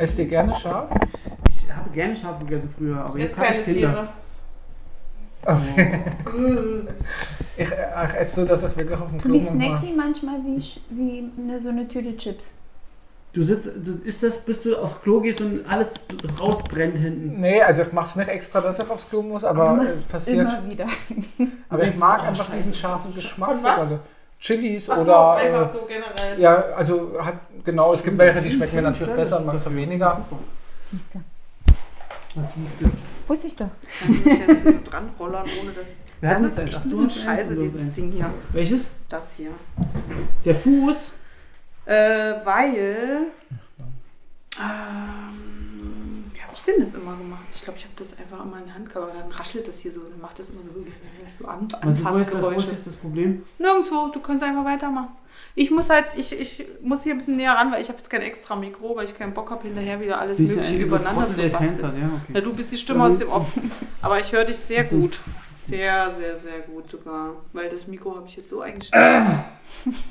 Esst ihr gerne scharf? Ich habe gerne scharf gegessen früher, aber jetzt habe ich Kinder. Okay. ich, ich esse so, dass ich wirklich auf dem Klo Und ich snack die manchmal wie, wie eine, so eine Tüte Chips. Du sitzt, du ist das, bis du aufs Klo gehst und alles rausbrennt hinten. Nee, also ich mache es nicht extra, dass ich aufs Klo muss, aber Du es passiert. Immer wieder. Aber ich mag einfach scheiße. diesen scharfen Geschmack. Von was? Chilis Ach so, oder... einfach äh, so generell. ja, also hat genau, es gibt welche, die schmecken mir natürlich besser und manche weniger. Siehst du. Was siehst du? Wusste ich doch. Kann ich mich jetzt so dran rollern, ohne dass. Wir Das ist es echt ach, ein bisschen scheiße, dieses ey. Ding hier. Welches? Das hier. Der Fuß. Äh, weil. Ähm, ich denn das immer gemacht? Ich glaube, ich habe das einfach immer in der Hand gehabt, aber dann raschelt das hier so, dann macht das immer so, so an, Was, wo, ist das, ist Anfassgeräusche. das Problem? Nirgendwo, du kannst einfach weitermachen. Ich muss halt, ich, ich muss hier ein bisschen näher ran, weil ich habe jetzt kein extra Mikro, weil ich keinen Bock habe, hinterher wieder alles Siehst Mögliche übereinander zu basteln. ja, okay. Ja, du bist die Stimme aus dem Off. Aber ich höre dich sehr gut. Sehr, sehr, sehr gut sogar. Weil das Mikro habe ich jetzt so eingestellt. Ja,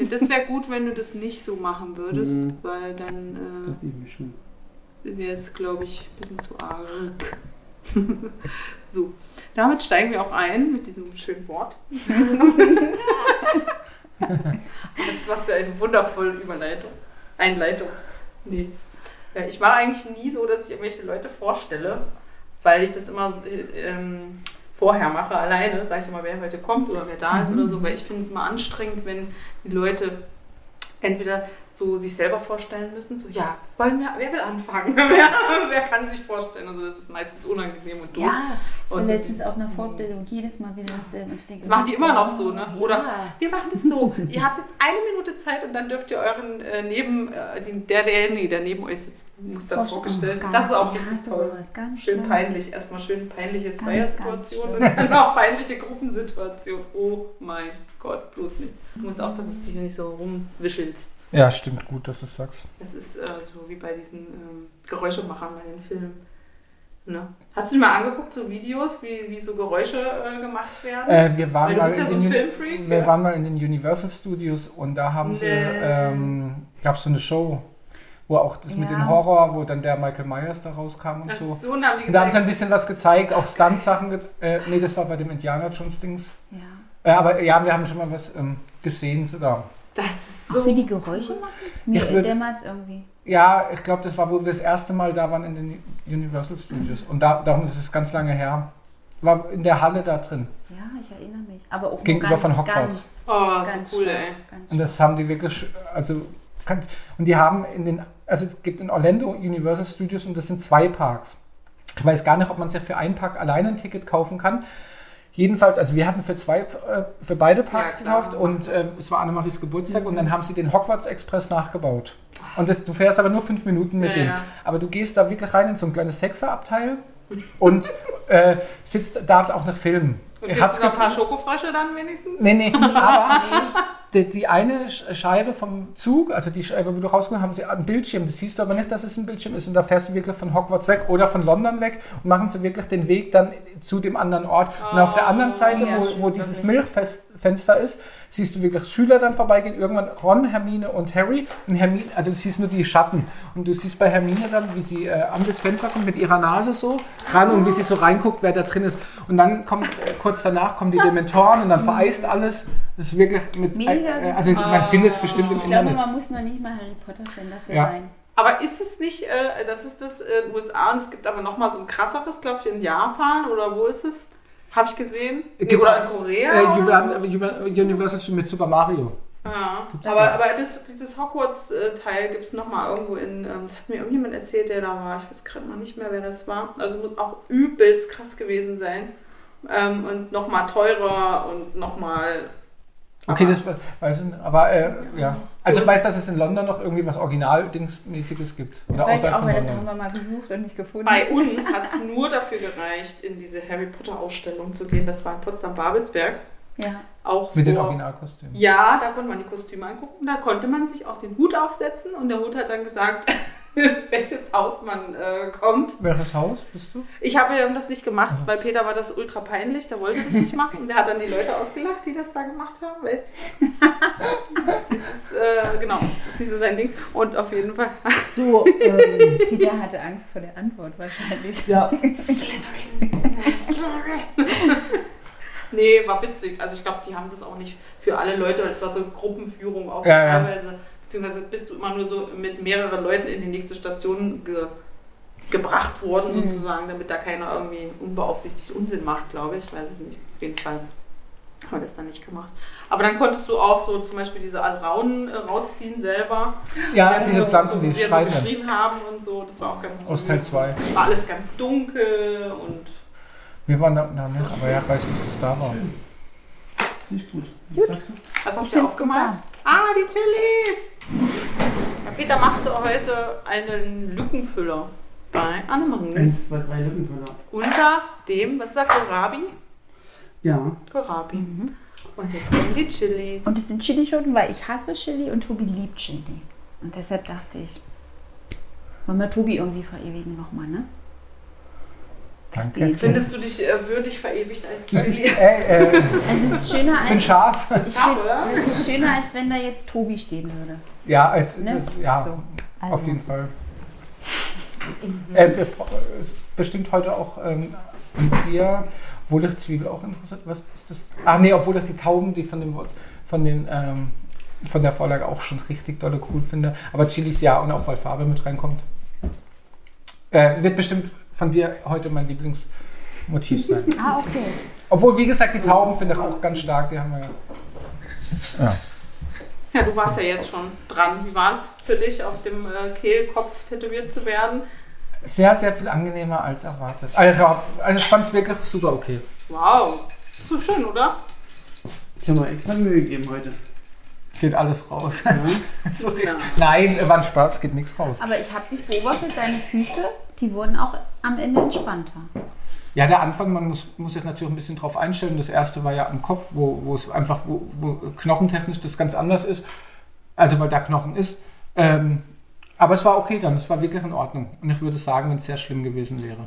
das wäre gut, wenn du das nicht so machen würdest, Mhm. weil dann Das dachte ich mir schon. Wäre es, glaube ich, ein bisschen zu arg. so, damit steigen wir auch ein mit diesem schönen Wort. das, was für eine wundervolle Überleitung. Einleitung. Nee. Ja, ich mache eigentlich nie so, dass ich irgendwelche Leute vorstelle, weil ich das immer äh, ähm, vorher mache, alleine. Sage ich immer, wer heute kommt oder wer da ist oder so, weil ich finde es immer anstrengend, wenn die Leute entweder so sich selber vorstellen müssen, so ja, wollen wir, wer will anfangen? wer, wer kann sich vorstellen? Also das ist meistens unangenehm und doof. Ja, und letztens auf einer Fortbildung jedes Mal wieder dasselbe. Ich denke, Das machen die immer noch so, ne? Oder Ja. wir machen das so. ihr habt jetzt eine Minute Zeit und dann dürft ihr euren äh, neben, äh, die, der, derjenige, der neben euch sitzt, muss dann vorgestellt. Ganz- Das ist auch ich richtig toll. Schön peinlich. Erstmal schön peinliche Ganz, Zweiersituation und dann auch peinliche Gruppensituation. Oh mein Gott, bloß nicht. Du musst aufpassen, dass du hier nicht so rumwischelst. Ja, stimmt, gut, dass du es sagst. Das ist äh, so wie bei diesen ähm, Geräuschemachern bei den Filmen. Ne? Hast du dir mal angeguckt, so Videos, wie, wie so Geräusche äh, gemacht werden? Äh, wir, waren Weil du mal ja in so ein den, Filmfreak, wir ja. waren mal in den Universal Studios und da haben sie, Nee. ähm, gab es so eine Show, wo auch das mit Ja. den Horror, wo dann der Michael Myers da rauskam und Ach so. so, und da haben sie ein bisschen was gezeigt, auch Stunt-Sachen. ge- Äh, nee, das war bei dem Indiana Jones Dings. Ja. Äh, aber ja, wir haben schon mal was ähm, gesehen sogar. das ist so. wie die Geräusche machen? Mir Ich würd- irgendwie. Ja, ich glaube, das war, wo wir das erste Mal da waren in den Universal Studios. Und da, darum ist es ganz lange her. War in der Halle da drin. Ja, ich erinnere mich. Aber auch Gegenüber ganz, von Hogwarts. Ganz, Oh, ganz so cool, ey. Und das haben die wirklich, also, und die haben in den, also es gibt in Orlando Universal Studios und das sind zwei Parks. Ich weiß gar nicht, ob man sich für einen Park alleine ein Ticket kaufen kann. Jedenfalls, also wir hatten für zwei, äh, für beide Parks Ja, gekauft und äh, es war Annemaries Geburtstag und dann haben sie den Hogwarts Express nachgebaut. Und das, du fährst aber nur fünf Minuten mit Ja, dem. ja. Aber du gehst da wirklich rein in so ein kleines Sechserabteil und äh, sitzt, darfst auch noch filmen. Und Ich hab's du noch ein paar. Schokofrösche dann wenigstens? Nee, nee, aber die, die eine Sch- Scheibe vom Zug, also die Scheibe, wo du rauskommst, haben sie einen Bildschirm. Das siehst du aber nicht, dass es ein Bildschirm ist. Und da fährst du wirklich von Hogwarts weg oder von London weg und machen sie wirklich den Weg dann zu dem anderen Ort. Und auf der anderen Seite, ja, wo, wo dieses wirklich. Milchfenster ist, siehst du wirklich Schüler dann vorbeigehen. Irgendwann Ron, Hermine und Harry. Und Hermine, also du siehst nur die Schatten. Und du siehst bei Hermine dann, wie sie äh, an das Fenster kommt mit ihrer Nase so ran und wie sie so reinguckt, wer da drin ist. Und dann kommt äh, kurz danach kommen die Dementoren und dann vereist alles. Das ist wirklich mit. Mega. Äh, also man findet es bestimmt im Ich glaube, Internet. man muss noch nicht mal Harry Potter-Fan dafür Ja. sein. Aber ist es nicht, äh, das ist das äh, in den USA und es gibt aber nochmal so ein krasseres, glaube ich, in Japan oder wo ist es? Habe ich gesehen? Nee, oder in Korea? Äh, oder? Univer- Universal mit Super Mario. Ja, Gibt's aber, da? aber das, dieses Hogwarts-Teil gibt es nochmal irgendwo in, ähm, das hat mir irgendjemand erzählt, der da war. Ich weiß gerade mal nicht mehr, wer das war. Also muss auch übelst krass gewesen sein. Ähm, und nochmal teurer und nochmal. Okay, das we- weiß ich nicht. Aber äh, ja. Also ich weiß, dass es in London noch irgendwie was Original-Dingsmäßiges gibt. Das Oder weiß ich auch, von weil das haben London. wir mal gesucht und nicht gefunden. Bei uns hat es nur dafür gereicht, in diese Harry Potter-Ausstellung zu gehen. Das war in Potsdam-Babelsberg. Ja. Auch Mit den vor- Originalkostümen. Ja, da konnte man die Kostüme angucken. Da konnte man sich auch den Hut aufsetzen und der Hut hat dann gesagt, welches Haus man äh, kommt. Welches Haus bist du? Ich habe ja das nicht gemacht, weil Peter war das ultra peinlich, der wollte das nicht machen. Und der hat dann die Leute ausgelacht, die das da gemacht haben, weiß ich nicht. Das ist, äh, genau, das ist nicht so sein Ding. Und auf jeden Fall. So, ähm, Peter hatte Angst vor der Antwort wahrscheinlich. ja, Nee, war witzig. Also ich glaube, die haben das auch nicht für alle Leute, weil es war so Gruppenführung auch so Ja, ja. Beziehungsweise bist du immer nur so mit mehreren Leuten in die nächste Station ge gebracht worden, Mhm. sozusagen, damit da keiner irgendwie unbeaufsichtigt Unsinn macht, glaube ich. Ich weiß es nicht. Auf jeden Fall haben wir das dann nicht gemacht. Aber dann konntest du auch so zum Beispiel diese Alraunen äh, rausziehen selber. Ja, Dann diese so, Pflanzen, so, die sie so geschrien haben und so. Das war auch ganz Aus. Teil 2. War alles ganz dunkel und Wir waren da, da nicht, aber ja, ich weiß, dass das da war. nicht gut. Was sagst du? Was habt Ich ihr aufgemalt? Ah, die Chilis! Ja, Peter machte heute einen Lückenfüller bei Annemarie. Eins, zwei, drei Lückenfüller. Unter dem, was sagt Kohlrabi? Ja. Kohlrabi. Und jetzt kommen die Chilis. Und es sind Chilischoten, weil ich hasse Chili und Tobi liebt Chili. Und deshalb dachte ich, wollen wir Tobi irgendwie verewigen nochmal, ne? Danke. Findest du dich äh, würdig verewigt als Chili? Ey, äh, Also es ist schöner ich bin als, scharf. ich Scharf, oder? es ist schöner, als wenn da jetzt Tobi stehen würde. Ja, äh, Ne? das, ja So. Also, auf jeden Fall. Äh, wir fro- es ist bestimmt heute auch ähm, an dir, obwohl dich Zwiebel auch interessiert. Was ist das? Ah, nee, obwohl ich die Tauben, die von, dem, von, den, ähm, von der Vorlage auch schon richtig dolle cool finde. Aber Chilis ja und auch weil Farbe mit reinkommt. Äh, wird bestimmt von dir heute mein Lieblingsmotiv sein. Ah, okay. Obwohl, wie gesagt, die Tauben finde ich auch ganz stark. Die haben wir ja. Ja, du warst ja jetzt schon dran. Wie war es für dich, auf dem äh, Kehlkopf tätowiert zu werden? Sehr, sehr viel angenehmer als erwartet. Also, also ich fand es wirklich super okay. Wow. Ist so schön, oder? Ich habe mir extra Mühe gegeben heute. Geht alles raus. Ja. So, Ja. Nein, war ein Spaß, geht nichts raus. Aber ich habe dich beobachtet, deine Füße, die wurden auch am Ende entspannter. Ja, der Anfang, man muss, muss sich natürlich ein bisschen drauf einstellen. Das erste war ja am Kopf, wo, wo es einfach, wo, wo knochentechnisch das ganz anders ist. Also weil da Knochen ist. Ähm, aber es war okay dann, es war wirklich in Ordnung. Und ich würde sagen, wenn es sehr schlimm gewesen wäre.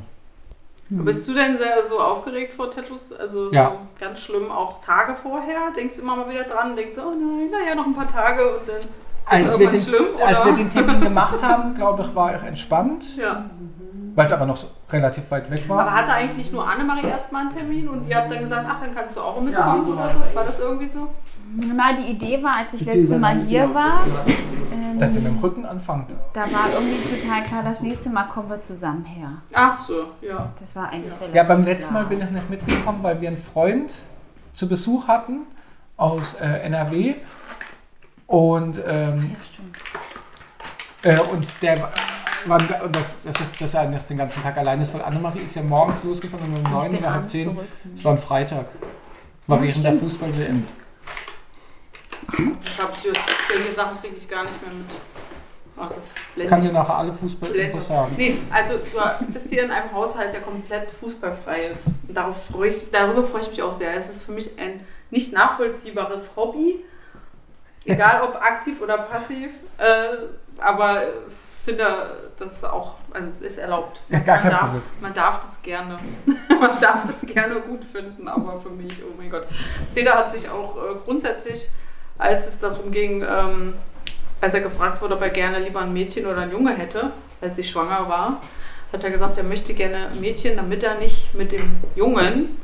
Bist du denn so aufgeregt vor Tattoos? Also Ja. so ganz schlimm auch Tage vorher? Denkst du immer mal wieder dran? Denkst du, oh nein, naja, noch ein paar Tage und dann Als wir, den, schlimm? Als wir den Termin gemacht haben, glaube ich, war ich entspannt, ja. weil es aber noch so relativ weit weg war. Aber hatte eigentlich nicht nur Annemarie erstmal einen Termin und ihr habt dann gesagt, ach, dann kannst du auch mitkommen Ja, so oder war so? War das irgendwie so? Mal die Idee war, als ich letztes Mal hier war, ähm, Dass ihr mit dem Rücken anfangt. da war irgendwie total klar, das nächste Mal kommen wir zusammen her. Ach so, ja. Das war eigentlich relativ Ja, beim letzten Mal bin ich nicht mitgekommen, weil wir einen Freund zu Besuch hatten aus äh, NRW. Und, ähm, Ja, stimmt. äh, und der war, und das, das, dass er nicht den ganzen Tag allein ist, weil Annemarie ist ja morgens losgefahren um Ich neun bin oder halb abends zehn. zurück. Es war ein Freitag. War Ja, während der. Fußball-WM. Ich glaube, solche Sachen kriege ich gar nicht mehr mit. Oh, Ich kann dir nachher alle Fußball-Infos sagen. Nee, also du bist hier in einem Haushalt, der komplett fußballfrei ist. Und darauf freue ich, darüber freue ich mich auch sehr. Es ist für mich ein nicht nachvollziehbares Hobby. Egal ob aktiv oder passiv. Äh, aber ich finde das auch, also es ist erlaubt. Ja, gar kein man, darf, Problem. man darf das gerne. man darf das gerne gut finden, aber für mich, oh mein Gott. Peter hat sich auch äh, grundsätzlich, als es darum ging, ähm, als er gefragt wurde, ob er gerne lieber ein Mädchen oder ein Junge hätte, als sie schwanger war, hat er gesagt, er möchte gerne ein Mädchen, damit er nicht mit dem Jungen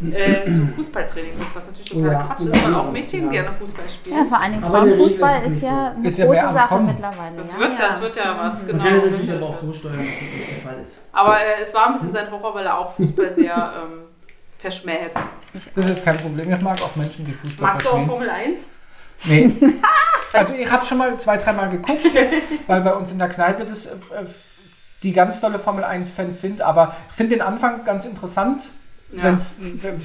äh, zum Fußballtraining muss, was natürlich total Ja. Quatsch ist, weil auch Mädchen Ja. gerne Fußball spielen. Ja, vor der Regel Frauenfußball ist ist, ja so. eine Ist ja große Sache Kommen. mittlerweile. Das ja, wird, ja. das wird ja was, Man genau. kann es natürlich aber auch ist. so steuern, dass das der Fall ist. Aber äh, es war ein bisschen sein Horror, weil er auch Fußball sehr ähm, verschmäht. Das ist kein Problem. Ich mag auch Menschen, die Fußball Magst du auch verstehen. Formel 1? Nee. Also ich habe schon mal zwei, dreimal geguckt jetzt, weil bei uns in der Kneipe das, äh, die ganz tolle Formel 1-Fans sind, aber ich finde den Anfang ganz interessant. Ja. Wenn's,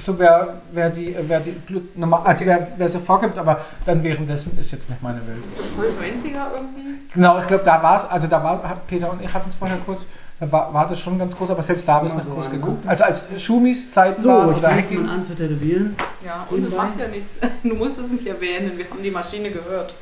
so wer, wer die, wer die Blut- normal- also wer, wer so vorgibt, aber dann währenddessen ist jetzt nicht meine Das Welt. ist so voll 90er irgendwie. Genau, ich glaube, da war es, also da war, Peter und ich hatten es vorher kurz, da war, war das schon ganz groß, aber selbst da habe ich es nicht so groß an, geguckt. ne? Also als Schumis Zeiten So, waren ich oder fange jetzt Hacking. mal an zu tätowieren. Ja, und das macht ja nichts. Du musst es nicht erwähnen, wir haben die Maschine gehört.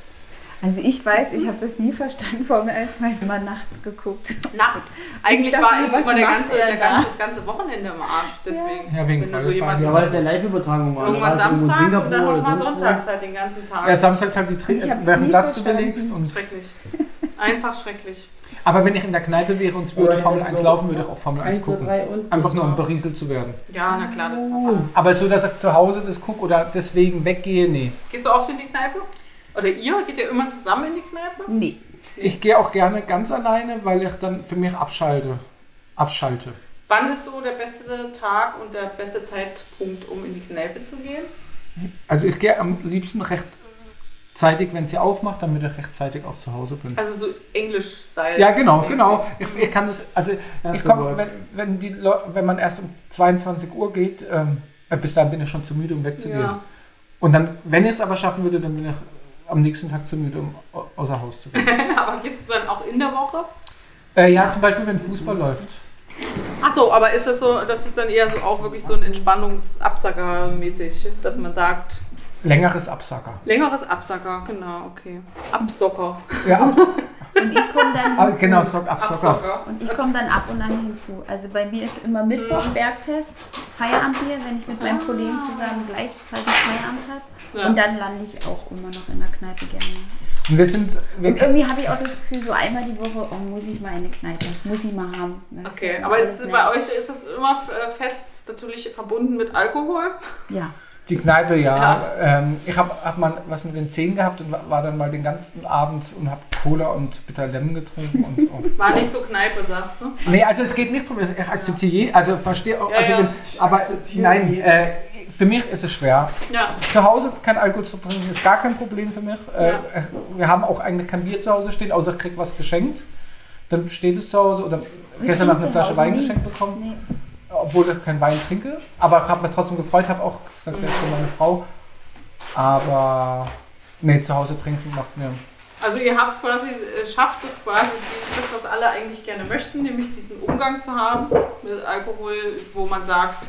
Also ich weiß, ich habe das nie verstanden, Formel 1, weil ich immer nachts geguckt. Nachts. Eigentlich dachte war was der ganze, er der ganze, das ganze Wochenende im Arsch. Deswegen, Ja, wegen wenn du so jemanden Ja, weil es der Live-Übertragung war. irgendwann samstags und dann nochmal sonntags halt den ganzen Tag. Ja, samstags halt die Tri welchen Platz du belegst. Und, schrecklich. Einfach schrecklich. aber wenn ich in der Kneipe wäre und es würde Formel jetzt 1 so laufen, würde ich auch Formel 1 Eins, zwei, gucken. Einfach nur um berieselt zu werden. Ja, na klar, das passt. Aber so, dass ich zu Hause das gucke oder deswegen weggehe, nee. Gehst du oft in die Kneipe? Oder ihr? Geht ihr immer zusammen in die Kneipe? Nee. Ich gehe auch gerne ganz alleine, weil ich dann für mich abschalte. Abschalte. Wann ist so der beste Tag und der beste Zeitpunkt, um in die Kneipe zu gehen? Also ich gehe am liebsten recht zeitig, wenn sie aufmacht, damit ich rechtzeitig auch zu Hause bin. Also so English-Style. Ja, genau, genau. Ich, ich kann das, also ich After komm, work. wenn, wenn, die wenn man erst um 22 Uhr geht, ähm, äh, bis dahin bin ich schon zu müde, um wegzugehen. Ja. Und dann, wenn ich es aber schaffen würde, dann bin ich am nächsten Tag zu müde, um au- außer Haus zu gehen. Aber gehst du dann auch in der Woche? äh, ja, zum Beispiel, wenn Fußball läuft. Achso, aber ist das so, das ist dann eher so auch wirklich so ein Entspannungsabsacker mäßig, dass man sagt, Längeres Absacker. längeres Absacker, genau, okay. Absocker. Ja, Und ich komme dann ah, hinzu. genau, Sock, Absacker. Und ich komme dann ab und an hinzu. Also bei mir ist immer Mittwoch Mhm. Bergfest, Feierabendbier, wenn ich mit meinem Kollegen zusammen gleichzeitig Feierabend habe. Ja. Und dann lande ich auch immer noch in der Kneipe gerne. Und wir sind, wir, Und irgendwie habe ich auch das Gefühl, so einmal die Woche, oh, muss ich mal eine Kneipe, muss ich mal haben. Das Okay, ist aber ist bei nett. euch ist das immer äh, fest natürlich verbunden mit Alkohol? Ja. die Kneipe, ja. Ja. Ähm, ich habe hab mal was mit den Zähnen gehabt und war, dann mal den ganzen Abend und habe Cola und Bitter Lemon getrunken und so. War nicht so Kneipe, sagst du? Nee, also es geht nicht darum, ich akzeptiere je, also verstehe auch, Ja, also ja. wenn, aber nein, äh, für mich ist es schwer. Ja. Zu Hause kein Alkohol zu trinken ist gar kein Problem für mich. Äh, Ja. Wir haben auch eigentlich kein Bier zu Hause stehen, außer ich krieg was geschenkt. Dann steht es zu Hause oder gestern noch eine Flasche Wein nie. geschenkt bekommen, Nee. obwohl ich keinen Wein trinke. Aber ich habe mich trotzdem gefreut, habe auch gesagt, das ist für meine Frau. Aber nee, zu Hause trinken macht mir. Also ihr habt quasi, äh, schafft es quasi das, was alle eigentlich gerne möchten, nämlich diesen Umgang zu haben mit Alkohol, wo man sagt,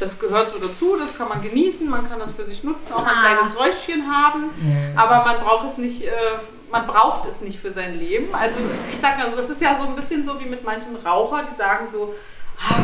das gehört so dazu, das kann man genießen, man kann das für sich nutzen, auch ein Ah. kleines Räuschchen haben, aber man braucht es nicht, äh, man braucht es nicht für sein Leben. Also ich sage mal so, das ist ja so ein bisschen so wie mit manchen Raucher, die sagen so, ah,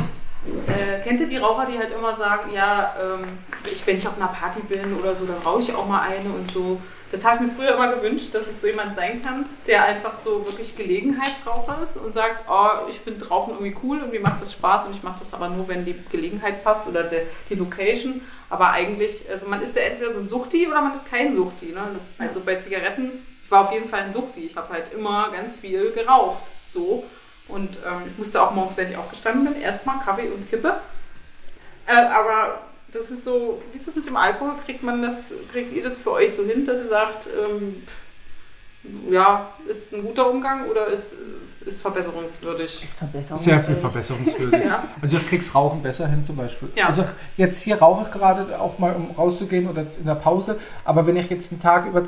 äh, kennt ihr die Raucher, die halt immer sagen, ja, ähm, ich, wenn ich auf einer Party bin oder so, dann rauche ich auch mal eine und so. Das habe ich mir früher immer gewünscht, dass ich so jemand sein kann, der einfach so wirklich Gelegenheitsraucher ist und sagt, oh, ich finde Rauchen irgendwie cool und mir macht das Spaß und ich mache das aber nur, wenn die Gelegenheit passt oder der, die Location. Aber eigentlich, also man ist ja entweder so ein Suchti oder man ist kein Suchti. Ne? Also bei Zigaretten, ich war auf jeden Fall ein Suchti. Ich habe halt immer ganz viel geraucht. So. Und ähm, ich musste auch morgens, wenn ich aufgestanden bin, erstmal Kaffee und Kippe. Äh, aber das ist so, wie ist das mit dem Alkohol? Kriegt man das, kriegt ihr das für euch so hin, dass ihr sagt, ähm, ja, ist ein guter Umgang oder ist, ist verbesserungswürdig? Ist Verbesserung. Sehr viel verbesserungswürdig. Ja. Also ich krieg's Rauchen besser hin zum Beispiel. Ja. Also jetzt hier rauche ich gerade auch mal, um rauszugehen oder in der Pause. Aber wenn ich jetzt einen Tag über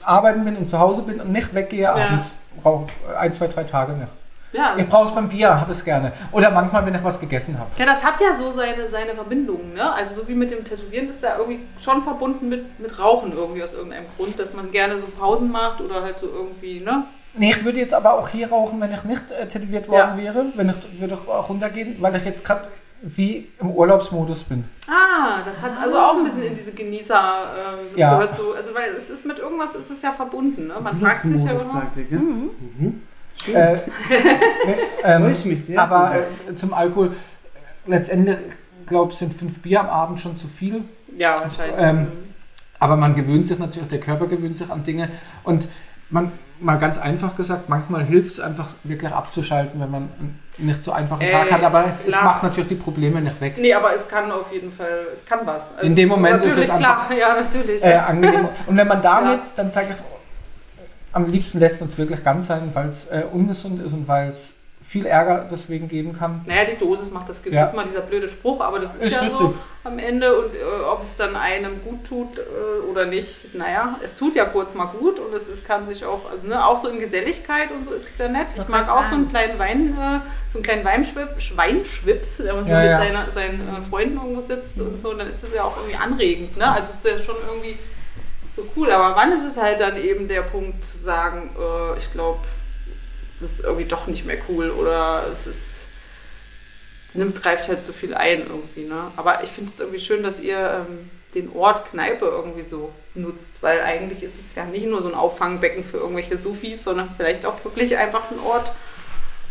arbeiten bin und zu Hause bin und nicht weggehe abends, rauche ich ein, zwei, drei Tage nicht. Ja, Ich brauche es beim Bier, habe es gerne. Oder manchmal, wenn ich was gegessen habe. ja, das hat ja so seine, seine Verbindungen. Ne? Also so wie mit dem Tätowieren ist ja irgendwie schon verbunden mit, mit Rauchen irgendwie aus irgendeinem Grund, dass man gerne so Pausen macht oder halt so irgendwie, ne? Nee, ich würde jetzt aber auch hier rauchen, wenn ich nicht äh, tätowiert worden wäre. Wenn ich würde auch runtergehen, weil ich jetzt gerade wie im Urlaubsmodus bin. Ah, das hat also auch ein bisschen in diese Genießer, ähm, das Ja. gehört so, also weil es ist mit irgendwas ist es ja verbunden, ne? Man fragt sich ja Urlaubsmodus, immer. sagte ich, ja? Mhm. Schön. Äh, ähm, ich mich sehr. aber äh, zum Alkohol, letztendlich glaube, sind fünf Bier am Abend schon zu viel. Ja, wahrscheinlich. Ähm, Aber man gewöhnt sich natürlich, der Körper gewöhnt sich an Dinge. Und man, mal ganz einfach gesagt, manchmal hilft es einfach wirklich abzuschalten, wenn man einen nicht so einfachen Äh, Tag hat. Aber es, es macht natürlich die Probleme nicht weg. nee, aber es kann auf jeden Fall, es kann was. Also In dem Moment ist natürlich es einfach- klar. Ja, natürlich. Äh, angenehm. Und wenn man damit, dann sage ich, am liebsten lässt man es wirklich ganz sein, weil es äh, ungesund ist und weil es viel Ärger deswegen geben kann. Naja, die Dosis macht das Gift. Ja. Das ist mal dieser blöde Spruch, aber das ist, Ist ja richtig. so am Ende. Und äh, ob es dann einem gut tut äh, oder nicht, naja, es tut ja kurz mal gut und es, es kann sich auch, also ne, auch so in Geselligkeit und so ist es ja nett. Ich Wollte mag auch so einen kleinen Wein, äh, so einen kleinen Weinschwip, Weinschwips, wenn man so Ja, mit ja. seiner, seinen äh, Freunden irgendwo sitzt und so, dann ist das ja auch irgendwie anregend. Ne? Also es ist ja schon irgendwie so cool. Aber wann ist es halt dann eben der Punkt zu sagen, äh, ich glaube, es ist irgendwie doch nicht mehr cool oder es ist nimmt, greift halt so viel ein irgendwie, ne? Aber ich finde es irgendwie schön, dass ihr ähm, den Ort Kneipe irgendwie so nutzt, weil eigentlich ist es ja nicht nur so ein Auffangbecken für irgendwelche Sufis, sondern vielleicht auch wirklich einfach ein Ort,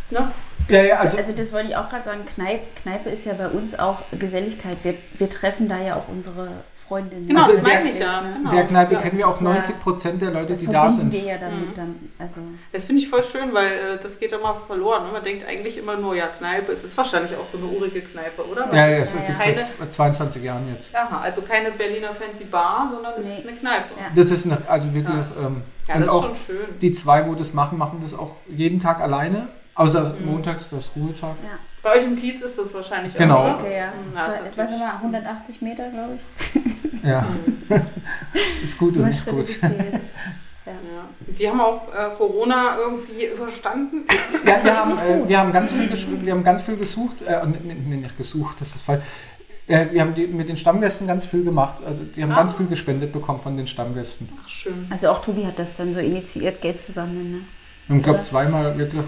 ne? Ja, ja, Also, also also das wollte ich auch gerade sagen, Kneipe, Kneipe ist ja bei uns auch Geselligkeit. Wir, wir treffen da ja auch unsere Freundinnen. Genau, Also das meine ich ja. Genau. der Kneipe ja. kennen wir auch ist ja- 90 Prozent der Leute, Das die da sind. wir ja damit Mhm. dann. Also, Das finde ich voll schön, weil äh, das geht immer verloren. Ne? Man denkt eigentlich immer nur, ja, Kneipe. Es ist wahrscheinlich auch so eine urige Kneipe, oder? Ja, ja, es das ist gibt keine, es seit 22 Jahren jetzt. aha, also keine Berliner Fancy Bar, sondern es Nee. ist eine Kneipe. Ja. Das ist eine, also wirklich. Ähm, Ja, und das ist auch schon schön. die zwei, wo das machen, machen das auch jeden Tag alleine. Außer Mhm. montags, das Ruhetag. Bei euch im Kiez ist das wahrscheinlich Genau. auch. okay, ja. Mhm, Das war mal 180 Meter, glaube ich. Ja, Mhm. ist gut und nicht gut. Ja. Die haben auch äh, Corona irgendwie überstanden. Ja, wir, haben, äh, wir, haben ganz viel gesch- wir haben ganz viel gesucht, äh, nee, nee, nicht gesucht, das ist falsch. Äh, wir haben die, mit den Stammgästen ganz viel gemacht. Also die haben Ah. ganz viel gespendet bekommen von den Stammgästen. Ach, schön. Also auch Tobi hat das dann so initiiert, Geld zu sammeln. Ne? Ich glaube zweimal wirklich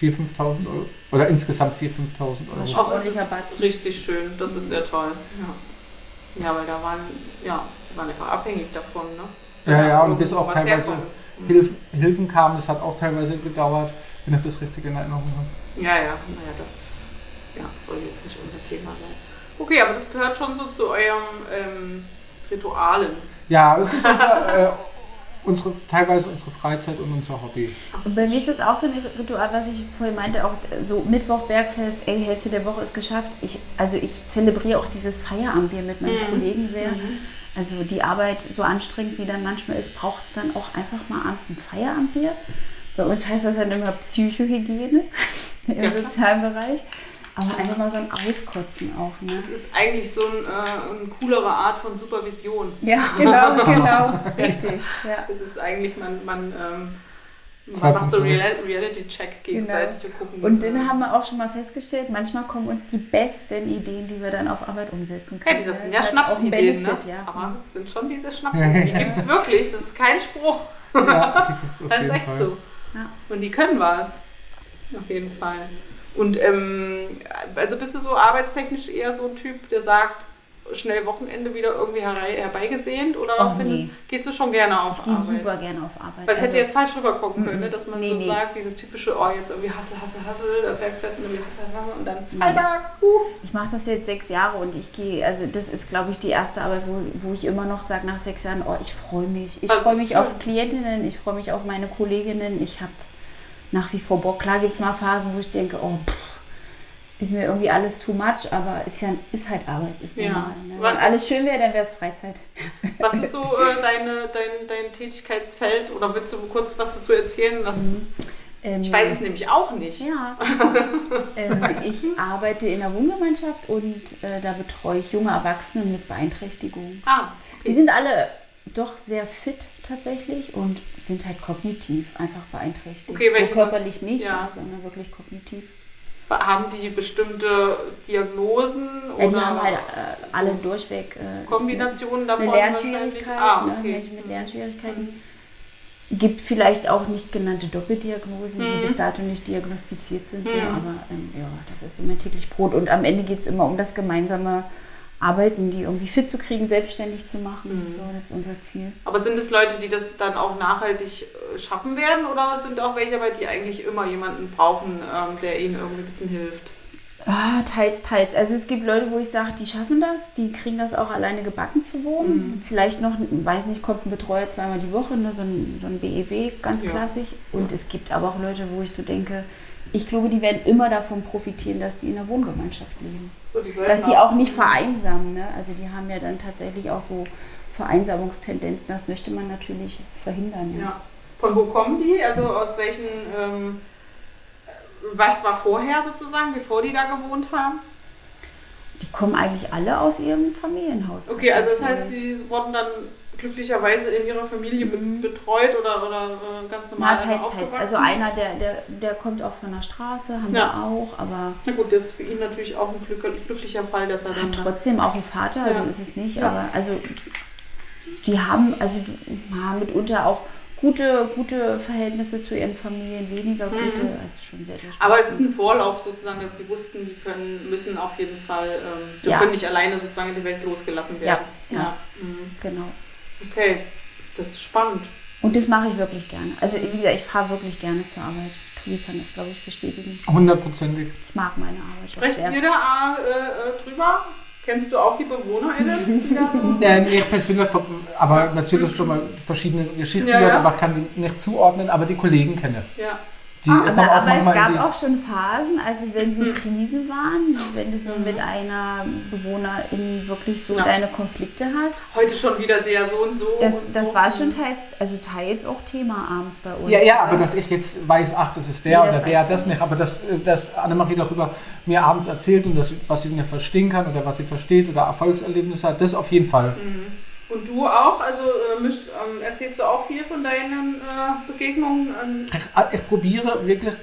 4.000, 5.000 Euro. Oder insgesamt 4.000, 5.000 Euro. Auch Ordentlicher ist richtig schön. Das ist sehr toll. Ja, ja weil da waren, ja, waren einfach abhängig davon. Ne? Ja, ja, und bis auch teilweise. Mhm. Hilfen, Hilfen kamen, das hat auch teilweise gedauert, wenn ich das richtig in Erinnerung habe. Ja, ja, naja, das ja, soll jetzt nicht unser Thema sein. Okay, aber das gehört schon so zu eurem ähm, Ritualen. Ja, es ist unser, äh, unsere, teilweise unsere Freizeit und unser Hobby. Und bei mir ist das auch so ein Ritual, was ich vorhin meinte, auch so Mittwoch Bergfest, ey, Hälfte der Woche ist geschafft. Ich, also ich zelebriere auch dieses Feierabendbier mit meinen Mhm. Kollegen sehr. Mhm. Also die Arbeit, so anstrengend wie dann manchmal ist, braucht es dann auch einfach mal abends ein Feierabendbier. Bei uns heißt das dann immer Psychohygiene im Ja, sozialen Bereich. Aber einfach mal so ein Auskotzen auch. Ne? Das ist eigentlich so ein, äh, eine coolere Art von Supervision. Ja, genau, genau. Richtig. Ja. Das ist eigentlich, man, man, ähm, man macht so. Real Reality-Check gegenseitig und gucken. Und dann haben wir auch schon mal festgestellt, manchmal kommen uns die besten Ideen, die wir dann auf Arbeit umsetzen können. Hey, das sind ja Das halt Schnapsideen, ne? Ja. Aber das sind schon diese Schnapsideen. Die gibt es wirklich. Das ist kein Spruch. Ja, Das ist echt Fall. so. Ja. Und die können was. Auf jeden Fall. Und ähm, also bist du so arbeitstechnisch eher so ein Typ, der sagt, schnell Wochenende wieder irgendwie herbeigesehnt? Oder findest, nee. gehst du schon gerne auf Ich gehe Arbeit? super gerne auf Arbeit. Weil es hätte Also- jetzt falsch rüberkommen können, ne? dass man Nee, so nee. sagt, dieses typische, oh, jetzt irgendwie Hassel, Hassel, Hassel, äh, Bergfest und irgendwie Hassel, Hassel und dann. Freitag, uh. Ich mache das jetzt sechs Jahre und ich gehe, also das ist, glaube ich, die erste Arbeit, wo, wo ich immer noch sage nach sechs Jahren, oh, ich freue mich. Ich Also freue mich schön. auf Klientinnen, ich freue mich auf meine Kolleginnen. Ich habe nach wie vor Bock. Klar gibt es mal Phasen, wo ich denke, oh, pff, ist mir irgendwie alles too much, aber ist ja ist halt Arbeit, ist Ja. normal. Ne? Wenn alles schön wäre, dann wäre es Freizeit. Was ist so äh, deine, dein, dein Tätigkeitsfeld? Oder willst du kurz was dazu erzählen? Das, Ähm, Ich weiß es nämlich auch nicht. Ja. ähm, ich arbeite in der Wohngemeinschaft und äh, da betreue ich junge Erwachsene mit Beeinträchtigungen. Ah, Die sind alle doch sehr fit tatsächlich und sind halt kognitiv einfach beeinträchtigt. Okay, so welche- körperlich was- nicht, ja. sondern wirklich kognitiv. haben die bestimmte Diagnosen Ja, oder die haben halt äh, so alle durchweg äh, Kombinationen davon? eine? Lernschwierigkeit, Ah, ne, okay. Menschen mit Lernschwierigkeiten. Gibt vielleicht auch nicht genannte Doppeldiagnosen, Mhm. die bis dato nicht diagnostiziert sind, so, Mhm. aber ähm, ja, das ist so mein täglich Brot. Und am Ende geht es immer um das gemeinsame Arbeiten, die irgendwie fit zu kriegen, selbstständig zu machen. Mhm. So, das ist unser Ziel. Aber sind es Leute, die das dann auch nachhaltig äh, schaffen werden oder sind auch welche, bei die eigentlich immer jemanden brauchen, ähm, der ihnen irgendwie ein bisschen hilft? Ah, teils, teils. Also es gibt Leute, wo ich sage, die schaffen das, die kriegen das auch alleine gebacken zu wohnen. Mhm. Vielleicht noch, weiß nicht, kommt ein Betreuer zweimal die Woche, ne, so, ein, so ein BEW, ganz Ja. klassisch. Und es gibt aber auch Leute, wo ich so denke, ich glaube, die werden immer davon profitieren, dass die in einer Wohngemeinschaft leben. So, die Dass die auch nicht vereinsamen. Ne? Also die haben ja dann tatsächlich auch so Vereinsamungstendenzen. Das möchte man natürlich verhindern. Ja. Ja. Von wo kommen die? Also aus welchen, ähm, was war vorher sozusagen, bevor die da gewohnt haben? Die kommen eigentlich alle aus ihrem Familienhaus. Okay, also das heißt, die wurden dann glücklicherweise in ihrer Familie be betreut oder, oder äh, ganz Na, normal teils, teils. aufgewachsen? Also einer, der, der, der kommt auch von der Straße, haben Ja. wir auch, aber Na gut, das ist für ihn natürlich auch ein glück glücklicher Fall, dass er dann... hat trotzdem auch einen Vater, also Ja. ist es nicht. Ja. Aber also die haben also die haben mitunter auch gute, gute Verhältnisse zu ihren Familien, weniger gute. Mhm. Das ist schon sehr, sehr Aber es ist ein Vorlauf sozusagen, dass die wussten, die können, müssen auf jeden Fall, ähm, die Ja. können nicht alleine sozusagen in die Welt losgelassen werden. Ja, ja. Mhm. Genau. Okay, das ist spannend. Und das mache ich wirklich gerne. Also wie gesagt, ich fahre wirklich gerne zur Arbeit. Tobi kann das, glaube ich, bestätigen. Hundertprozentig. Ich mag meine Arbeit. Sprecht ihr da äh, äh, drüber? Kennst du auch die BewohnerInnen? Ja, ich persönlich, aber natürlich schon mal verschiedene Geschichten Ja, gehört, ja. aber ich kann die nicht zuordnen, aber die Kollegen kenne. ja. Die Ah, aber, aber es gab auch schon Phasen, also wenn so Hm. Krisen waren, wenn du so mit einer Bewohnerin wirklich so Ja. deine Konflikte hast, Heute schon wieder der so und so. das, und das so. war schon teils, also teils auch Thema abends bei uns. Ja, ja, aber dass ich jetzt weiß, ach, das ist der Ja, oder das der, das ich. nicht. Aber dass, äh, dass Annemarie darüber mir abends erzählt und das, was sie nicht verstehen kann oder was sie versteht oder Erfolgserlebnisse hat, das auf jeden Fall. Mhm. Und du auch? Also äh, mischt, ähm, erzählst du auch viel von deinen äh, Begegnungen? Ich, ich probiere wirklich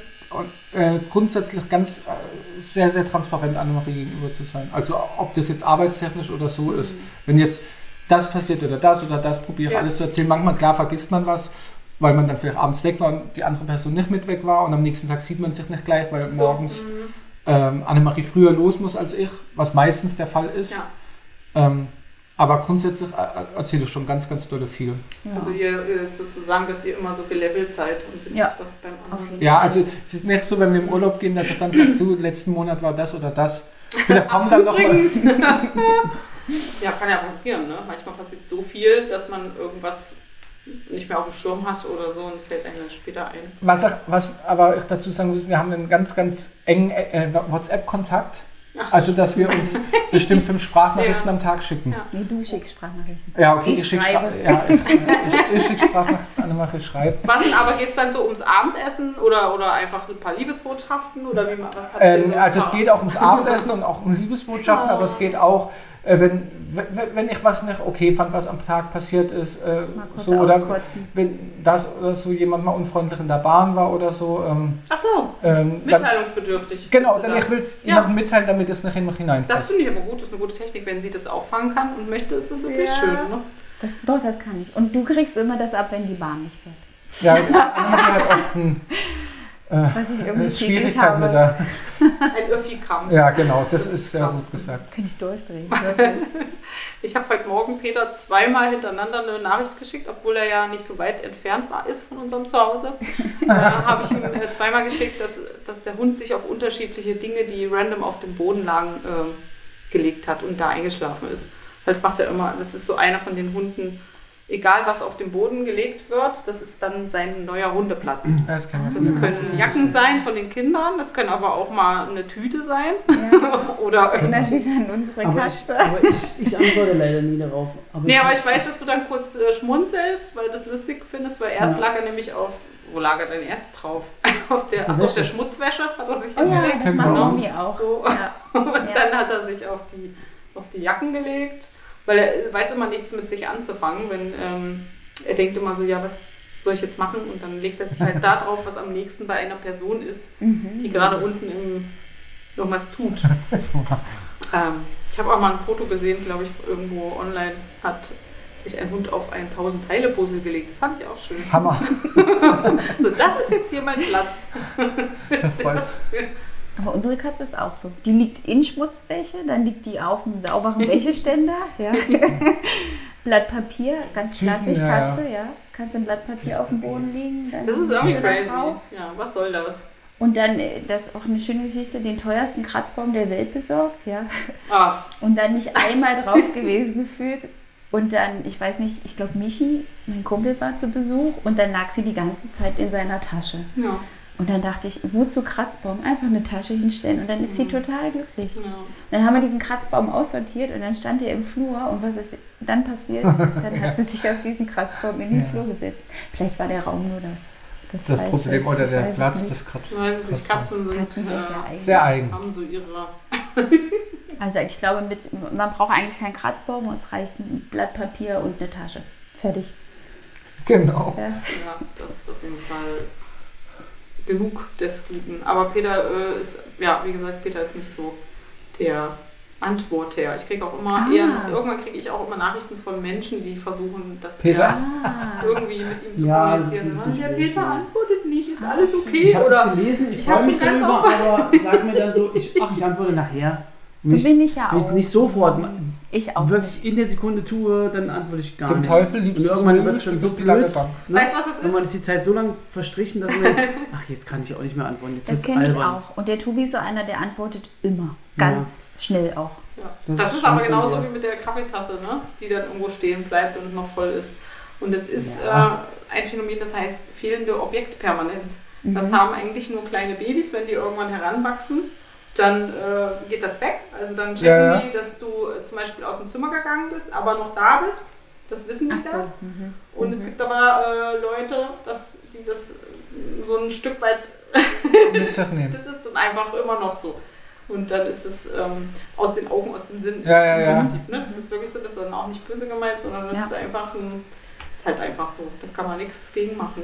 äh, grundsätzlich ganz äh, sehr, sehr transparent Annemarie gegenüber zu sein. Also ob das jetzt arbeitstechnisch oder so ist. Wenn jetzt das passiert oder das oder das, probiere ich Ja. alles zu erzählen. Manchmal, klar, vergisst man was, weil man dann vielleicht abends weg war und die andere Person nicht mit weg war und am nächsten Tag sieht man sich nicht gleich, weil so, morgens mhm. ähm, Annemarie früher los muss als ich, was meistens der Fall ist. Ja. Ähm, aber grundsätzlich äh, erzähle ich schon ganz, ganz dolle viel. Ja. Also ihr äh, sozusagen, dass ihr immer so gelevelt seid und wisst, Ja. was beim anderen Ja, also es ist nicht so, wenn wir im Urlaub gehen, dass ich dann sage, du, letzten Monat war das oder das. Vielleicht kommt dann noch mal. Übrigens. ja, kann ja passieren, ne? Manchmal passiert so viel, dass man irgendwas nicht mehr auf dem Schirm hat oder so und fällt einem dann später ein. Was, was aber ich dazu sagen muss, wir haben einen ganz, ganz engen äh, WhatsApp-Kontakt. Ach, Also, dass wir uns bestimmt fünf Sprachnachrichten Ja. am Tag schicken. Ja. Nee, du schickst Sprachnachrichten. Ja, okay, Ich ich, schicke schreibe. Spra ja, ich, ich, ich schick Sprachnachrichten, Annemarie schreibt. Was denn aber geht es dann so ums Abendessen oder, oder einfach ein paar Liebesbotschaften oder wie man was Ähm, so? also es geht auch ums Abendessen und auch um Liebesbotschaften, aber es geht auch, äh, wenn, wenn wenn ich was nicht okay fand, was am Tag passiert ist, äh, so oder auskotzen. wenn das oder so jemand mal unfreundlich in der Bahn war oder so. Ähm, Ach so, ähm, dann, mitteilungsbedürftig. genau, dann da. ich will es Ja. jemandem mitteilen, damit es nicht in mich Das hineinfällt. finde ich aber gut, das ist eine gute Technik. Wenn sie das auffangen kann und möchte, ist das natürlich Ja. schön. Ne? Das, doch, das kann ich. Und du kriegst immer das ab, wenn die Bahn nicht fährt. Ja, Annemarie hat oft ein, äh, Was ich irgendwie äh, Schwierigkeiten mit der. Ein Öffi-Kampf. Ja, genau, das ist sehr gut gesagt. Könnte ich durchdrehen. Ich habe heute Morgen Peter zweimal hintereinander eine Nachricht geschickt, obwohl er ja nicht so weit entfernt war, ist von unserem Zuhause. äh, habe ich ihm äh, zweimal geschickt, dass, dass der Hund sich auf unterschiedliche Dinge, die random auf dem Boden lagen, äh, gelegt hat und da eingeschlafen ist. Weil das macht er immer, das ist so einer von den Hunden, egal was auf dem Boden gelegt wird, das ist dann sein neuer Hundeplatz. Ja, Das, kann ich Das können. Jacken sein von den Kindern, das können aber auch mal eine Tüte sein. Ja. Oder Erinnert mich an unsere Aber ich, Katze. aber ich, ich antworte leider nie darauf. Aber Nee, aber ich weiß, dass du dann kurz äh, schmunzelst, weil du das lustig findest, weil erst Ja. lag er nämlich auf, wo lag er denn erst drauf? auf der, Der ach, so, auf der Wäsche. Schmutzwäsche hat er sich Oh ja, hingelegt. das macht Genau. Mami auch. So. Ja. Und Ja. dann hat er sich auf die, auf die Jacken gelegt, weil er weiß immer nichts mit sich anzufangen, wenn ähm, er denkt immer so, ja, was soll ich jetzt machen? Und dann legt er sich halt da drauf, was am nächsten bei einer Person ist, Mhm. die gerade unten im, irgendwas tut. ähm, ich habe auch mal ein Foto gesehen, glaube ich, irgendwo online hat sich ein Hund auf ein 1000-Teile-Puzzle gelegt. Das fand ich auch schön. Hammer, So, das ist jetzt hier mein Platz. das freut Aber unsere Katze ist auch so. Die liegt in Schmutzwäsche, dann liegt die auf einem sauberen Wäscheständer. Ja. Blatt Papier, ganz klassisch ja, Katze, ja. Kannst ein Blatt Papier auf dem Boden liegen. Dann Das ist irgendwie crazy. Ja, was soll das? Und dann, äh, das ist auch eine schöne Geschichte, den teuersten Kratzbaum der Welt besorgt, ja. Ah, Und dann nicht einmal drauf gewesen gefühlt. Und dann, ich weiß nicht, ich glaube Michi, mein Kumpel war zu Besuch und dann lag sie die ganze Zeit in seiner Tasche. ja. Und dann dachte ich, wozu Kratzbaum? Einfach eine Tasche hinstellen und dann ist sie total glücklich. ja. Dann haben wir diesen Kratzbaum aussortiert und dann stand er im Flur und was ist dann passiert? Dann hat sie sich auf diesen Kratzbaum in den Flur gesetzt. Vielleicht war der Raum nur das. Das, Das Falsche. Problem oder der Platz des Kratz. Ich weiß es nicht, Katzen sind, Katzen sind sehr äh, eigen. Sehr eigen. haben so ihre. Also ich glaube, mit, man braucht eigentlich keinen Kratzbaum, es reicht ein Blatt Papier und eine Tasche. Fertig. Genau. Ja. Ja, das ist auf jeden Fall genug des Guten. Aber Peter äh, ist, ja, wie gesagt, Peter ist nicht so der Antworter. Ich kriege auch immer Ah. eher, irgendwann kriege ich auch immer Nachrichten von Menschen, die versuchen, das Peter? Ah. irgendwie mit ihm zu Ja, kommunizieren. das ist so schwierig, Peter ja. antwortet nicht, ist alles okay? Ich habe gelesen, ich, ich freue mich darüber, aber sag mir dann so, ich, ach, ich antworte nachher. So Nicht- bin ich ja auch. nicht sofort Ich auch. wirklich in der Sekunde tue, dann antworte ich gar Dem nicht. Teufel liebst Und es irgendwann wird es schon so blöd. Weißt du, was das Irgendwann ist? ist die Zeit so lang verstrichen, dass man, ach, jetzt kann ich auch nicht mehr antworten. Jetzt Das kenne ich auch. Und der Tobi ist so einer, der antwortet immer. Ganz schnell auch. Ja. Das Das, ist ist aber genauso wie mit der Kaffeetasse, ne? die dann irgendwo stehen bleibt und noch voll ist. Und es ist Ja. äh, ein Phänomen, das heißt fehlende Objektpermanenz. Das Mhm. haben eigentlich nur kleine Babys, wenn die irgendwann heranwachsen, dann äh, geht das weg. Also dann checken Ja, ja. die, dass du äh, zum Beispiel aus dem Zimmer gegangen bist, aber noch da bist. Das wissen die so. dann. Mhm. Und es gibt aber äh, Leute, dass, die das äh, so ein Stück weit Mit sich nehmen. das ist dann einfach immer noch so. Und dann ist es ähm, aus den Augen, aus dem Sinn Ja, ja, im ja. Prinzip. Ne? Das ist wirklich so, das ist dann auch nicht böse gemeint, sondern das Ja. ist einfach ein, ist halt einfach so. Da kann man nichts gegen machen.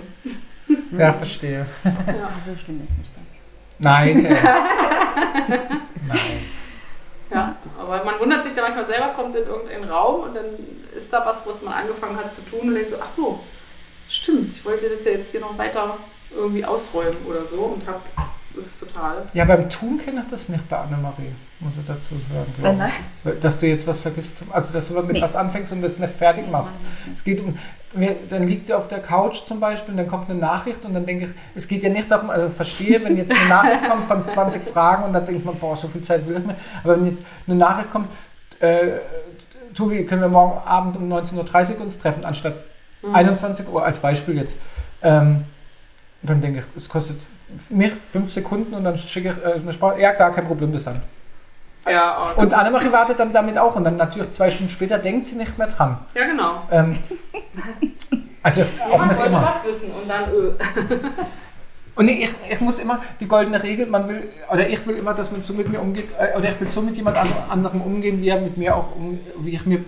Ja, verstehe. Ja. So schlimm ist nicht. Nein. Nein. ja. Aber man wundert sich da manchmal selber, kommt in irgendeinen Raum und dann ist da was, was man angefangen hat zu tun und denkt so, ach so, stimmt, ich wollte das ja jetzt hier noch weiter irgendwie ausräumen oder so und hab das ist total. Ja, beim Tun kenne ich das nicht bei Annemarie, muss ich dazu sagen. Dass du jetzt was vergisst, also dass du mit Nee. was anfängst und das nicht fertig machst. Es geht um, mir- dann liegt sie auf der Couch zum Beispiel und dann kommt eine Nachricht und dann denke ich, es geht ja nicht darum, also verstehe, wenn jetzt eine Nachricht kommt von 20 Fragen und dann denkt man, boah, so viel Zeit will ich nicht. Aber wenn jetzt eine Nachricht kommt, äh, Tobi, können wir morgen Abend um 19.30 Uhr uns treffen, anstatt Mhm. 21 Uhr als Beispiel jetzt. Ähm, dann denke ich, es kostet mir fünf Sekunden und dann schicke ich äh, eine Sprache. Ja, gar kein Problem, bis dann. Ja, aber Und das- Annemarie wartet dann damit auch und dann natürlich zwei Stunden später denkt sie nicht mehr dran. Ja, genau. Ähm, also auch Jemand nicht immer. was wissen und dann, äh, Und ich, ich muss immer, die goldene Regel, man will, oder ich will immer, dass man so mit mir umgeht, äh, oder ich will so mit jemand an- anderem umgehen, wie er mit mir auch, um, wie ich mir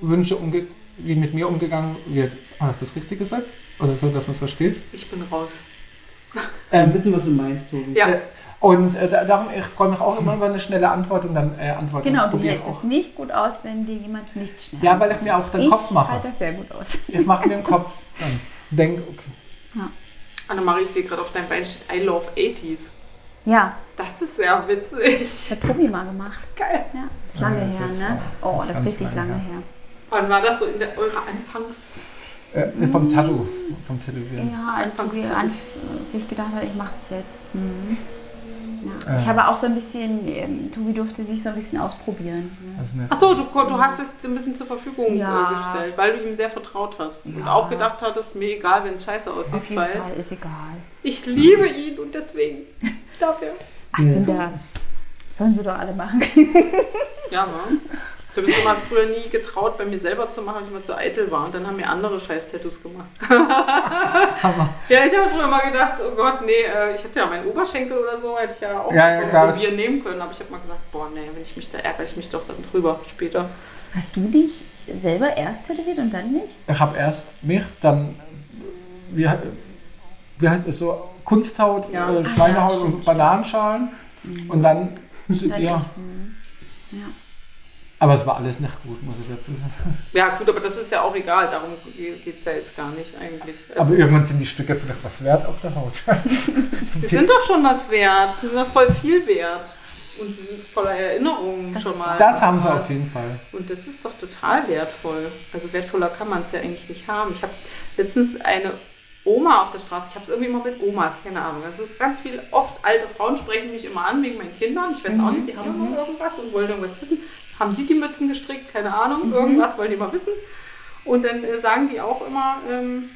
wünsche, umge wie mit mir umgegangen wird. Habe ich das richtig gesagt? Oder so, dass man es versteht? ich bin raus. Ein bisschen, was du meinst, Tobi. Ja. Äh, Und äh, da- darum, ich freue mich auch immer über eine schnelle Antwort und dann äh, Antworten Genau, du hältst ich es auch. nicht gut aus, wenn dir jemand nicht schnell Ja, weil ich mir auch den ich Kopf mache. halte das sehr gut aus. Ich mache mir den Kopf dann. Denk, okay. Annemarie, ich sehe gerade auf deinem Bein steht I love 80s. Ja, Das ist sehr witzig. das hat Tobi mal gemacht. Geil. Ja, ist lange Ja, das her, ist, ne? äh, Oh, das das ist richtig lange lange her. her. Wann war das so in der, eurer Anfangs... Äh, vom Tattoo, vom Tätowieren. Ja, als Tobi Anfangstabu. an, sich gedacht hat, ich mache das jetzt. Mhm. Ja. Ich habe auch so ein bisschen, ähm, Tobi durfte sich so ein bisschen ausprobieren. Ne? Achso, du, du hast es ein bisschen zur Verfügung Ja. äh, gestellt, weil du ihm sehr vertraut hast. Und Ja. auch gedacht hattest, mir egal, wenn es scheiße aussieht, Auf jeden weil Fall, ist egal. ich liebe ihn und deswegen darf er. Ach, sind da, sollen sie doch alle machen. Ja, ne? Ich habe es immer früher nie getraut, bei mir selber zu machen, weil ich immer zu eitel war. Und dann haben mir andere scheiß Tattoos gemacht. ja, ich habe früher mal gedacht, oh Gott, nee, äh, ich hätte ja meinen Oberschenkel oder so, hätte ich ja auch Ja, ja, klar, probieren nehmen können. Aber ich habe mal gesagt, boah, nee, wenn ich mich da ärgere, ich mich doch dann drüber später. Hast du dich selber erst tätowiert und dann nicht? Ich habe erst mich, dann, wie, wie heißt es so, Kunsthaut, Ja. äh, Ach, Schweinehaut ja, und Bananenschalen. Und dann, Dann ja. ich, mhm. ja. Aber es war alles nicht gut, muss ich dazu sagen. Ja, gut, aber das ist ja auch egal, darum geht es ja jetzt gar nicht eigentlich. Also, Aber irgendwann sind die Stücke vielleicht was wert auf der Haut. die sind doch schon was wert. Die sind doch voll viel wert. Und sie sind voller Erinnerungen Das schon mal. Das haben sie auf jeden Fall. Und das ist doch total wertvoll. Also wertvoller kann man es ja eigentlich nicht haben. Ich habe letztens eine Oma auf der Straße. Ich habe es irgendwie immer mit Omas, keine Ahnung. Also ganz viel, oft alte Frauen sprechen mich immer an wegen meinen Kindern. Ich weiß auch nicht, die haben immer irgendwas und wollen irgendwas wissen. Haben sie die Mützen gestrickt? Keine Ahnung, irgendwas wollen die immer wissen. Und dann äh, sagen die auch immer, ähm,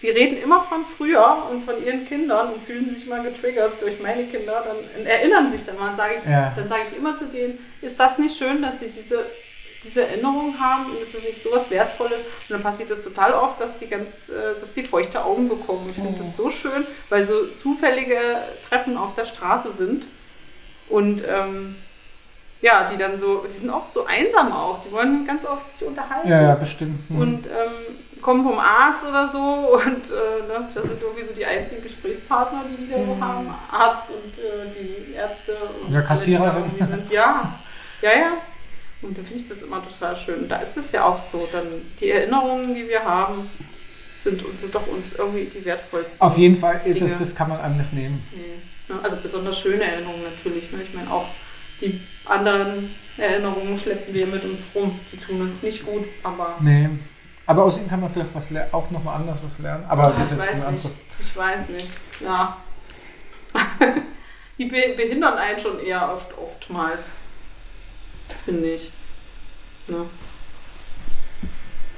die reden immer von früher und von ihren Kindern und fühlen sich mal getriggert durch meine Kinder. Dann erinnern sich dann mal. Dann sage ich, Ja. dann sage ich immer zu denen, ist das nicht schön, dass sie diese diese Erinnerung haben und ist nicht so was Wertvolles. Und dann passiert es total oft, dass die ganz, äh, dass die feuchte Augen bekommen. Ich finde das so schön, weil so zufällige Treffen auf der Straße sind. Und ähm, ja, die dann so, die sind oft so einsam auch. Die wollen ganz oft sich unterhalten. Ja, ja, bestimmt. Mhm. Und ähm, kommen vom Arzt oder so und äh, ne, das sind irgendwie so die einzigen Gesprächspartner, die die da so haben. Arzt und äh, die Ärzte und Ja, da Kassiererin. Ja, ja, ja. Und dann finde ich das immer total schön. Und da ist es ja auch so, dann die Erinnerungen, die wir haben, sind, sind doch uns irgendwie die wertvollsten. Auf jeden Fall ist es, Dinge. das kann man einem nicht nehmen. Nee. Ja, Also besonders schöne Erinnerungen natürlich. Ne? Ich meine auch die anderen Erinnerungen schleppen wir mit uns rum. Die tun uns nicht gut, aber Nee. Aber aus ihnen kann man vielleicht was auch nochmal anders was lernen. Aber Ah, das ich ist weiß nicht. Ich weiß nicht. Ja. Die be behindern einen schon eher oft, oftmals. Finde ich. Ne?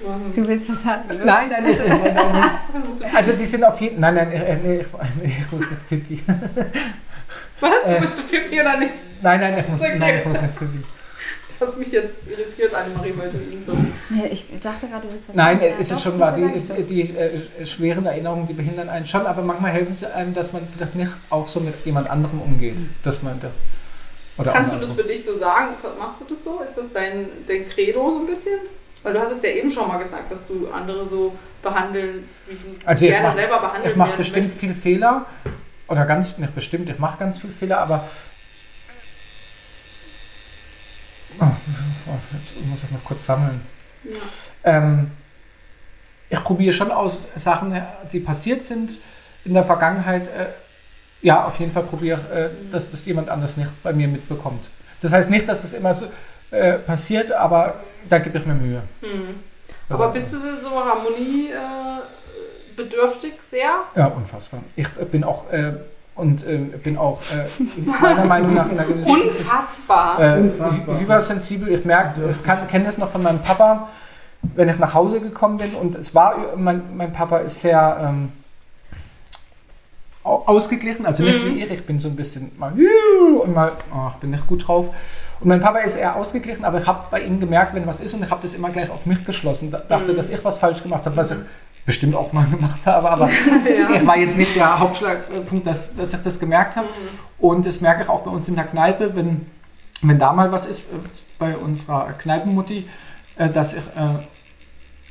Ja. Du willst was sagen? oder? Nein, nein, ich, nein, nein, nein. Also die sind auf jeden Nein, nein, äh, nee, ich, nee, ich muss nicht pipi. Was? Äh. Bist du Pipi oder nicht? Nein, nein, ich muss, Okay. nein, ich muss nicht pipi. Du hast mich jetzt irritiert, Annemarie, weil du ihn so. Nee, ich dachte gerade, du willst was Nein, es Ja, ist doch, schon wahr. Die, sagen. die äh, schweren Erinnerungen, die behindern einen schon, aber manchmal helfen sie einem, dass man vielleicht nicht auch so mit jemand anderem umgeht. Dass man da, oder Kannst du das für dich so sagen? Machst du das so? Ist das dein, dein Credo so ein bisschen? Weil du hast es ja eben schon mal gesagt, dass du andere so behandelst, wie du Also gerne mach- selber behandelt Ich mache bestimmt möchtest. viel Fehler. Oder ganz, nicht bestimmt, ich mache ganz viel Fehler, aber. Oh, jetzt muss ich noch kurz sammeln. Ja. Ähm, ich probiere schon aus Sachen, die passiert sind in der Vergangenheit. Äh, ja, auf jeden Fall probiere ich, äh, dass das jemand anders nicht bei mir mitbekommt. Das heißt nicht, dass das immer so äh, passiert, aber da gebe ich mir Mühe. Hm. Aber bist du so harmoniebedürftig äh, bedürftig sehr? Ja, unfassbar. Ich bin auch äh, und äh, bin auch äh, meiner Meinung nach in einer gewissen Unfassbar. äh, Unfassbar. hypersensibel. Ich merke, ich kann- kenne das noch von meinem Papa, wenn ich nach Hause gekommen bin und es war, mein, mein Papa ist sehr ähm, au- ausgeglichen, also nicht Mhm. wie ich, ich bin so ein bisschen mal und mal, oh, ich bin nicht gut drauf. Und mein Papa ist eher ausgeglichen, aber ich habe bei ihm gemerkt, wenn was ist und ich habe das immer gleich auf mich geschlossen, da, dachte, Mhm. dass ich was falsch gemacht habe, was ich bestimmt auch mal gemacht habe, aber Ja. ich war jetzt nicht der Hauptschlagpunkt, dass, dass ich das gemerkt habe. Und das merke ich auch bei uns in der Kneipe, wenn, wenn da mal was ist, äh, bei unserer Kneipenmutti, äh, dass ich äh,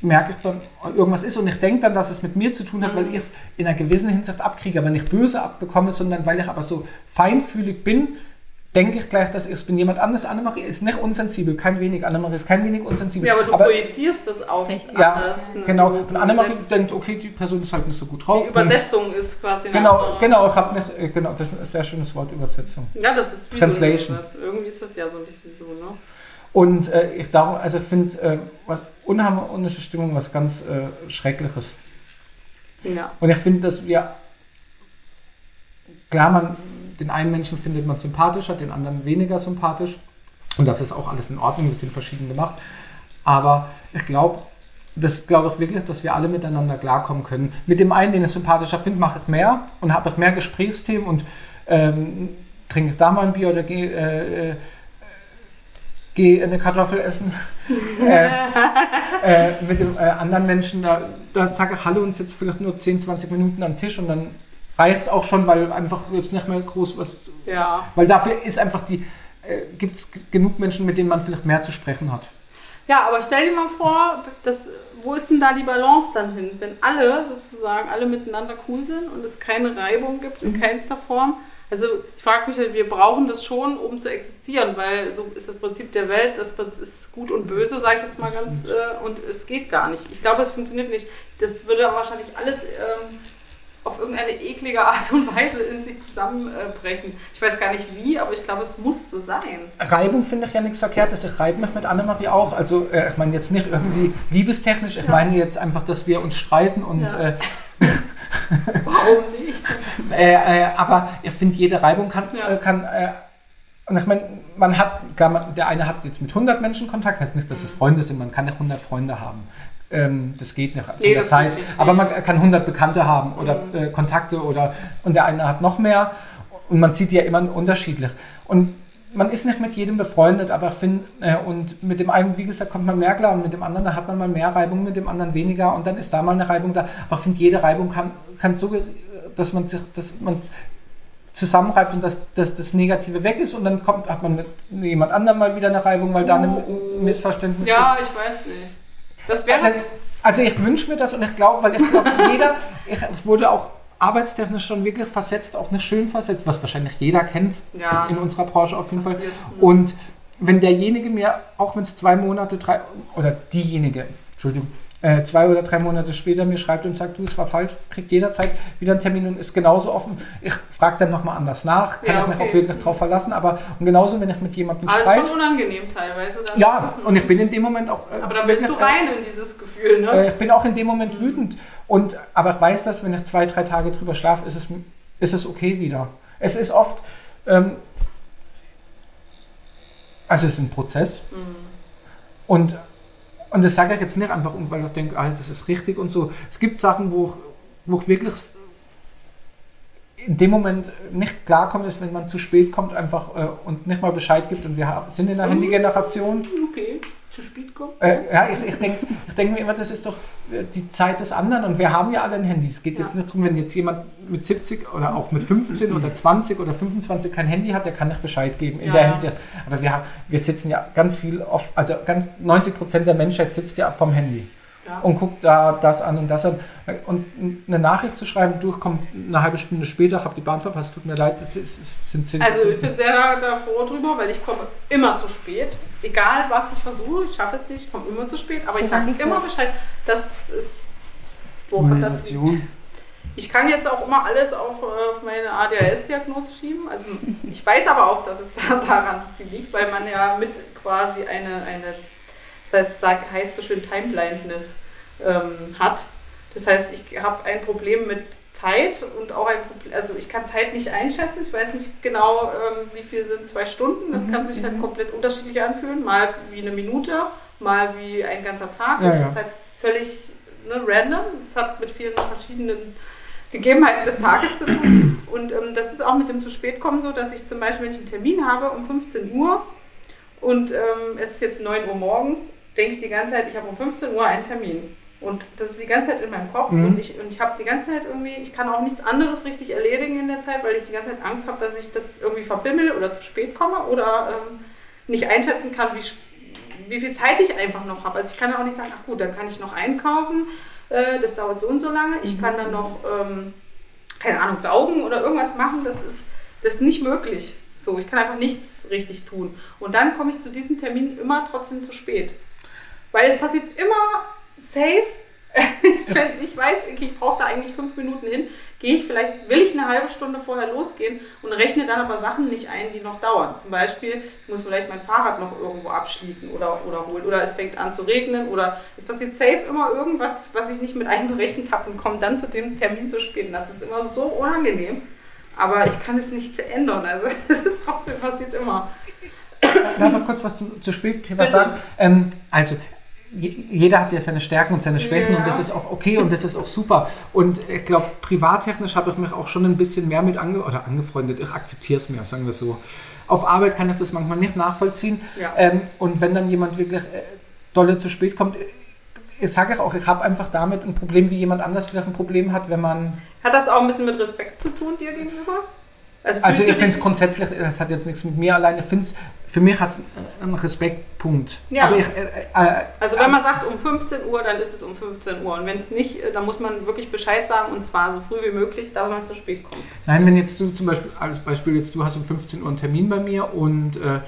merke ich dann, irgendwas ist und ich denke dann, dass es mit mir zu tun hat, weil ich es in einer gewissen Hinsicht abkriege, aber nicht böse abbekomme, sondern weil ich aber so feinfühlig bin, denke ich gleich, dass ich es bin jemand anderes. Annemarie ist nicht unsensibel, kein wenig. Annemarie ist kein wenig unsensibel. Ja, aber du projizierst das Richtig. ja, anders. ne? genau. Du- Und du Annemarie setzt- denkt, okay, die Person ist halt nicht so gut drauf. Die Übersetzung ist quasi eine Genau, andere. genau, ich habe nicht, äh, genau, das ist ein sehr schönes Wort, Übersetzung. Ja, das ist wie Translation. So, irgendwie ist das ja so ein bisschen so, ne? Und äh, ich darum, also ich finde äh, was unharmonische Stimmung was ganz äh, Schreckliches. Ja. Und ich finde, dass wir klar, man den einen Menschen findet man sympathischer, den anderen weniger sympathisch. Und das ist auch alles in Ordnung, wir sind verschieden gemacht. Aber ich glaube, das glaube ich wirklich, dass wir alle miteinander klarkommen können. Mit dem einen, den ich sympathischer finde, mache ich mehr und habe ich mehr Gesprächsthemen und ähm, trinke ich da mal ein Bier oder gehe äh, äh, geh eine Kartoffel essen. äh, äh, mit dem äh, anderen Menschen, da, da sage ich Hallo und sitze vielleicht nur 10, 20 Minuten am Tisch und dann reicht es auch schon, weil einfach jetzt nicht mehr groß was. Ja. Weil dafür ist einfach die, äh, gibt es genug Menschen, mit denen man vielleicht mehr zu sprechen hat. Ja, aber stell dir mal vor, das, wo ist denn da die Balance dann hin? Wenn alle sozusagen, alle miteinander cool sind und es keine Reibung gibt in keinster Form. Also ich frage mich halt, wir brauchen das schon, um zu existieren, weil so ist das Prinzip der Welt, das ist gut und böse, sage ich jetzt mal ganz, äh, und es geht gar nicht. Ich glaube, es funktioniert nicht. Das würde wahrscheinlich alles ähm, auf irgendeine eklige Art und Weise in sich zusammenbrechen. Ich weiß gar nicht wie, aber ich glaube, es muss so sein. Reibung finde ich ja nichts Verkehrtes. Ich reibe mich mit Annemarie auch. Also, äh, ich meine jetzt nicht irgendwie liebestechnisch. Ich Ja. meine jetzt einfach, dass wir uns streiten und Ja. äh, Warum nicht? Äh, äh, aber ich finde, jede Reibung kann, Ja. äh, kann äh, und ich meine, man hat, der eine hat jetzt mit 100 Menschen Kontakt, heißt nicht, dass es Freunde sind, man kann nicht 100 Freunde haben. Ähm, das geht nicht von Nee, der Zeit. nicht, Aber nee. man kann 100 Bekannte haben oder äh, Kontakte oder und der eine hat noch mehr und man sieht ja immer unterschiedlich. Und man ist nicht mit jedem befreundet, aber ich finde, äh, und mit dem einen, wie gesagt, kommt man mehr klar und mit dem anderen, da hat man mal mehr Reibung, mit dem anderen weniger und dann ist da mal eine Reibung da. Aber ich finde, jede Reibung kann, kann so, dass man sich, dass man zusammenreibt und dass, dass das Negative weg ist und dann kommt, hat man mit jemand anderem mal wieder eine Reibung, weil da ein Missverständnis Ja, ist. ich weiß nicht. Das wäre. Also ich wünsche mir das und ich glaube, weil ich glaube, jeder, ich wurde auch arbeitstechnisch schon wirklich versetzt, auch nicht schön versetzt, was wahrscheinlich jeder kennt Ja, in unserer Branche auf jeden Fall. passiert. Und wenn derjenige mir, auch wenn es zwei Monate, drei, oder diejenige, Entschuldigung, äh, zwei oder drei Monate später mir schreibt und sagt, du, es war falsch, kriegt jederzeit wieder einen Termin und ist genauso offen. Ich frage dann nochmal anders nach, kann Ja, ich mich okay. auch wirklich drauf verlassen, aber und genauso, wenn ich mit jemandem Aber es ist streite, schon unangenehm teilweise. Dann. ja, und ich bin in dem Moment auch... äh, Aber da willst du rein in dieses Gefühl, ne? äh, ich bin auch in dem Moment wütend. Und, aber ich weiß, dass wenn ich zwei, drei Tage drüber schlafe, ist es, ist es okay wieder. Es ist oft, ähm, also es ist ein Prozess. Mhm. Und, und das sage ich jetzt nicht einfach, um, weil ich denke, ah, das ist richtig und so. Es gibt Sachen, wo ich, wo ich wirklich in dem Moment nicht klarkomme, ist, wenn man zu spät kommt einfach äh, und nicht mal Bescheid gibt. Und wir haben- sind in einer Handy-Generation. Okay, zu spät kommen. Äh, ja, ich, ich denke ich denk mir immer, das ist doch äh, die Zeit des anderen und wir haben ja alle ein Handy. Es geht Ja. jetzt nicht darum, wenn jetzt jemand mit 70 oder auch mit 15 oder 20 oder 25 kein Handy hat, der kann nicht Bescheid geben in Ja, der ja. Hinsicht. Aber wir, haben, wir sitzen ja ganz viel oft, also ganz 90 Prozent der Menschheit sitzt ja vom Handy Ja. und guckt da das an und das an. Und eine Nachricht zu schreiben, durchkommt eine halbe Stunde später, habe die Bahn verpasst, tut mir leid, das ist, sind zehn Also ich bin sehr da, da froh drüber, weil ich komme immer zu spät. Egal was ich versuche, ich schaffe es nicht, ich komme immer zu spät. Aber ich sage immer? Bescheid. Das ist. Woran das. Ich kann jetzt auch immer alles auf, auf meine ADHS-Diagnose schieben. Also ich weiß aber auch, dass es da daran liegt, weil man ja mit quasi eine, eine heißt, sag- heißt so schön Time Blindness ähm, hat. Das heißt, ich habe ein Problem mit Zeit und auch ein Problem, also ich kann Zeit nicht einschätzen. Ich weiß nicht genau, ähm, wie viel sind zwei Stunden. Das kann sich halt komplett unterschiedlich anfühlen. Mal wie eine Minute, mal wie ein ganzer Tag. Ja, das ja. ist halt völlig ne, random. Es hat mit vielen verschiedenen Gegebenheiten des Tages zu tun. Und ähm, das ist auch mit dem zu spät kommen so, dass ich zum Beispiel, wenn ich einen Termin habe um 15 Uhr und ähm, es ist jetzt 9 Uhr morgens, denke ich die ganze Zeit, ich habe um 15 Uhr einen Termin. Und das ist die ganze Zeit in meinem Kopf Mhm. und ich, und ich habe die ganze Zeit irgendwie, ich kann auch nichts anderes richtig erledigen in der Zeit, weil ich die ganze Zeit Angst habe, dass ich das irgendwie verbimmel oder zu spät komme oder ähm, nicht einschätzen kann, wie, wie viel Zeit ich einfach noch habe. Also ich kann auch nicht sagen, ach gut, dann kann ich noch einkaufen, äh, das dauert so und so lange. Ich kann dann noch, ähm, keine Ahnung, saugen oder irgendwas machen. Das ist, das ist nicht möglich. So, ich kann einfach nichts richtig tun. Und dann komme ich zu diesem Termin immer trotzdem zu spät. Weil es passiert immer safe. Wenn ich weiß, ich brauche da eigentlich fünf Minuten hin, gehe ich vielleicht, will ich eine halbe Stunde vorher losgehen und rechne dann aber Sachen nicht ein, die noch dauern. Zum Beispiel, ich muss vielleicht mein Fahrrad noch irgendwo abschließen oder, oder holen oder es fängt an zu regnen oder es passiert safe immer irgendwas, was ich nicht mit einberechnet habe und komme dann zu dem Termin zu spät. Das ist immer so unangenehm. Aber ich kann es nicht ändern. Also es ist trotzdem passiert immer. Darf ich kurz was zu, zu Bitte. sagen? Ähm, also, jeder hat ja seine Stärken und seine Schwächen Ja. und das ist auch okay und das ist auch super. Und ich glaube, privattechnisch habe ich mich auch schon ein bisschen mehr mit ange oder angefreundet. Ich akzeptiere es mehr, sagen wir so. Auf Arbeit kann ich das manchmal nicht nachvollziehen. Ja. Ähm, und wenn dann jemand wirklich äh, dolle zu spät kommt, äh, ich sage auch, ich habe einfach damit ein Problem, wie jemand anders vielleicht ein Problem hat, wenn man. Hat das auch ein bisschen mit Respekt zu tun dir gegenüber? Also, Also, ich finde es grundsätzlich, das hat jetzt nichts mit mir alleine, ich finde es, für mich hat es einen Respektpunkt. Ja. Ich, äh, äh, Also wenn man sagt um 15 Uhr, dann ist es um 15 Uhr. Und wenn es nicht, äh, dann muss man wirklich Bescheid sagen und zwar so früh wie möglich, dass man zu spät kommt. Nein, wenn jetzt du zum Beispiel, als Beispiel jetzt du hast um 15 Uhr einen Termin bei mir und äh,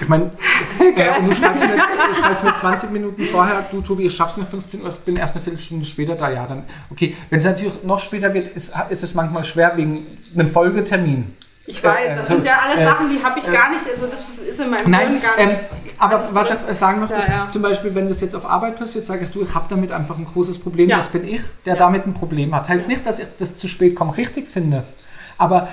ich meine, äh, und du schreibst, mir, schreibst mir 20 Minuten vorher, du Tobi, ich schaff's mir 15 Uhr, ich bin erst eine Viertelstunde später da, ja, dann, okay. Wenn es natürlich noch später wird, ist, ist es manchmal schwer wegen einem Folgetermin. Ich weiß, das so, sind ja alles äh, Sachen, die habe ich äh, gar nicht, also das ist in meinem Nein, Hirn gar ähm, nicht. aber nicht was ich sagen möchte, Ja, ist ja. zum Beispiel, wenn das jetzt auf Arbeit passiert, sage ich, du, ich habe damit einfach ein großes Problem, Ja. das bin ich, der damit ein Problem hat. Heißt nicht, dass ich das zu spät kommen richtig finde, aber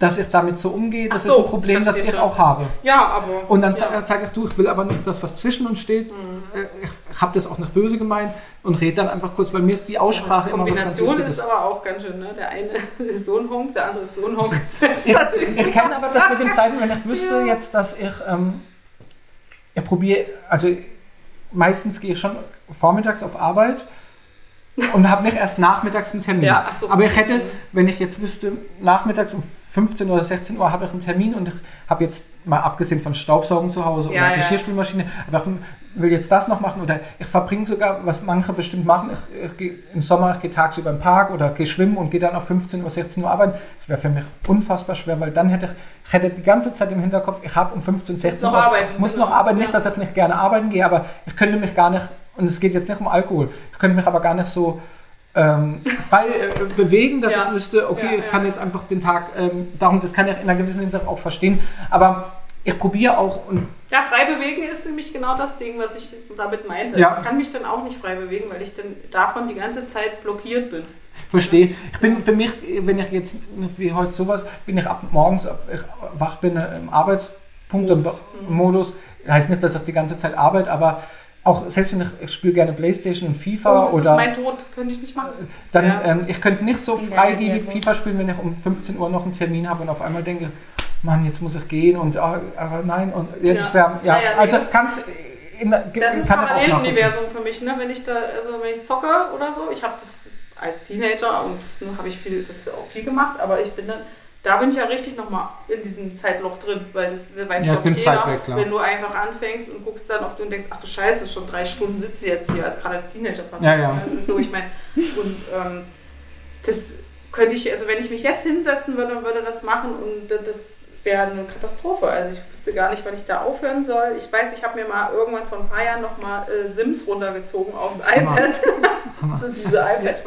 dass ich damit so umgehe, das so, ist ein Problem, ich das ich auch habe. Ja, aber. Und dann ja. sage sag ich, du, ich will aber nicht das, was zwischen uns steht. Mhm. Äh, Ich habe das auch nicht böse gemeint und rede dann einfach kurz, weil mir ist die Aussprache Die immer was ganz Kombination ist aber auch ganz schön, ne? Der eine ist so ein Honk, der andere ist so ein Honk. Ich, ich kenne aber das mit den Zeiten, wenn ich wüsste jetzt, dass ich, ähm, ich probiere, also meistens gehe ich schon vormittags auf Arbeit und habe nicht erst nachmittags einen Termin. Ja, so, aber ich hätte, wenn ich jetzt wüsste, nachmittags um 15 oder 16 Uhr habe ich einen Termin und ich habe jetzt mal abgesehen von Staubsaugen zu Hause Ja, oder ja. Geschirrspülmaschine, aber ich will jetzt das noch machen oder ich verbringe sogar, was manche bestimmt machen, ich, ich gehe im Sommer, ich gehe tagsüber im Park oder gehe schwimmen und gehe dann auf 15 Uhr, 16 Uhr arbeiten. Das wäre für mich unfassbar schwer, weil dann hätte ich, ich hätte die ganze Zeit im Hinterkopf, ich habe um 15, 16 noch Uhr, arbeiten, muss genau. noch arbeiten, nicht, dass ich nicht gerne arbeiten gehe, aber ich könnte mich gar nicht, und es geht jetzt nicht um Alkohol, ich könnte mich aber gar nicht so ähm, frei äh, bewegen, dass Ja. ich wüsste, okay, Ja, ich kann jetzt einfach den Tag, ähm, darum, das kann ich in einer gewissen Hinsicht auch verstehen, aber ich probiere auch und Ja, frei bewegen ist nämlich genau das Ding, was ich damit meinte. Ja. Ich kann mich dann auch nicht frei bewegen, weil ich dann davon die ganze Zeit blockiert bin. verstehe. Ich bin für mich, wenn ich jetzt wie heute sowas, bin ich ab morgens, ab ich wach bin äh, im Arbeitspunkt, im Modus, heißt nicht, dass ich die ganze Zeit arbeite, aber auch selbst wenn ich, ich spiele gerne Playstation und FIFA Oh, das oder ist mein Tod, das könnte ich nicht machen. Das dann, wär- ähm, ich könnte nicht so freigebig FIFA spielen, wenn ich um 15 Uhr noch einen Termin habe und auf einmal denke, Mann, jetzt muss ich gehen und ah, aber nein und ja, das ja, Ja, ja, also nee. ich kann's in, das ist. Paralleluniversum für mich, ne? Wenn ich da, also wenn ich zocke oder so, ich habe das als Teenager und nun habe ich viel, das auch viel gemacht, aber ich bin dann, da bin ich ja richtig nochmal in diesem Zeitloch drin, weil das weiß Ja, es glaub ich jeder, weg, klar. wenn du einfach anfängst und guckst dann auf du und denkst, ach du Scheiße, schon drei Stunden sitze ich jetzt hier, als gerade als Teenager passiert. Ja, ja. Und so, ich meine, und ähm, das könnte ich, also wenn ich mich jetzt hinsetzen würde, würde das machen und das wäre eine Katastrophe. Also ich wüsste gar nicht, wann ich da aufhören soll. Ich weiß, ich habe mir mal irgendwann vor ein paar Jahren nochmal äh, Sims runtergezogen aufs Hammer. iPad. So diese iPads,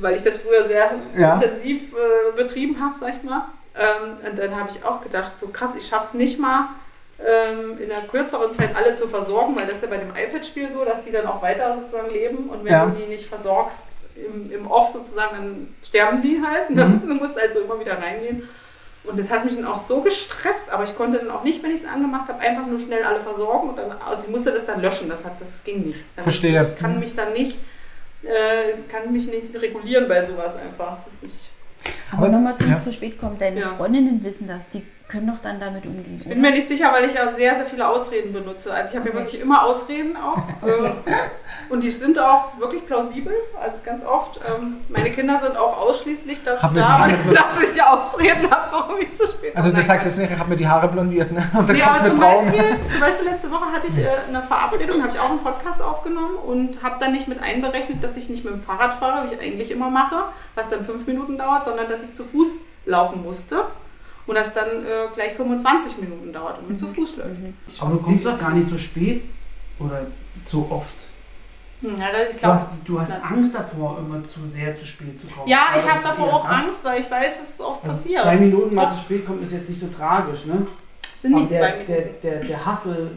weil, ich das früher sehr Ja. intensiv äh, betrieben habe, sag ich mal. Ähm, und dann habe ich auch gedacht, so krass, ich schaff's nicht mal ähm, in einer kürzeren Zeit alle zu versorgen, weil das ist ja bei dem iPad-Spiel so, dass die dann auch weiter sozusagen leben und wenn Ja. du die nicht versorgst im, im Off sozusagen, dann sterben die halt. Ne? Mhm. Du musst also immer wieder reingehen. Und das hat mich dann auch so gestresst, aber ich konnte dann auch nicht, wenn ich es angemacht habe, einfach nur schnell alle versorgen und dann, also ich musste das dann löschen, das, hat, das ging nicht. Dann Verstehe. Ich kann mich dann nicht, äh, kann mich nicht regulieren bei sowas einfach. Das ist nicht, Aber Aber- nochmal zum ja. zu spät kommen. Deine Ja. Freundinnen wissen das. Die können doch dann damit umgehen. Ich bin mir nicht sicher, weil ich ja sehr, sehr viele Ausreden benutze. Also ich habe ja Okay. wirklich immer Ausreden auch. Äh, Und die sind auch wirklich plausibel. Also ganz oft. Ähm, meine Kinder sind auch ausschließlich dazu Hab da, dass ich Ausreden habe, warum ich zu spät Also das sagst du jetzt nicht, ich habe mir die Haare blondiert ne? und dann Nee, aber du zum. Beispiel, zum Beispiel letzte Woche hatte ich äh, eine Verabredung, habe ich auch einen Podcast aufgenommen und habe dann nicht mit einberechnet, dass ich nicht mit dem Fahrrad fahre, wie ich eigentlich immer mache, was dann fünf Minuten dauert, sondern dass ich zu Fuß laufen musste und das dann äh, gleich 25 Minuten dauert und man zu Fuß läuft. Ich Aber du kommst doch gar nicht so spät oder so oft. Hm, Ja, das- ich Du hast, du hast Angst davor, immer zu sehr zu spät zu kommen. Ja, Aber ich das habe davor auch das. Angst, weil ich weiß, es ist oft Also passiert. zwei Minuten mal Ja. zu spät kommen ist jetzt nicht so tragisch, ne? Es sind nicht der, zwei der, Minuten. der, der Hustle,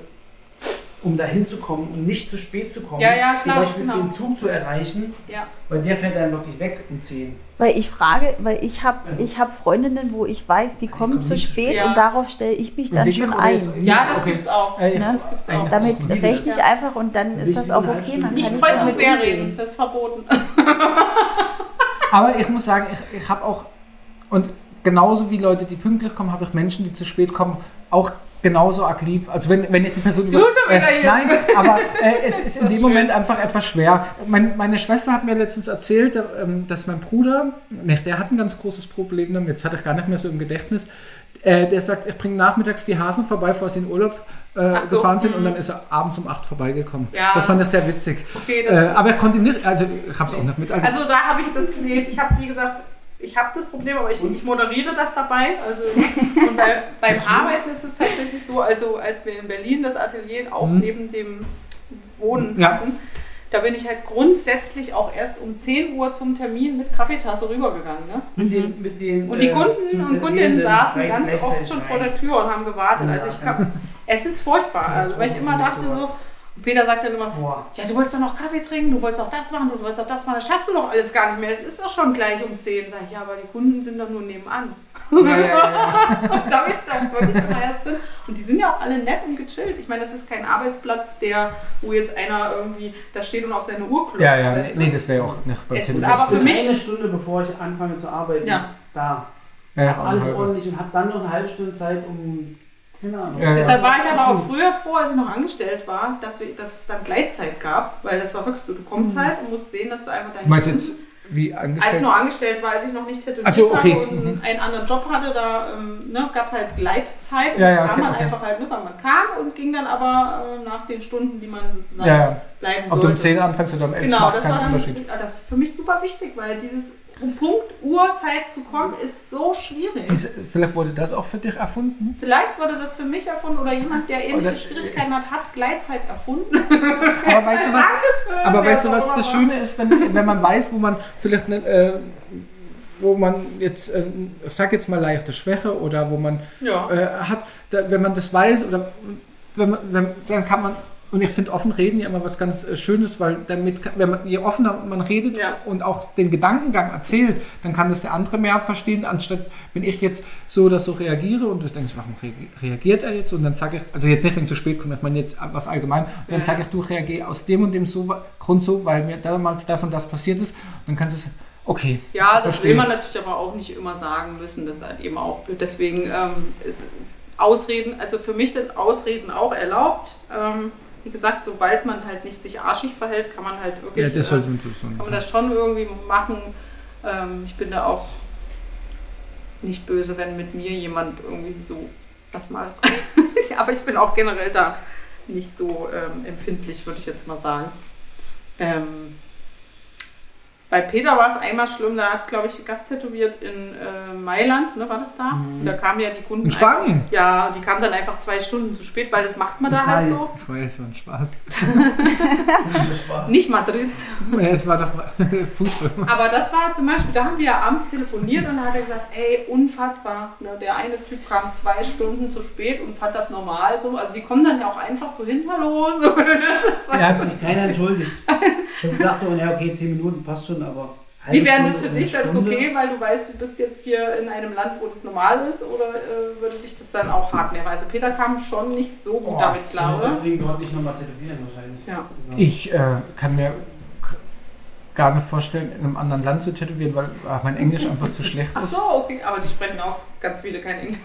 um da hinzukommen und nicht zu spät zu kommen, Ja, ja, klar, zum Beispiel genau. den Zug zu erreichen, Ja. weil der fährt dann wirklich weg um 10. Weil ich frage, weil ich habe Also- ich hab Freundinnen, wo ich weiß, die kommen kommen zu zu spät. Ja. und darauf stelle ich mich dann schon ein. ja, das Okay. gibt's auch. Äh, Ne? Das gibt's auch. Damit rechne ich Ja. einfach und dann ist das auch okay. Man Nicht kann kreuz und quer reden, das ist verboten. Aber ich muss sagen, ich, ich habe auch, und genauso wie Leute, die pünktlich kommen, habe ich Menschen, die zu spät kommen, auch genauso arg lieb. Also wenn, wenn ich die Person Du schon wieder äh, hier. Nein, aber äh, es ist in dem ist Moment schön. einfach etwas schwer. Mein, meine Schwester hat mir letztens erzählt, äh, ähm, dass mein Bruder, der hat ein ganz großes Problem damit, jetzt hat er gar nicht mehr so im Gedächtnis, äh, der sagt, ich bringe nachmittags die Hasen vorbei, bevor sie in Urlaub äh, so, gefahren sind und mhm. dann ist er abends um 8 vorbeigekommen. Ja. Das fand ich sehr witzig. Okay, Äh, aber ich konnte ihm nicht, also ich habe es auch nicht mit. Also, also da habe ich das, nee, ich habe wie gesagt, ich habe das Problem, aber ich, ich moderiere das dabei. Also und bei, beim Arbeiten ist es tatsächlich so, also als wir in Berlin das Atelier auch Mhm. neben dem Wohnen Ja. hatten, da bin ich halt grundsätzlich auch erst um 10 Uhr zum Termin mit Kaffeetasse rübergegangen. Ne? Mit den, mit den, Und die äh, Kunden und Kundinnen saßen ganz oft schon vor rein. der Tür und haben gewartet. Ja, Also ich kann, es ist furchtbar, also, weil ich immer dachte so, und Peter sagt dann immer, Boah. ja, du wolltest doch noch Kaffee trinken, du wolltest doch das machen, du wolltest doch das machen, das schaffst du doch alles gar nicht mehr. Es ist doch schon gleich um 10. Sag ich, ja, aber die Kunden sind doch nur nebenan. Ja, ja, ja. Und damit dann wirklich immer erst sind. Und die sind ja auch alle nett und gechillt. Ich meine, das ist kein Arbeitsplatz, der, wo jetzt einer irgendwie da steht und auf seine Uhr klopft. ja, ja, weißt du? nee, das wäre auch nicht beim Es ist aber für Ich bin mich- eine Stunde bevor ich anfange zu arbeiten, Ja. da. ja, alles ordentlich und habe dann noch eine halbe Stunde Zeit, um. Keine Ahnung. Ja, Deshalb war was ich aber auch früher froh, als ich noch angestellt war, dass, wir, dass es dann Gleitzeit gab, weil das war wirklich so, du kommst halt und musst sehen, dass du einfach deine Du meinst jetzt wie Als ich angestellt? noch angestellt war, als ich noch nicht tätowiert so, okay. habe und einen anderen Job hatte, da ähm, ne, gab es halt Gleitzeit. Und Ja, ja, da kam okay, man okay. einfach halt, ne, weil man kam und ging dann aber äh, nach den Stunden, die man sozusagen Ja, ja. bleiben Ob du um sollte. 10 anfängst oder um 11 Genau, macht das war keinen dann Unterschied. das ist für mich super wichtig, weil dieses Punkt Uhrzeit zu kommen, ist so schwierig. Diese, vielleicht wurde das auch für dich erfunden? Vielleicht wurde das für mich erfunden oder jemand, der ähnliche Oder- Schwierigkeiten hat, hat Gleitzeit erfunden. Aber weißt du was? Dankeschön, Aber weißt du, was das war. Schöne ist, wenn, wenn man weiß, wo man vielleicht eine, äh, wo man jetzt, äh, ich sag jetzt mal leichte Schwäche oder wo man Ja. äh, hat, da, wenn man das weiß oder wenn man, wenn, dann kann man und ich finde offen reden ja immer was ganz äh, Schönes, weil damit, kann- wenn man, je offener man redet Ja. und auch den Gedankengang erzählt, dann kann das der andere mehr verstehen, anstatt wenn ich jetzt so oder so reagiere und du denkst, warum reagi- reagiert er jetzt? Und dann sage ich, also jetzt nicht wegen zu spät kommt, ich meine jetzt was allgemein, und dann sage ich, du reagier aus dem und dem so, Grund so, weil mir damals das und das passiert ist. Und dann kannst du sagen, okay. Ja, das verstehe. will man natürlich aber auch nicht immer sagen müssen. Das ist halt eben auch blöd. Deswegen ähm, ist Ausreden, also für mich sind Ausreden auch erlaubt. Ähm, wie gesagt, sobald man halt nicht sich arschig verhält, kann man halt wirklich, Ja, das äh, kann man das schon irgendwie machen. Ähm, ich bin da auch nicht böse, wenn mit mir jemand irgendwie so was macht. aber ich bin auch generell da nicht so ähm, empfindlich, würde ich jetzt mal sagen. Ähm, bei Peter war es einmal schlimm, da hat, glaube ich, Gast tätowiert in äh, Mailand, ne, war das da? Und Da kamen ja die Kunden. In Spanien? Einfach, ja, und die kamen dann einfach zwei Stunden zu spät, weil das macht man da halt so. Ich weiß, war ein Spaß. Spaß. Nicht Madrid. Ja, es war doch Fußball. Aber das war zum Beispiel, da haben wir ja abends telefoniert und da hat er gesagt, ey, unfassbar. Ne, der eine Typ kam zwei Stunden zu spät und fand das normal so. Also die kommen dann ja auch einfach so hin, hallo. So. Das Ja, Hat sich keiner entschuldigt. Ich habe gesagt, so, ja, okay, 10 Minuten passt schon, aber. Wie wäre das für dich? Wäre das okay, weil du weißt, du bist jetzt hier in einem Land, wo das normal ist? Oder äh, würde dich das dann auch hart nehmen? Also Peter kam schon nicht so gut Oh, damit klar, oder? Deswegen dort nicht nochmal tätowieren wahrscheinlich. Ja. Ich äh, kann mir gar nicht vorstellen, in einem anderen Land zu tätowieren, weil ach, mein Englisch einfach zu schlecht Ach ist. so, okay, aber die sprechen auch ganz viele kein Englisch.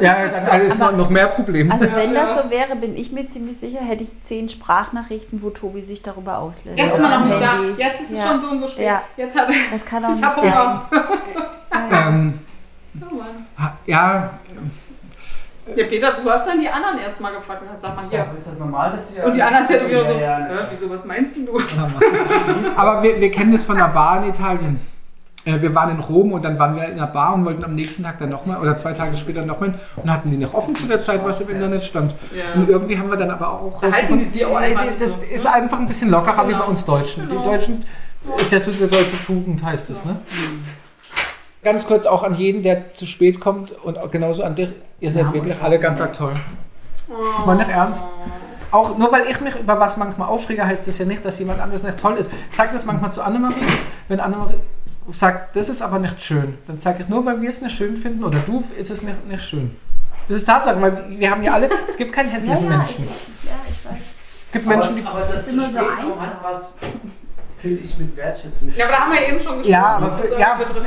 Ja, dann ist noch, noch mehr Problem. Also Ja, wenn ja. das so wäre, bin ich mir ziemlich sicher, hätte ich zehn Sprachnachrichten, wo Tobi sich darüber auslässt. Er ist immer noch nicht da. Jetzt ist es Ja. schon so und so spät. Ja. Jetzt hat er. Das kann auch Ich habe nicht sein. Hunger. Ja. Ähm, Oh ja, Ja, Peter, du hast dann die anderen erstmal gefragt. Sag mal Ja. hier. Ist das normal, dass sie. Und die anderen Tätowierer so, Ja, ja, "Hä, wieso, was meinst du? aber wir, wir kennen das von der Bar in Italien. Äh, Wir waren in Rom und dann waren wir in der Bar und wollten am nächsten Tag dann nochmal oder zwei Tage später nochmal und hatten die noch offen zu der Zeit, was im Internet stand. Ja. Und irgendwie haben wir dann aber auch Da halten die sich auch das so. ist einfach ein bisschen lockerer wie Genau. bei uns Deutschen. Genau. Die Deutschen ist ja so die deutsche Tugend, heißt es, ne? Ganz kurz auch an jeden, der zu spät kommt und genauso an dich. Ihr seid Ja, wirklich alle ganz arg toll. Das war nicht ernst. Auch nur weil ich mich über was manchmal aufrege, heißt das ja nicht, dass jemand anderes nicht toll ist. Ich sage das manchmal zu Annemarie, wenn Annemarie sagt, das ist aber nicht schön, dann sage ich nur, weil wir es nicht schön finden oder du ist es nicht, nicht schön. Das ist Tatsache, weil wir haben ja alle, es gibt keinen hässlichen ja, Menschen. ich, ja, ich weiß. Es gibt Menschen, die aber, aber das immer zu so hat was, finde ich, mit Wertschätzung. Ja, aber da haben wir eben schon gesprochen. Ja, aber dass für, es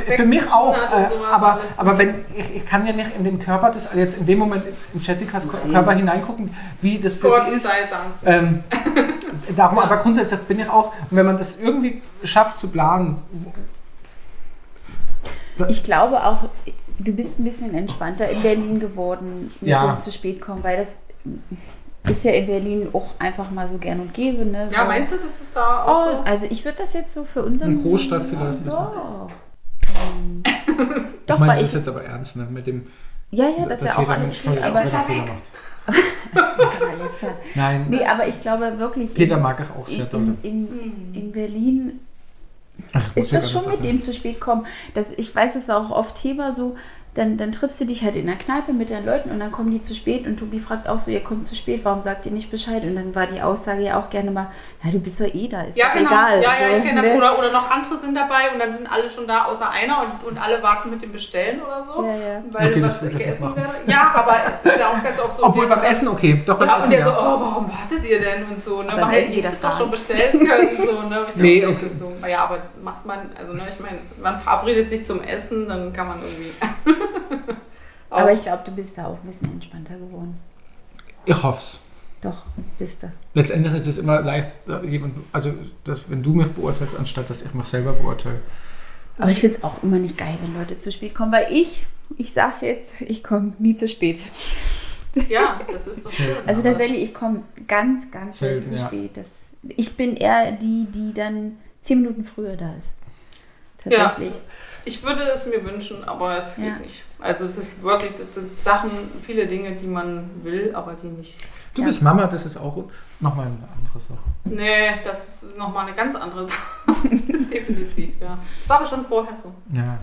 ja, für mich auch. Äh, aber, aber wenn ich, ich kann ja nicht in den Körper des, also jetzt in dem Moment in Jessicas Ko- Körper hineingucken, wie das für Gott sie ist. sei Dank. Ähm, darum, aber grundsätzlich bin ich auch, und wenn man das irgendwie schafft zu planen, Ich glaube auch, du bist ein bisschen entspannter in Berlin geworden mit Ja. dem zu spät kommen, weil das ist ja in Berlin auch einfach mal so gern und gäbe. Ne? Ja, so. meinst du, dass es da auch Oh, so? also ich würde das jetzt so für unseren... In Großstadt vielleicht ein bisschen. Ja. Ähm, ich Doch, meine, weil das ist ich... jetzt aber ernst, ne? mit dem, Ja, ja, das ist ja auch alles gut, ist, aber wenn er. Nein, Nee, aber ich glaube wirklich, Peter mag ich auch in, sehr doll. in, in, in Berlin Ach, ist das schon mit dem zu spät kommen. Das, ich weiß, das war auch oft Thema so. Dann, dann triffst du dich halt in der Kneipe mit deinen Leuten und dann kommen die zu spät und Tobi fragt auch so, ihr kommt zu spät, warum sagt ihr nicht Bescheid? Und dann war die Aussage ja auch gerne mal, ja, du bist doch eh da, ist Ja, genau. egal. ja, ja, so, ich kenne das. ne? Oder, oder noch andere sind dabei und dann sind alle schon da, außer einer und, und alle warten mit dem Bestellen oder so. Ja, ja. Weil Okay, das was gegessen machen. Ja, aber das ist ja auch ganz oft so. Obwohl beim der- Essen okay, doch beim Ja, und Essen der so, ja. oh, warum wartet ihr denn und so, ne? Aber Man beim hätte Essen geht das das doch schon bestellen können, so, ne? Ich Nee, okay. denke, so, ja, aber das macht man, also, ne, ich meine, man verabredet sich zum Essen, dann kann man irgendwie. Aber ich glaube, du bist da auch ein bisschen entspannter geworden. Ich hoff's. Doch, bist du. Letztendlich ist es immer leicht, jemand, also dass, wenn du mich beurteilst, anstatt dass ich mich selber beurteile. Aber ich finde es auch immer nicht geil, wenn Leute zu spät kommen, weil ich, ich sag's jetzt, ich komme nie zu spät. ja, das ist so schön. Also tatsächlich, ich komme ganz, ganz selten zu ja. spät. Das, ich bin eher die, die dann zehn Minuten früher da ist. Tatsächlich. Ich würde es mir wünschen, aber es geht Ja. nicht. Also es ist wirklich, das sind Sachen, viele Dinge, die man will, aber die nicht. Du Ja. bist Mama, das ist auch nochmal eine andere Sache. Nee, das ist nochmal eine ganz andere Sache. Definitiv, ja. Es war aber schon vorher so. Ja,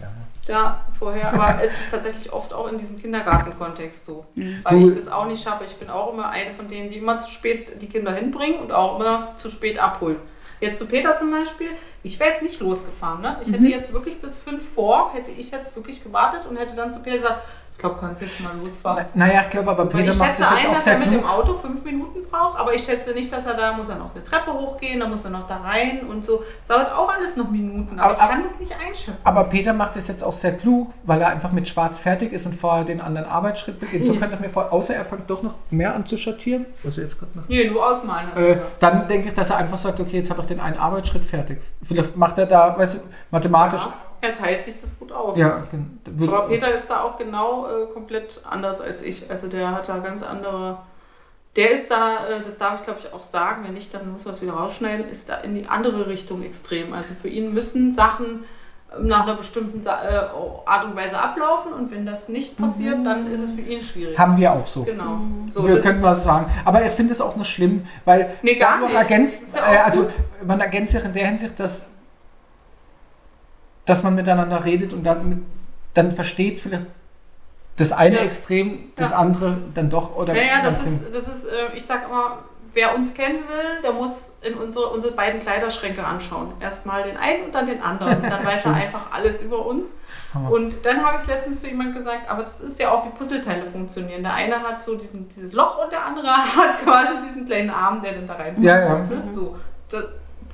ja. Ja, vorher, aber es ist tatsächlich oft auch in diesem Kindergartenkontext so. Mhm. Weil Du- ich das auch nicht schaffe. Ich bin auch immer eine von denen, die immer zu spät die Kinder hinbringen und auch immer zu spät abholen. Jetzt zu Peter zum Beispiel, ich wäre jetzt nicht losgefahren. Ne? Ich hätte Mhm. jetzt wirklich bis fünf vor, hätte ich jetzt wirklich gewartet und hätte dann zu Peter gesagt, ich glaube, kannst jetzt mal losfahren. Naja, ich glaube aber Peter ich macht schätze das ein, jetzt auch dass er sehr mit dem. Auto fünf Minuten braucht, aber ich schätze nicht, dass er da muss er noch eine Treppe hochgehen, da muss er noch da rein und so. Das dauert auch alles noch Minuten, aber, Aber- ich kann das nicht einschätzen. Aber Peter macht das jetzt auch sehr klug, weil er einfach mit Schwarz fertig ist und vorher den anderen Arbeitsschritt beginnt. So könnte ich mir vor, außer er fängt doch noch mehr an zu schattieren, was er jetzt gerade macht. nee, nur ausmalen. Äh, dann denke ich, dass er einfach sagt, okay, jetzt habe ich den einen Arbeitsschritt fertig. Vielleicht macht er da, weißt du, mathematisch. ja, er teilt sich das gut auf. Ja, Aber Peter ist da auch genau äh, komplett anders als ich. Also der hat da ganz andere. Der ist da, äh, das darf ich glaube ich auch sagen, wenn nicht, dann muss man es wieder rausschneiden, ist da in die andere Richtung extrem. Also für ihn müssen Sachen ähm, nach einer bestimmten äh, Art und Weise ablaufen und wenn das nicht passiert, dann ist es für ihn schwierig. haben wir auch so. Genau. So, wir können mal sagen. Aber er findet es auch nicht schlimm, weil Nee, gar nicht. ergänzt, ja auch äh, also man ergänzt sich in der Hinsicht, dass, dass man miteinander redet und dann, dann versteht vielleicht das eine Ja. Extrem, das Ja. andere dann doch. Oder Naja, das ist, das ist äh, ich sag immer, wer uns kennen will, der muss in unsere, unsere beiden Kleiderschränke anschauen. Erstmal den einen und dann den anderen. Und dann weiß er einfach alles über uns. Hammer. Und dann habe ich letztens zu jemandem gesagt, aber das ist ja auch wie Puzzleteile funktionieren. Der eine hat so diesen, dieses Loch und der andere hat quasi diesen kleinen Arm, der dann da rein Ja, ja. So. Da,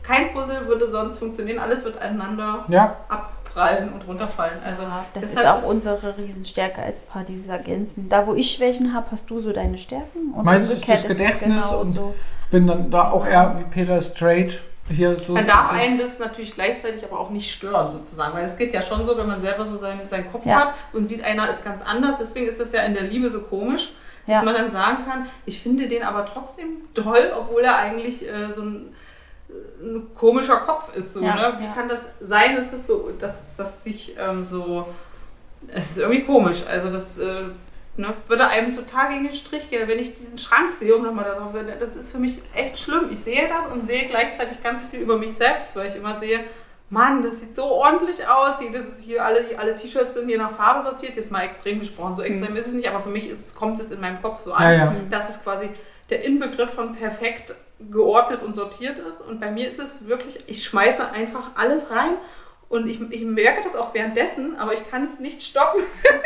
kein Puzzle würde sonst funktionieren, alles wird aneinander ja, abprallen und runterfallen. Also Das ist auch unsere Riesenstärke als Paar, dieses Ergänzen. Da, wo ich Schwächen habe, hast du so deine Stärken. Und Meins ist das ist Gedächtnis genauso. und- bin dann da auch eher wie Peter straight hier so. Man darf so- einen das natürlich gleichzeitig aber auch nicht stören, sozusagen. Weil es geht ja schon so, wenn man selber so seinen, seinen Kopf Ja. hat und sieht, einer ist ganz anders. Deswegen ist das ja in der Liebe so komisch, Ja. dass man dann sagen kann, ich finde den aber trotzdem toll, obwohl er eigentlich äh, so ein, ein komischer Kopf ist. So, Ja, ne? Wie ja. kann das sein, dass das so, dass das sich ähm, so. Es ist irgendwie komisch. Also das. Äh, Ne, würde einem total gegen den Strich gehen, wenn ich diesen Schrank sehe, um nochmal darauf zu sein, das ist für mich echt schlimm. Ich sehe das und sehe gleichzeitig ganz viel über mich selbst, weil ich immer sehe, Mann, das sieht so ordentlich aus. Hier, das ist hier alle, alle T-Shirts sind hier nach Farbe sortiert. Jetzt mal extrem gesprochen. So extrem ist es nicht, aber für mich ist, kommt es in meinem Kopf so an. Ja, ja. dass es quasi der Inbegriff von perfekt geordnet und sortiert ist. Und bei mir ist es wirklich, ich schmeiße einfach alles rein. Und ich, ich merke das auch währenddessen, aber ich kann es nicht stoppen.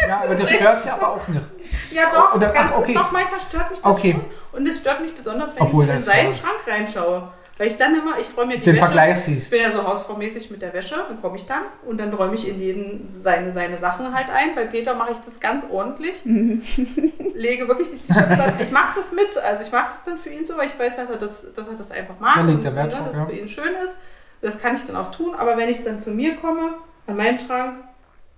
Ja, aber das stört sie aber auch nicht. Ja, doch, Oder- ach, okay. doch manchmal stört mich das Okay. schon. Und es stört mich besonders, wenn Obwohl ich in seinen Schrank reinschaue. Weil ich dann immer, ich räume mir die Den Wäsche. Vergleich Ich siehst. bin ja so hausfraumäßig mit der Wäsche, dann komme ich dann und dann räume ich in jeden seine, seine Sachen halt ein. Bei Peter mache ich das ganz ordentlich. Lege wirklich die T-Shirts dann. Ich mache das mit, also ich mache das dann für ihn so, weil ich weiß, dass er das, dass er das einfach mag. Da legt er und, Wert ne, drauf, dass ja. es für ihn schön ist. Das kann ich dann auch tun, aber wenn ich dann zu mir komme, an meinen Schrank,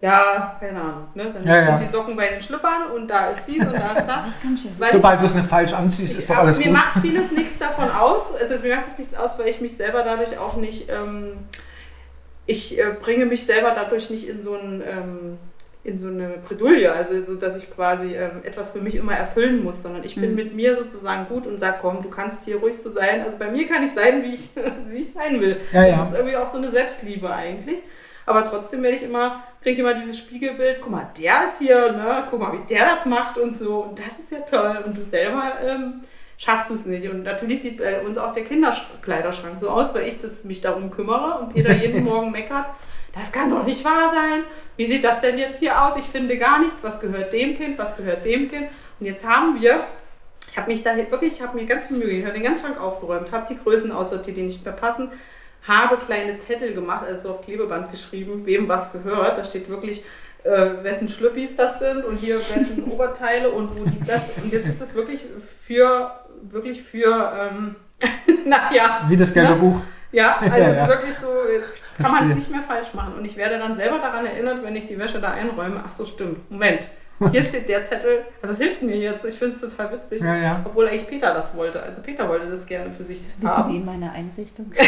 ja, keine Ahnung, ne? dann Ja, sind ja. die Socken bei den Schlüppern und da ist dies und da ist das. Das Sobald du es nicht falsch anziehst, ist doch alles mir gut. macht vieles nichts davon aus. Also mir macht es nichts aus, weil ich mich selber dadurch auch nicht. Ähm, ich äh, bringe mich selber dadurch nicht in so ein. Ähm, in so eine Bredouille, also so, dass ich quasi ähm, etwas für mich immer erfüllen muss, sondern ich bin Mhm. mit mir sozusagen gut und sage, komm, du kannst hier ruhig so sein. Also bei mir kann ich sein, wie ich, wie ich sein will. Ja, ja. Das ist irgendwie auch so eine Selbstliebe eigentlich. Aber trotzdem werde ich immer, kriege ich immer dieses Spiegelbild, guck mal, der ist hier, ne? guck mal, wie der das macht und so. Und das ist ja toll. Und du selber ähm, schaffst es nicht. Und natürlich sieht bei uns auch der Kinderkleiderschrank so aus, weil ich das, mich darum kümmere und Peter jeden Morgen meckert. Das kann doch nicht wahr sein. Wie sieht das denn jetzt hier aus? Ich finde gar nichts. Was gehört dem Kind? Was gehört dem Kind? Und jetzt haben wir, ich habe mich da wirklich, ich habe mir ganz viel Mühe gegeben, ich habe den ganzen Schrank aufgeräumt, habe die Größen aussortiert, die nicht mehr passen, habe kleine Zettel gemacht, also so auf Klebeband geschrieben, wem was gehört. Da steht wirklich, äh, wessen Schlüppis das sind und hier wessen Oberteile und wo die das. Und jetzt ist das wirklich für, wirklich für, ähm, naja. Wie das gelbe ne? Buch. Ja, also Ja, es ja. ist wirklich so, jetzt kann man es nicht mehr falsch machen. Und ich werde dann selber daran erinnert, wenn ich die Wäsche da einräume, ach so, stimmt, Moment. Hier steht der Zettel, also es hilft mir jetzt, ich finde es total witzig. Ja, ja. Obwohl eigentlich Peter das wollte. Also Peter wollte das gerne für sich Wissen haben. wie in meiner Einrichtung.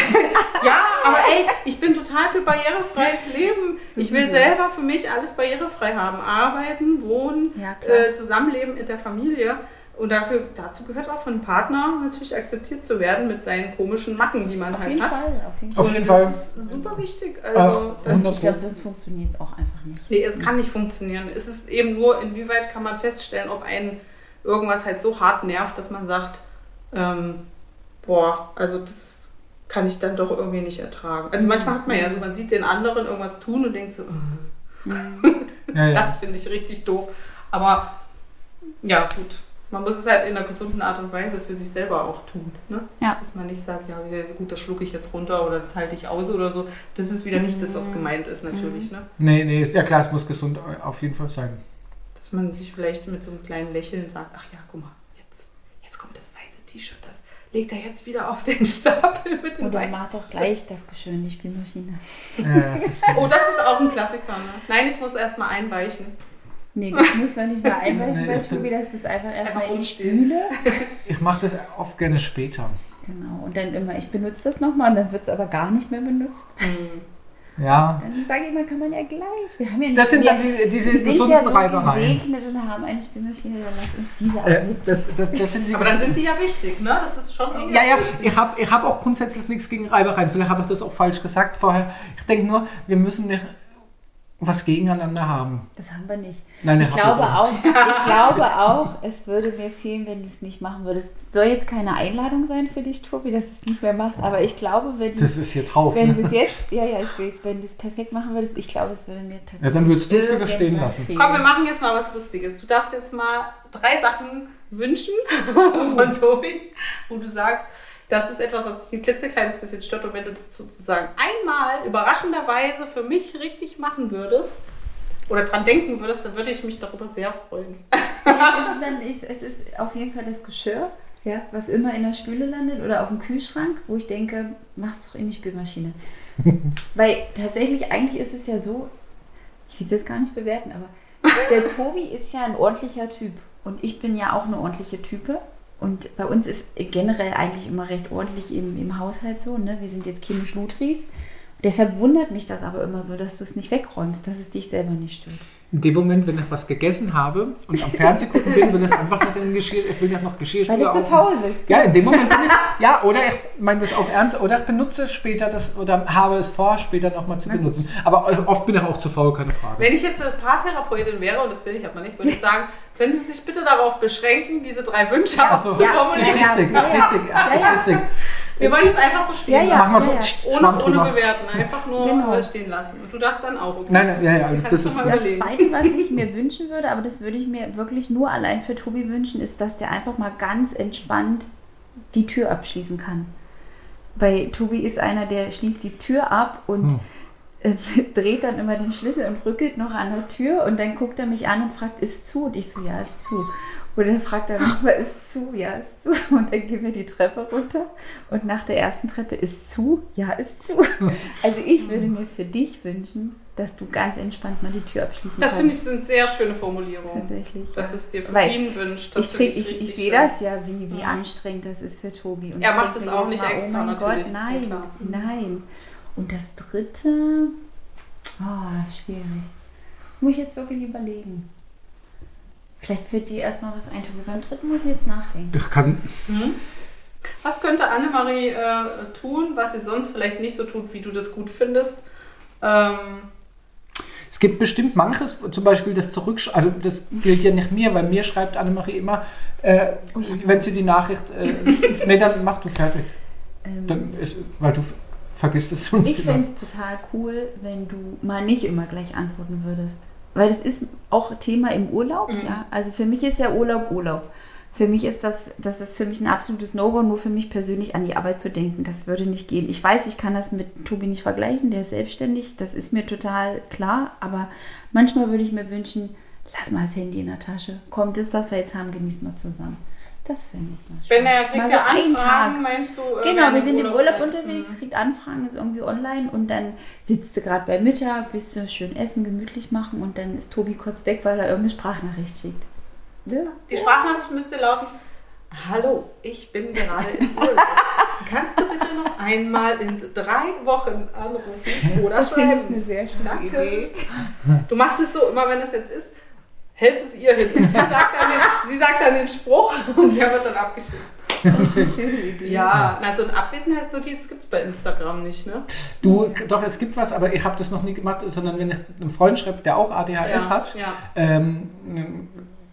Ja, aber ey, ich bin total für barrierefreies Leben. Ich will selber für mich alles barrierefrei haben. Arbeiten, wohnen, Ja, äh, Zusammenleben in der Familie. Und dafür, dazu gehört auch von einem Partner natürlich akzeptiert zu werden mit seinen komischen Macken, die man Auf halt jeden hat. Fall, auf jeden Auf Fall. jeden Und Fall. Das ist super wichtig. Also, Äh, das, wunderbar. Ich glaube, sonst funktioniert es auch einfach nicht. nee, es kann nicht funktionieren. Es ist eben nur, inwieweit kann man feststellen, ob einen irgendwas halt so hart nervt, dass man sagt, ähm, boah, also das kann ich dann doch irgendwie nicht ertragen. Also manchmal hat man ja so, man sieht den anderen irgendwas tun und denkt so, äh, Ja, ja. das finde ich richtig doof. Aber ja, gut. Man muss es halt in einer gesunden Art und Weise für sich selber auch tun. Ne? Ja. Dass man nicht sagt, ja, gut, das schlucke ich jetzt runter oder das halte ich aus oder so. Das ist wieder nicht das, was gemeint ist, natürlich. Ne? Nee, nee, ja klar, es muss gesund auf jeden Fall sein. Dass man sich vielleicht mit so einem kleinen Lächeln sagt, ach ja, guck mal, jetzt, jetzt kommt das weiße T-Shirt, das legt er jetzt wieder auf den Stapel mit dem Oder mach doch gleich das Geschirr in die Spielmaschine. Ja, das Oh, das ist auch ein Klassiker, ne? Nein, es muss erstmal einweichen. Nee, das muss noch nicht mal einweichen, Nee. weil Tobi das bis einfach erstmal in die. Spüle. ich mache das oft gerne später. Genau. Und dann immer, ich benutze das nochmal und dann wird es aber gar nicht mehr benutzt. Ja. Dann sage ich mal, kann man ja gleich. Wir haben ja nicht Das sind dann die, diese wir sind gesunden ja so Reibereien. gesegnet und haben eine Spielmaschine, dann lass uns diese Äh, das, das, das sind die Aber dann sind die ja wichtig, ne? Das ist schon Ja, ja, wichtig. ich habe ich hab auch grundsätzlich nichts gegen Reibereien. Vielleicht habe ich das auch falsch gesagt vorher. Ich denke nur, wir müssen nicht was gegeneinander haben. Das haben wir nicht. Nein, Ich glaube, auch, ich glaube auch, es würde mir fehlen, wenn du es nicht machen würdest. Soll jetzt keine Einladung sein für dich, Tobi, dass du es nicht mehr machst, aber ich glaube, wenn, Das ist hier drauf. wenn du Ne? es jetzt, ja, ja, ich weiß, wenn du es perfekt machen würdest, ich glaube, es würde mir tatsächlich. Ja, dann würdest du es wieder stehen lassen. fehlen. Komm, wir machen jetzt mal was Lustiges. Du darfst jetzt mal drei Sachen wünschen von Tobi, wo du sagst, das ist etwas, was mich ein klitzekleines bisschen stört. Und wenn du das sozusagen einmal überraschenderweise für mich richtig machen würdest oder dran denken würdest, dann würde ich mich darüber sehr freuen. Es ist, dann, es ist auf jeden Fall das Geschirr, ja, was immer in der Spüle landet oder auf dem Kühlschrank, wo ich denke, mach's doch in die Spülmaschine. Weil tatsächlich, eigentlich ist es ja so, ich will es jetzt gar nicht bewerten, aber der Tobi ist ja ein ordentlicher Typ. Und ich bin ja auch eine ordentliche Type. Und bei uns ist generell eigentlich immer recht ordentlich im, im Haushalt so. Ne? Wir sind jetzt keine Schludris. Deshalb wundert mich das aber immer so, dass du es nicht wegräumst, dass es dich selber nicht stört. In dem Moment, wenn ich was gegessen habe und am Fernsehen gucken bin, will ich einfach noch in Geschirr, ich will noch Weil Geschirrspüler du zu faul bist. Ja, in dem Moment bin ich, ja, oder ich meine das auch ernst, oder ich benutze später das, oder habe es vor, später nochmal zu benutzen. Aber oft bin ich auch zu faul, keine Frage. Wenn ich jetzt eine Paartherapeutin wäre, und das bin ich aber nicht, würde ich sagen, können Sie sich bitte darauf beschränken, diese drei Wünsche Also, auch zu ist formulieren. richtig, ist richtig, ja, ist richtig. Wir wollen es einfach so stehen Ja, ja. lassen. Machen wir so, ja. Ohne, ohne bewerten, einfach nur Genau. äh, stehen lassen. Und du darfst dann auch, okay? Nein, nein, ja, ja, also das ist Das. Zweite, was ich mir wünschen würde, aber das würde ich mir wirklich nur allein für Tobi wünschen, ist, dass der einfach mal ganz entspannt die Tür abschließen kann. Weil Tobi ist einer, der schließt die Tür ab und Hm. Äh, dreht dann immer den Schlüssel und rückelt noch an der Tür und dann guckt er mich an und fragt, ist zu? Und ich so, ja, ist zu. Und dann fragt er nochmal, ist zu? Ja, ist zu. Und dann gehen wir die Treppe runter und nach der ersten Treppe ist zu? Ja, ist zu. Also ich würde mir für dich wünschen, dass du ganz entspannt mal die Tür abschließen Das kannst. finde ich so eine sehr schöne Formulierung. Tatsächlich. Dass ja. es dir für Weil ihn wünscht. Das Ich, finde krieg, ich, richtig ich sehe das ja, wie, wie Ja. anstrengend das ist für Tobi. Und Er ich macht es auch nicht Mal, extra, Oh mein Gott, nein. Mhm. nein. Und das dritte, oh, ist schwierig. Muss ich jetzt wirklich überlegen. Vielleicht fällt dir erstmal was ein. Beim dritten muss ich jetzt nachdenken. Ich kann. Mhm. Was könnte Annemarie äh, tun, was sie sonst vielleicht nicht so tut, wie du das gut findest? Ähm, Es gibt bestimmt manches, zum Beispiel das Zurückschreiben, also das gilt ja nicht mir, weil mir schreibt Annemarie immer, äh, Oh wenn sie die Nachricht, äh, nee, dann mach du fertig. Ähm, Dann ist, weil du vergisst es sonst Ich fände es total cool, wenn du mal nicht immer gleich antworten würdest. Weil das ist auch Thema im Urlaub. Mhm. Ja? Also für mich ist ja Urlaub Urlaub. Für mich ist das, das ist für mich ein absolutes No-Go, nur für mich persönlich an die Arbeit zu denken. Das würde nicht gehen. Ich weiß, ich kann das mit Tobi nicht vergleichen, der ist selbstständig, das ist mir total klar. Aber manchmal würde ich mir wünschen, lass mal das Handy in der Tasche. Komm, das, was wir jetzt haben, genießen wir zusammen. Das finde ich mal schön. wenn er kriegt Mal ja so einen Anfragen, Tag. meinst du? äh, Genau, wir sind im Urlaub unterwegs, Mhm. kriegt Anfragen, ist irgendwie online und dann sitzt du gerade bei Mittag, willst du schön essen, gemütlich machen und dann ist Tobi kurz weg, weil er irgendeine Sprachnachricht schickt. Ja. Die Sprachnachricht müsste lauten: Hallo, ich bin gerade im Urlaub. Kannst du bitte noch einmal in drei Wochen anrufen oder Das finde ich schreiben? eine sehr schöne Danke. Idee. Du machst es so, immer wenn das jetzt ist, hältst es ihr hin. Und sie sagt dann den, sie sagt dann den Spruch und der wird dann abgeschickt. Eine schöne Idee. Ja, na, so eine Abwesenheitsnotiz gibt es bei Instagram nicht, ne? Du, doch, es gibt was, aber ich habe das noch nie gemacht, sondern wenn ich einem Freund schreibe, der auch ADHS ja, hat, Ja. ähm,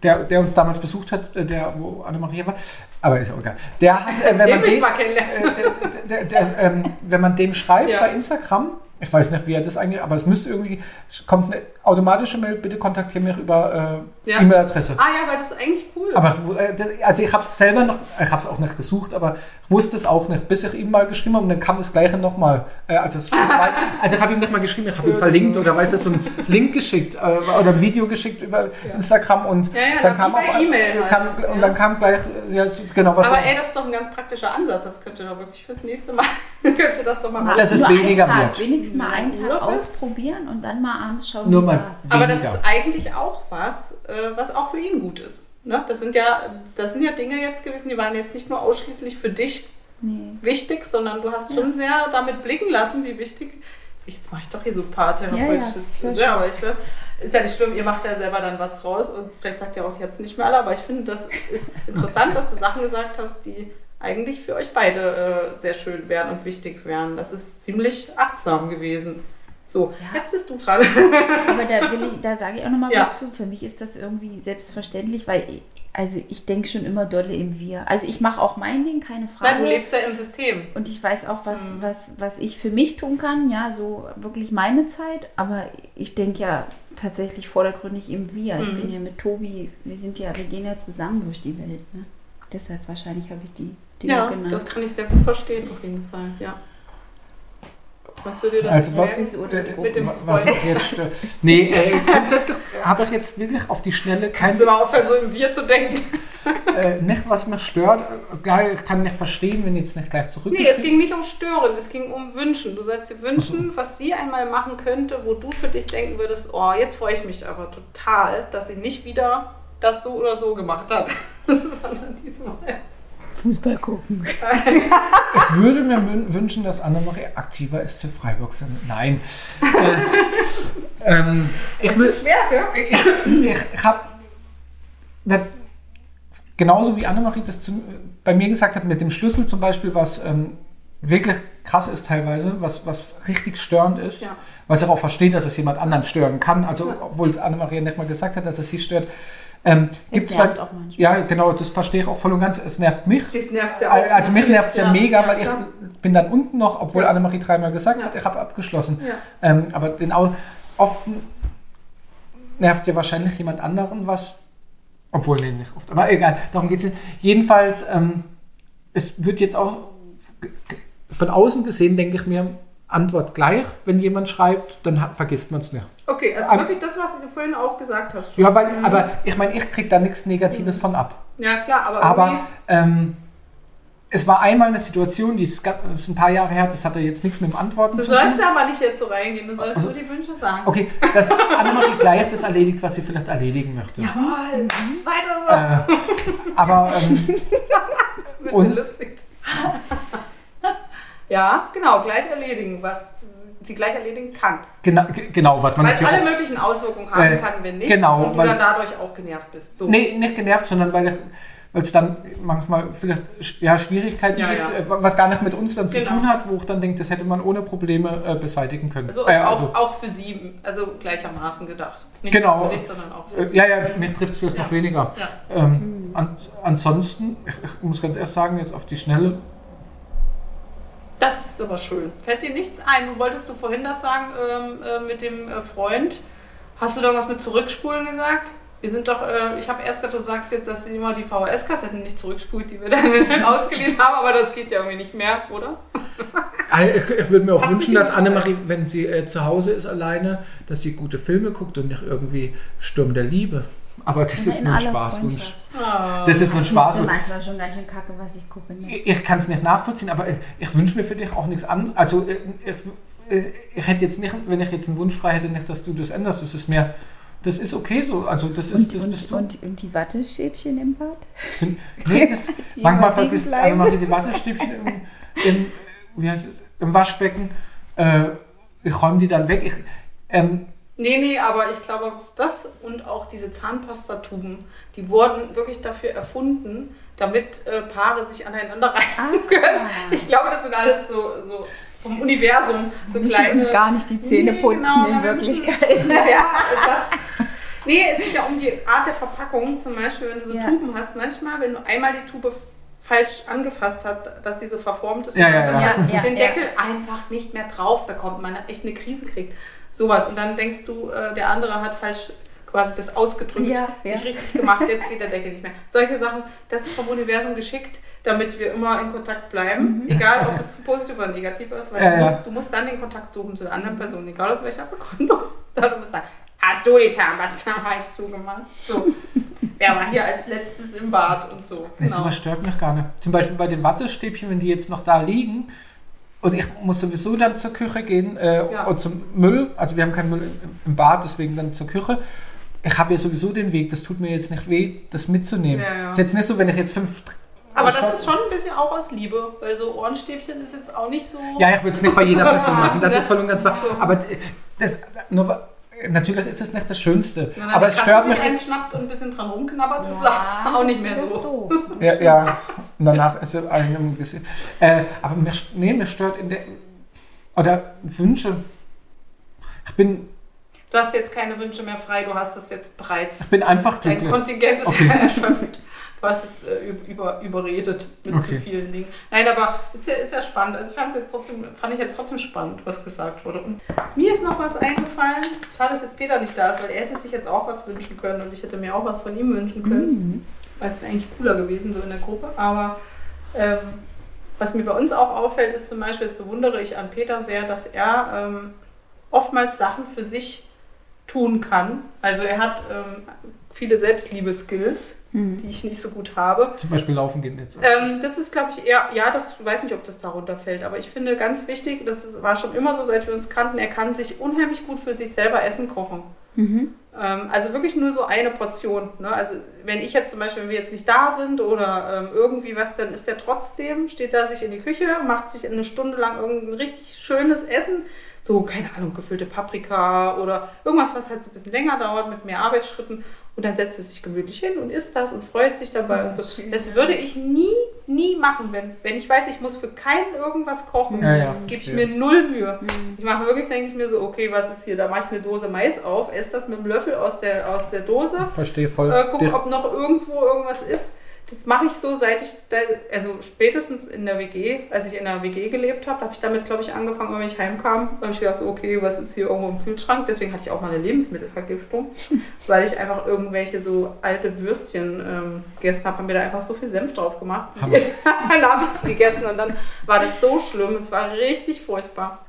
der, der uns damals besucht hat, äh, der, wo Annemarie war, aber ist auch egal. Der hat, äh, wenn, Den man den, äh, der, der, der, ähm, wenn man dem schreibt Ja. bei Instagram, ich weiß nicht, wie er das eigentlich, aber es müsste irgendwie, kommt eine automatische Mail, bitte kontaktiere mich über äh, Ja. E-Mail-Adresse. Ah ja, aber das ist eigentlich cool. Aber äh, also ich habe es selber noch, ich habe es auch nicht gesucht, aber wusste es auch nicht, bis ich ihm mal geschrieben habe und dann kam das gleiche nochmal. Äh, also, also ich habe ihm nicht mal geschrieben, ich habe ihn verlinkt oder weißt du, so einen Link geschickt äh, oder ein Video geschickt über Instagram und Ja, ja, dann kam auf E-Mail halt. und Ja. dann kam gleich ja, genau was. aber ey, das ist doch ein ganz praktischer Ansatz. Das könnte doch wirklich fürs nächste Mal, könnte das doch mal Mal Das ist nur weniger Tag, wert. Wenigstens mal Ja, einen Tag ausprobieren und dann mal abends schauen, Nur mal war's. Aber das weniger. ist eigentlich auch was, äh, was auch für ihn gut ist. Ne? Das, sind ja, das sind ja Dinge jetzt gewesen, die waren jetzt nicht nur ausschließlich für dich Nee. wichtig, sondern du hast schon sehr damit blicken lassen, wie wichtig. Jetzt mache ich doch hier so paartherapeutisches. Ja, Ja, ja, aber ich will, ist ja nicht schlimm, ihr macht ja selber dann was raus und vielleicht sagt ihr auch jetzt nicht mehr alle, aber ich finde, das ist interessant, dass du Sachen gesagt hast, die eigentlich für euch beide äh, sehr schön wären und wichtig wären. Das ist ziemlich achtsam gewesen. So, Ja. jetzt bist du dran. Aber da, will ich, da sage ich auch nochmal Ja. was zu. Für mich ist das irgendwie selbstverständlich, weil ich, also ich denke schon immer dolle im Wir. Also ich mache auch mein Ding, keine Frage. Nein, du lebst ja im System. Und ich weiß auch, was, Mhm. was, was ich für mich tun kann, ja, so wirklich meine Zeit. Aber ich denke ja tatsächlich vordergründig im Wir. Ich Mhm. bin ja mit Tobi, wir sind ja, wir gehen ja zusammen durch die Welt. Ne? Deshalb wahrscheinlich habe ich die Dinge Ja, genannt. das kann ich sehr gut verstehen, auf jeden Fall, ja. Was würde das Also was, äh, mit dem was jetzt stört. Nee, äh, grundsätzlich habe ich jetzt wirklich auf die Schnelle kein, Kannst du mal aufhören, so im Wir zu denken? äh, nicht, was mich stört. Äh, ich kann nicht verstehen, wenn jetzt nicht gleich zurück Nee, es ging nicht um Stören, es ging um Wünschen. Du sollst dir wünschen, was sie einmal machen könnte, wo du für dich denken würdest, oh, jetzt freue ich mich aber total, dass sie nicht wieder das so oder so gemacht hat, sondern diesmal. Fußball gucken. Ich würde mir wün- wünschen, dass Annemarie aktiver ist für Freiburg. Nein. äh, ähm, ich will, Schwer, ja? ich, ich habe genauso wie Annemarie das zu, bei mir gesagt hat mit dem Schlüssel zum Beispiel, was ähm, wirklich krass ist teilweise, was, was richtig störend ist, Ja. was ich auch versteht, dass es jemand anderen stören kann, also Ja. obwohl es Annemarie nicht mal gesagt hat, dass es sie stört. Ähm, gibt's nervt bei- auch manchmal. Ja, genau, das verstehe ich auch voll und ganz. Es nervt mich. Das nervt ja auch. Also mich nervt es ja, mega, weil klar. ich bin dann unten noch, obwohl Ja. Annemarie dreimal gesagt Ja. hat, ich habe abgeschlossen. Ja. Ähm, aber den oft nervt ja wahrscheinlich jemand anderen was. Obwohl, nee, nicht oft. Aber egal, darum geht es nicht. Jedenfalls, ähm, es wird jetzt auch von außen gesehen, denke ich mir, Antwort gleich. Wenn jemand schreibt, dann hat, vergisst man es nicht. Okay, also Am- wirklich das, was du vorhin auch gesagt hast. schon. Ja, weil, Mhm. aber ich meine, ich kriege da nichts Negatives von ab. Ja, klar, aber, Aber ähm, es war einmal eine Situation, die ist, das ist ein paar Jahre her, das hatte jetzt nichts mit dem Antworten Du zu tun. sollst ja aber nicht jetzt so reingehen, du sollst Also- nur die Wünsche sagen. Okay, dass Annemarie gleich das erledigt, was sie vielleicht erledigen möchte. Jawohl, weiter so. Äh, aber ähm, Ein bisschen und- lustig. ja, genau, gleich erledigen, was sie gleich erledigen kann. Genau, ge- genau was man Weil es natürlich alle auch- möglichen Auswirkungen haben Äh, kann, wenn nicht. genau, und du weil- dann dadurch auch genervt bist. So. Nee, nicht genervt, sondern weil es dann manchmal vielleicht ja, Schwierigkeiten Ja, gibt, ja. äh, was gar nicht mit uns dann zu Genau. tun hat, wo ich dann denke, das hätte man ohne Probleme äh, beseitigen können. Also Äh, auch, also, auch für sie also gleichermaßen gedacht. Nicht Genau. nur für dich, sondern auch für äh, sie. ja, ja, mich trifft es vielleicht noch weniger. Ähm, an, ansonsten, ich muss ganz ehrlich sagen, jetzt auf die Schnelle, Das ist aber schön. Fällt dir nichts ein? Wolltest du vorhin das sagen ähm, äh, mit dem äh, Freund? Hast du da was mit Zurückspulen gesagt? Wir sind doch, äh, ich habe erst gedacht, du sagst jetzt, dass sie immer die VHS-Kassetten nicht zurückspult, die wir dann ausgeliehen haben, aber das geht ja irgendwie nicht mehr, oder? äh, ich, würde mir auch Hast wünschen, dass Annemarie, wenn sie äh, zu Hause ist alleine, dass sie gute Filme guckt und nicht irgendwie Sturm der Liebe. Aber das ist nur ein Spaßwunsch. Das ist nur ein Das ist Spaßwunsch. manchmal schon ganz schön kacke, was ich gucke. Ne? Ich, ich kann es nicht nachvollziehen, aber ich, ich wünsche mir für dich auch nichts anderes. Also äh, ich, äh, ich hätte jetzt nicht, wenn ich jetzt einen Wunsch frei hätte, nicht, dass du das änderst. Das ist mir, das ist okay so. Also das ist, Und, das und, bist du. und, und die Wattestäbchen im Bad? Find- nee, das, manchmal vergisst. Annemarie die Wattestäbchen im, im, wie heißt es, im Waschbecken. Äh, ich räume die dann weg. Ich, ähm, Nee, nee, aber ich glaube, das und auch diese Zahnpastatuben, die wurden wirklich dafür erfunden, damit äh, Paare sich aneinander reiben können. Ich glaube, das sind alles so, so vom Universum, so Wir müssen kleine... uns gar nicht die Zähne Nee, putzen genau, in Wirklichkeit. ja, das... Nee, es geht ja um die Art der Verpackung. Zum Beispiel, wenn du so Ja. Tuben hast, manchmal, wenn du einmal die Tube falsch angefasst hast, dass sie so verformt ist Ja, und ja, man ja. ja, den ja. Deckel einfach nicht mehr drauf bekommt, man echt eine Krise kriegt. Sowas. Und dann denkst du, äh, der andere hat falsch quasi das ausgedrückt, Ja, ja. nicht richtig gemacht, jetzt geht der Deckel nicht mehr. Solche Sachen, das ist vom Universum geschickt, damit wir immer in Kontakt bleiben, egal ob es positiv oder negativ ist, weil Ja, du, ja. musst, du musst dann den Kontakt suchen zu der anderen Person, egal aus welcher Begründung. Du musst sagen, hast du die Zahnpasta falsch zugemacht? So. Wer war hier als letztes im Bad und so. Genau. sowas stört mich gar nicht. Zum Beispiel bei den Wattestäbchen, wenn die jetzt noch da liegen und ich muss sowieso dann zur Küche gehen äh, Ja. und zum Müll, also wir haben keinen Müll im, Bad, deswegen dann zur Küche. Ich habe ja sowieso den Weg, das tut mir jetzt nicht weh, das mitzunehmen. Ja, ja. Ist jetzt nicht so, wenn ich jetzt fünf. Aber das ist schon ein bisschen auch aus Liebe, weil so Ohrenstäbchen ist jetzt auch nicht so. Ja, ich würde es nicht bei jeder Person machen, das ist voll und ganz wahr. Aber d- das, nur, natürlich ist es nicht das Schönste. Wenn aber es stört sich mich. eins schnappt und ein bisschen dran rumknabbert, ist Ja, auch nicht mehr ist so. doof. Ja, ja. Und danach ist er einem im Gesicht. Äh, aber mir, nee, mir stört in der. Oder Wünsche. Ich bin, Du hast jetzt keine Wünsche mehr frei, du hast es jetzt ich bereits. bin einfach Dein glücklich. Kontingent ist Okay. erschöpft. Du hast es äh, über, überredet mit zu Okay. vielen Dingen. Nein, aber ist ja, ist ja spannend. Also ich fand's jetzt trotzdem, fand ich jetzt trotzdem spannend, was gesagt wurde. Und mir ist noch was eingefallen. Schade, dass jetzt Peter nicht da ist, weil er hätte sich jetzt auch was wünschen können und ich hätte mir auch was von ihm wünschen können. Mhm. Weil es wäre eigentlich cooler gewesen, so in der Gruppe. Aber ähm, was mir bei uns auch auffällt, ist zum Beispiel, das bewundere ich an Peter sehr, dass er ähm, oftmals Sachen für sich tun kann. Also er hat ähm, viele Selbstliebe-Skills, Mhm. die ich nicht so gut habe. Zum Beispiel laufen geht nicht so. Ähm, das ist, glaube ich, eher, ja, das ich weiß nicht, ob das darunter fällt, aber ich finde ganz wichtig, das war schon immer so, seit wir uns kannten, er kann sich unheimlich gut für sich selber Essen kochen. Mhm. Ähm, also wirklich nur so eine Portion. Ne? Also wenn ich jetzt zum Beispiel, wenn wir jetzt nicht da sind oder ähm, irgendwie was, dann ist er trotzdem, steht da sich in die Küche, macht sich eine Stunde lang irgendein richtig schönes Essen, so, keine Ahnung, gefüllte Paprika oder irgendwas, was halt so ein bisschen länger dauert mit mehr Arbeitsschritten und dann setzt er sich gemütlich hin und isst das und freut sich dabei Oh, und so. schön. Das würde ich nie, nie machen, wenn, wenn ich weiß, ich muss für keinen irgendwas kochen, Ja, ja, gebe ich mir null Mühe. Mhm. Ich mache wirklich, denke ich mir so, okay, was ist hier? Da mache ich eine Dose Mais auf, esse das mit dem Löffel aus der, aus der Dose, Verstehe voll. äh, gucke, Der- ob noch irgendwo irgendwas ist. Das mache ich so, seit ich, da, also spätestens in der WG, als ich in der WG gelebt habe, habe ich damit, glaube ich, angefangen, wenn ich heimkam, habe ich gedacht, okay, was ist hier irgendwo im Kühlschrank? Deswegen hatte ich auch mal eine Lebensmittelvergiftung, weil ich einfach irgendwelche so alte Würstchen ähm, gegessen habe, haben mir da einfach so viel Senf drauf gemacht. Dann habe ich die gegessen und dann war das so schlimm, es war richtig furchtbar.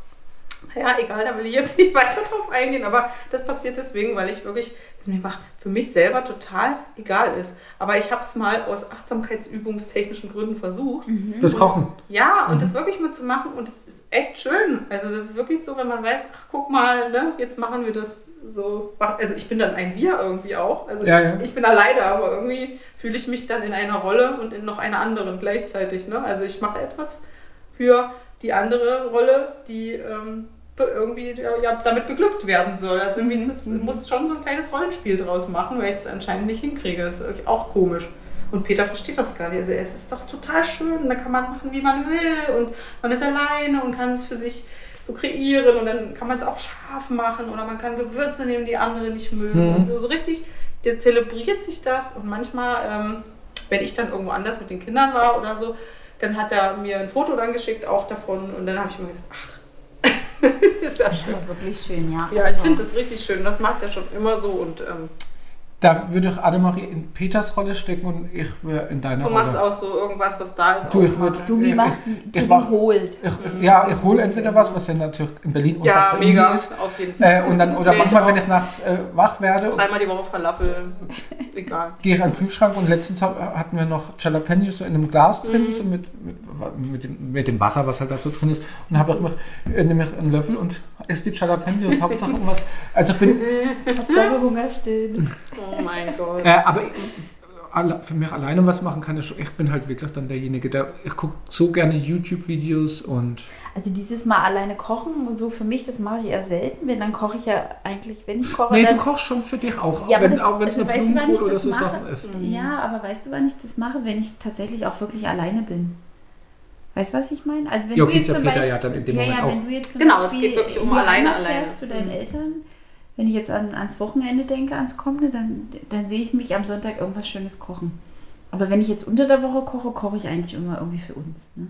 Ja, egal, da will ich jetzt nicht weiter drauf eingehen, aber das passiert deswegen, weil ich wirklich, das mir einfach für mich selber total egal ist. Aber ich habe es mal aus achtsamkeitsübungstechnischen Gründen versucht. das Kochen. Ja, und Mhm. das wirklich mal zu machen und es ist echt schön. Also das ist wirklich so, wenn man weiß, ach guck mal, ne, jetzt machen wir das so. Also ich bin dann ein Wir irgendwie auch. Also Ja, ja. ich bin alleine, aber irgendwie fühle ich mich dann in einer Rolle und in noch einer anderen gleichzeitig. Ne? Also ich mache etwas für die andere Rolle, die ähm, irgendwie ja, damit beglückt werden soll. Also irgendwie ist das, mhm. muss schon so ein kleines Rollenspiel draus machen, weil ich es anscheinend nicht hinkriege. Das ist auch komisch. Und Peter versteht das gar nicht. Also es ist doch total schön, da kann man machen, wie man will und man ist alleine und kann es für sich so kreieren und dann kann man es auch scharf machen oder man kann Gewürze nehmen, die andere nicht mögen. Mhm. Und so, so richtig, der zelebriert sich das und manchmal, ähm, wenn ich dann irgendwo anders mit den Kindern war oder so, dann hat er mir ein Foto dann geschickt auch davon und dann habe ich mir gedacht, ach, ist ja schön. Ja, wirklich schön, ja. Ja, ich finde das richtig schön. Das macht er schon immer so und ähm, Da würde ich Annemarie in Peters Rolle stecken und ich wäre in deiner du machst Rolle. auch so irgendwas, was da ist. Du, ich aufmachen. würd- Dubi Ich- macht, ich Dubi mach- holt. Ich, ja, ich hole entweder was, was ja natürlich in Berlin ja, unfassbar mega, easy ist. auf jeden Fall. Äh, und dann, oder Nee, manchmal, ich wenn auch. ich nachts äh, wach werde, Dreimal die Woche Falafel, egal. gehe ich an den Kühlschrank und letztens hab, hatten wir noch Jalapenos so in einem Glas drin, Mhm. so mit, mit, mit, dem, mit dem Wasser, was halt da so drin ist. Und habe ich mir, äh, nehme ich einen Löffel und esse die Jalapenos. Hauptsache irgendwas. Also ich bin, Hauptsache Hunger stillen. Oh mein Gott. äh, aber ich, für mich alleine was machen kann, ich, schon- ich bin halt wirklich dann derjenige, der, ich gucke so gerne YouTube-Videos und Also dieses Mal alleine kochen, so für mich, das mache ich eher selten. Wenn, dann koche ich ja eigentlich, wenn ich koche, Nee, du kochst schon für dich auch, Ja, aber wenn das- auch wenn es also eine weißt du, wann ich Blumenkohl oder das so mache? Sachen ist. Ja, aber weißt du, wann ich das mache? Wenn ich tatsächlich auch wirklich alleine bin. Weißt du, was ich meine? Also wenn Ja, du jetzt ja zum Peter Beispiel, ja dann in dem ja, Moment ja, auch. wenn du jetzt zum Genau, es geht wirklich um alleine, alleine. fährst zu deinen Mhm. Eltern, wenn ich jetzt an, ans Wochenende denke, ans Kommende, dann, dann sehe ich mich am Sonntag irgendwas Schönes kochen. Aber wenn ich jetzt unter der Woche koche, koche ich eigentlich immer irgendwie für uns. Ne?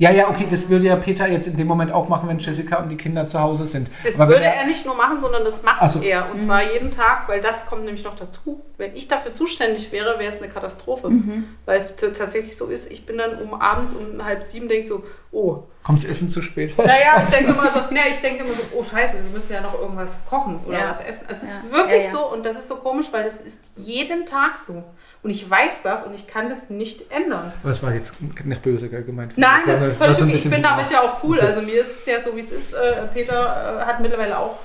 Ja, ja, okay, das würde ja Peter jetzt in dem Moment auch machen, wenn Jessica und die Kinder zu Hause sind. Das Aber würde er nicht nur machen, sondern das macht Ach so. er. Und zwar jeden Tag, weil das kommt nämlich noch dazu. Wenn ich dafür zuständig wäre, wäre es eine Katastrophe. Mhm. Weil es tatsächlich so ist, ich bin dann um abends um halb sieben, denke so, oh. Kommt das Essen zu spät? Naja, ich denke immer so, nee, ich denke immer so, oh scheiße, wir müssen ja noch irgendwas kochen oder Ja. was essen. Es ist Ja. wirklich Ja, ja. so und das ist so komisch, weil das ist jeden Tag so. Und ich weiß das und ich kann das nicht ändern. Aber das war jetzt nicht böse gemeint. Nein, das nur- ist völlig okay. Ich bin damit ja auch cool. Also mir ist es ja so, wie es ist. Äh, Peter äh, hat mittlerweile auch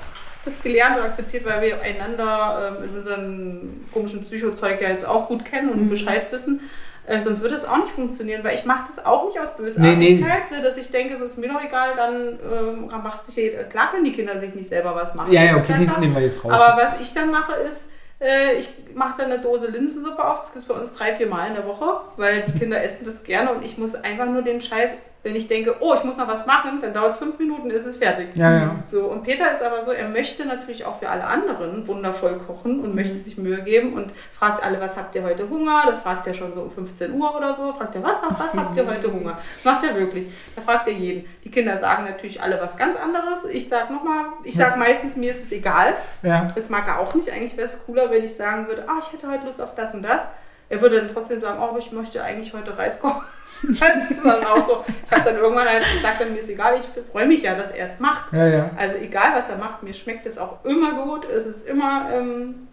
das gelernt und akzeptiert, weil wir einander ähm, in unserem komischen Psychozeug ja jetzt auch gut kennen und Mhm. Bescheid wissen. Äh, sonst würde das auch nicht funktionieren, weil ich mache das auch nicht aus Bösartigkeit, Nee, nee. Ne, dass ich denke, so ist mir doch egal, dann ähm, macht sich jeder, klar können die Kinder sich nicht selber was machen. Ja, ja, Das okay, die klar. nehmen wir jetzt raus. Aber was ich dann mache, ist, äh, ich mache dann eine Dose Linsensuppe auf. Das gibt es bei uns drei, vier Mal in der Woche, weil die Kinder essen das gerne und ich muss einfach nur den Scheiß, wenn ich denke, oh, ich muss noch was machen, dann dauert es fünf Minuten, ist es fertig. ja, ja. So, und Peter ist aber so, er möchte natürlich auch für alle anderen wundervoll kochen und möchte sich Mühe geben und fragt alle, was habt ihr heute Hunger? Das fragt er schon so um 15 Uhr oder so. Fragt er, was, auf was habt ihr heute Hunger? Macht er wirklich. Da fragt er jeden. Die Kinder sagen natürlich alle was ganz anderes. Ich sag nochmal, ich sag meistens, mir ist es egal. ja. Das mag er auch nicht. Eigentlich wäre es cooler, wenn ich sagen würde, ah, ich hätte heute Lust auf das und das. Er würde dann trotzdem sagen, oh, aber ich möchte eigentlich heute Reis kochen. Das ist dann auch so. Ich habe dann irgendwann, halt, ich sage dann, mir ist egal, ich freue mich ja, dass er es macht. Ja, ja. Also egal, was er macht, mir schmeckt es auch immer gut. Es ist immer ähm,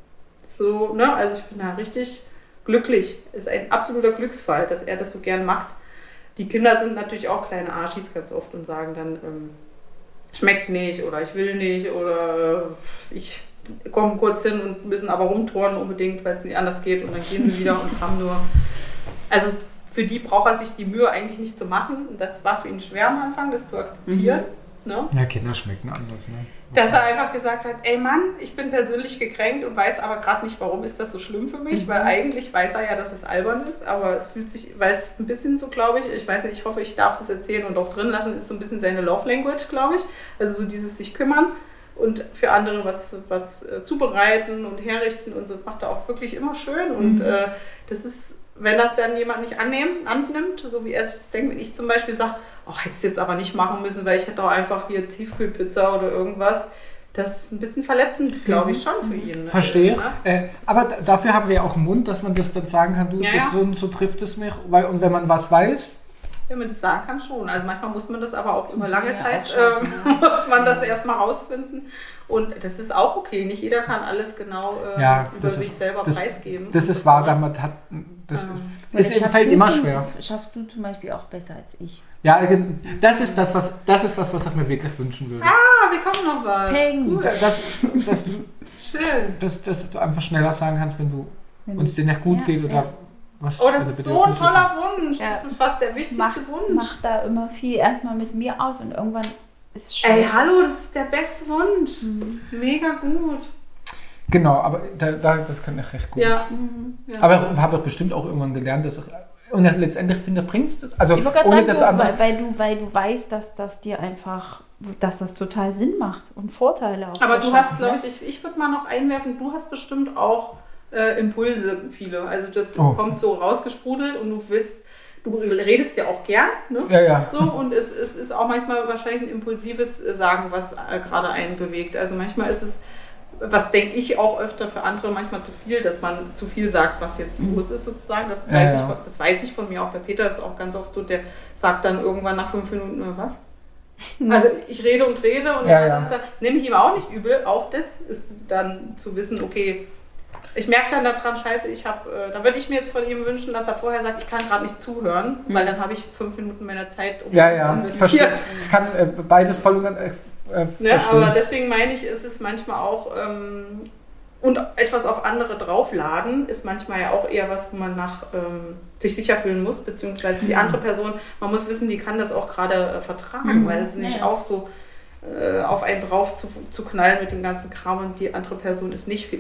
so, ne? Also ich bin da richtig glücklich. Es ist ein absoluter Glücksfall, dass er das so gern macht. Die Kinder sind natürlich auch kleine Arschis ganz oft und sagen dann, ähm, schmeckt nicht oder ich will nicht oder äh, ich komme kurz hin und müssen aber rumtouren unbedingt, weil es nicht anders geht und dann gehen sie wieder und haben nur. Also für die braucht er sich die Mühe eigentlich nicht zu machen. Das war für ihn schwer am Anfang, das zu akzeptieren. Ne? Ja, Kinder schmecken anders, ne? Dass er einfach gesagt hat, ey Mann, ich bin persönlich gekränkt und weiß aber gerade nicht, warum ist das so schlimm für mich, weil eigentlich weiß er ja, dass es albern ist, aber es fühlt sich, weil es ein bisschen so, glaube ich, ich weiß nicht, ich hoffe, ich darf das erzählen und auch drin lassen, ist so ein bisschen seine Love Language, glaube ich. Also so dieses sich kümmern und für andere was, was äh, zubereiten und herrichten und so, das macht er auch wirklich immer schön und äh, das ist, wenn das dann jemand nicht annehmen, annimmt, so wie er sich das denkt, wenn ich zum Beispiel sage, oh, hätte es jetzt aber nicht machen müssen, weil ich hätte auch einfach hier Tiefkühlpizza oder irgendwas. Das ist ein bisschen verletzend, glaube ich, schon für ihn. Verstehe. Ne? Äh, aber dafür haben wir ja auch einen Mund, dass man das dann sagen kann, du, Ja, das ja. so und so trifft es mich. Weil, und wenn man was weiß, Wenn man das sagen kann, schon. Also manchmal muss man das aber auch über muss lange ja Zeit, ähm, muss man das erstmal rausfinden. Und das ist auch okay. Nicht jeder kann alles genau äh, Ja, über das sich ist- selber das- preisgeben. das ist wahr, damit hat, das Ah. ist, Das ist, fällt immer schwer. Schaffst du zum Beispiel auch besser als ich. Ja, das ist das, was, das ist was, was ich mir wirklich wünschen würde. Ah, wir kommen noch was. Peng. Cool. Da- Das, dass, du, Schön. dass, dass du einfach schneller sagen kannst, wenn du Wenn uns dir nicht gut Ja, geht oder ja. Was Oh, das ist so ein toller Wunsch. Ja. Das ist fast der wichtigste Mach, Wunsch. mach da immer viel erstmal mit mir aus und irgendwann ist scheiße. Ey, hallo, das ist der beste Wunsch. Mega gut. Genau, aber da, da, das kann ich recht gut. Ja. Mhm. ja. Aber ich habe bestimmt auch irgendwann gelernt, dass ich. Und letztendlich finde ich, bringt es. Also, Ich ohne sagen, das du, andere. weil, weil, du, weil du weißt, dass das dir einfach, dass das total Sinn macht und Vorteile auch. Aber du hast, glaube ne? ich, ich, ich würde mal noch einwerfen, du hast bestimmt auch äh, Impulse, viele. Also das Oh. kommt so rausgesprudelt und du willst, du redest ja auch gern, ne? Ja, ja. So, und es, es ist auch manchmal wahrscheinlich ein impulsives Sagen, was äh, gerade einen bewegt. Also manchmal ist es, was denke ich auch öfter für andere, manchmal zu viel, dass man zu viel sagt, was jetzt los ist sozusagen. Das, Ja, weiß ja. Ich, von- das weiß ich von mir auch. Bei Peter ist auch ganz oft so, der sagt dann irgendwann nach fünf Minuten, was? Also ich rede und rede und Ja, dann ja. nehme ich ihm auch nicht übel. Auch das ist dann zu wissen, okay, ich merke dann daran, scheiße, ich habe, äh, da würde ich mir jetzt von ihm wünschen, dass er vorher sagt, ich kann gerade nicht zuhören, weil dann habe ich fünf Minuten meiner Zeit um Ja, ja. Ich investiert. verstehe. Ich kann äh, beides voll und ganz äh, äh, Ne, verstehen. aber deswegen meine ich, ist es manchmal auch ähm, und etwas auf andere draufladen ist manchmal ja auch eher was, wo man nach ähm, sich sicher fühlen muss, beziehungsweise die andere Person, man muss wissen, die kann das auch gerade äh, vertragen, Mhm. weil es ist nämlich Ja, auch so auf einen drauf zu, zu knallen mit dem ganzen Kram und die andere Person ist nicht äh,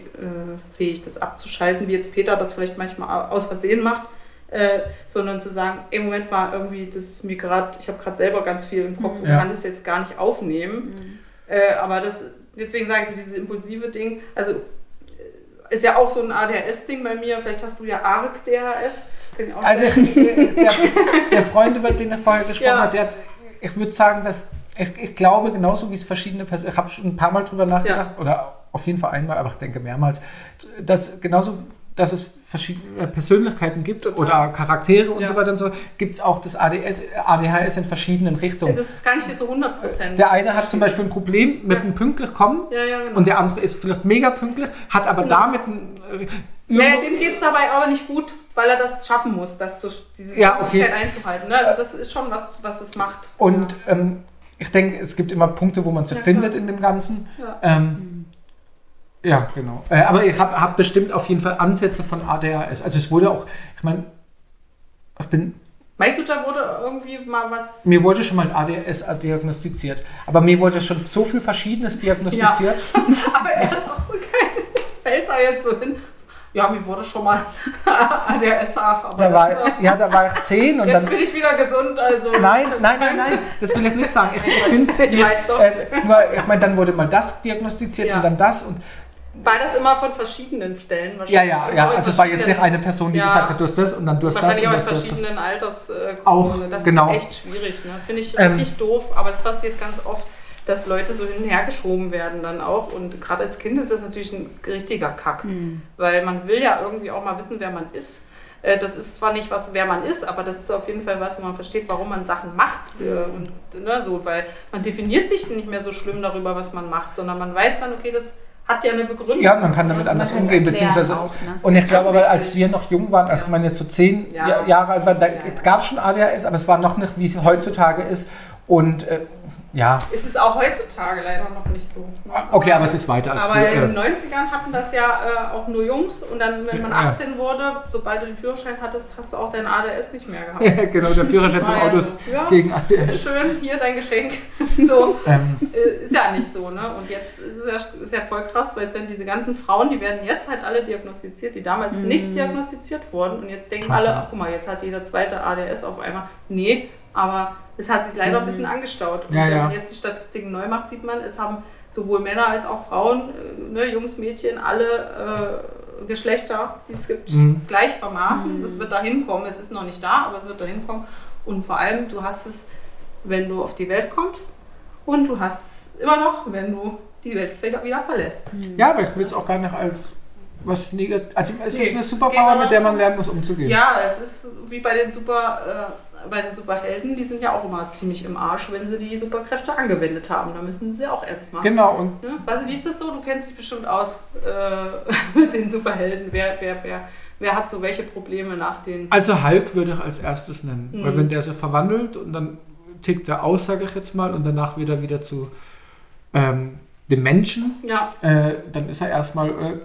fähig, das abzuschalten, wie jetzt Peter das vielleicht manchmal aus Versehen macht. Äh, sondern zu sagen, im Moment mal irgendwie, das ist mir gerade, ich habe gerade selber ganz viel im Kopf und Ja. kann das jetzt gar nicht aufnehmen. Äh, aber das, deswegen sage ich so, dieses impulsive Ding, also äh, ist ja auch so ein ADHS-Ding bei mir. Vielleicht hast du ja arg DHS. Kann ich auch Also der, der Freund, über den er vorher gesprochen Ja. hat, der, hat- ich würde sagen, dass ich, glaube, genauso wie es verschiedene Personen, ich habe schon ein paar Mal drüber nachgedacht, oder auf jeden Fall einmal, aber ich denke mehrmals, dass genauso, dass es verschiedene Persönlichkeiten gibt Total. oder Charaktere und Ja. so weiter und so, gibt es auch das ADS, ADHS in verschiedenen Richtungen. das kann ich dir zu 100 Prozent. Der eine hat zum Beispiel ein Problem mit Ja. dem pünktlich kommen Ja, ja, genau. und der andere ist vielleicht mega pünktlich, hat aber Genau. damit ein, äh, Naja, dem geht es dabei aber nicht gut, weil er das schaffen muss, das so, diese Ja, okay. Einzuhalten. Ne? Also das ist schon was, was es macht. Und ähm, ich denke, es gibt immer Punkte, wo man sich Ja, findet klar. in dem Ganzen. Ja. Ähm, ja, genau. Äh, aber ich habe hab bestimmt auf jeden Fall Ansätze von ADHS. Also es wurde auch, ich meine, ich bin, Meinst du, da wurde irgendwie mal was. mir wurde schon mal ein ADHS diagnostiziert. Aber mir wurde schon so viel Verschiedenes diagnostiziert. Aber er ist auch so geil. Fällt da jetzt so hin. Ja, mir wurde schon mal ADHS, aber Da war, ja, da war ich zehn und jetzt dann. bin ich wieder gesund, also. Nein, nein, nein, nein, das will ich nicht sagen. Ich, ich bin, Ich weiß doch. äh, nur, ich meine, dann wurde mal das diagnostiziert Ja. und dann das und War das immer von verschiedenen Stellen wahrscheinlich? ja, ja, ja. Also es war jetzt nicht eine Person, die Ja. gesagt hat, du hast das und dann du hast das Wahrscheinlich auch in verschiedenen Altersgruppen. Auch, das genau. ist echt schwierig. Ne? Finde ich Ähm. richtig doof, aber es passiert ganz oft, dass Leute so hin und her geschoben werden dann auch. Und gerade als Kind ist das natürlich ein richtiger Kack. Weil man will ja irgendwie auch mal wissen, wer man ist. Äh, Das ist zwar nicht was, wer man ist, aber das ist auf jeden Fall was, wo man versteht, warum man Sachen macht. äh, Und, ne, so, weil man definiert sich nicht mehr so schlimm darüber, was man macht, sondern man weiß dann, okay, das hat ja eine Begründung. Ja, man kann damit Man anders umgehen, beziehungsweise. auch, ne? Und ich glaube aber, als wir noch jung waren, als Ja. man jetzt so zehn. Ja- Jahre alt war, da Ja, ja. gab es schon ADHS, aber es war noch nicht, wie es heutzutage ist. Und äh, ja, Es ist auch heutzutage leider noch nicht so. ne? okay, aber es ist weiter als Aber früher. in den Äh, 90ern hatten das ja äh, auch nur Jungs und dann, wenn man Ja. 18 wurde, sobald du den Führerschein hattest, hast du auch dein ADS nicht mehr gehabt. ja, genau, der Führerschein zum Autos. Ja, gegen ADS. Bitteschön, hier dein Geschenk. so, Ähm, äh, ist ja nicht so, ne? Und jetzt ist es ja, ist ja voll krass, weil jetzt werden diese ganzen Frauen, die werden jetzt halt alle diagnostiziert, die damals nicht diagnostiziert wurden. Und jetzt denken Krass, alle, ach guck mal, jetzt hat jeder zweite ADS auf einmal. Nee, aber es hat sich leider ein bisschen angestaut. Und Ja, wenn ja. man jetzt die Statistiken neu macht, sieht man, es haben sowohl Männer als auch Frauen, äh, ne, Jungs, Mädchen, alle äh, Geschlechter, die es gibt, Mhm. gleichermaßen. Das wird dahin kommen. Es ist noch nicht da, aber es wird dahin kommen. Und vor allem, du hast es, wenn du auf die Welt kommst und du hast es immer noch, wenn du die Welt wieder wieder verlässt. ja, aber ich will es auch gar nicht als was negativ. Also es Nee, ist eine Superpower, mit der man lernen muss, umzugehen. Ja, es ist wie bei den Super, äh, bei den Superhelden, die sind ja auch immer ziemlich im Arsch, wenn sie die Superkräfte angewendet haben. Da müssen sie auch erstmal. Genau, und Ne? Was, wie ist das so? Du kennst dich bestimmt aus äh, mit den Superhelden. Wer, wer, wer, wer hat so welche Probleme nach den. also Hulk würde ich als erstes nennen. Mhm. Weil wenn der sich verwandelt und dann tickt er aus, sage ich jetzt mal, und danach wieder wieder zu ähm, dem Menschen, Ja, äh, dann ist er erstmal äh,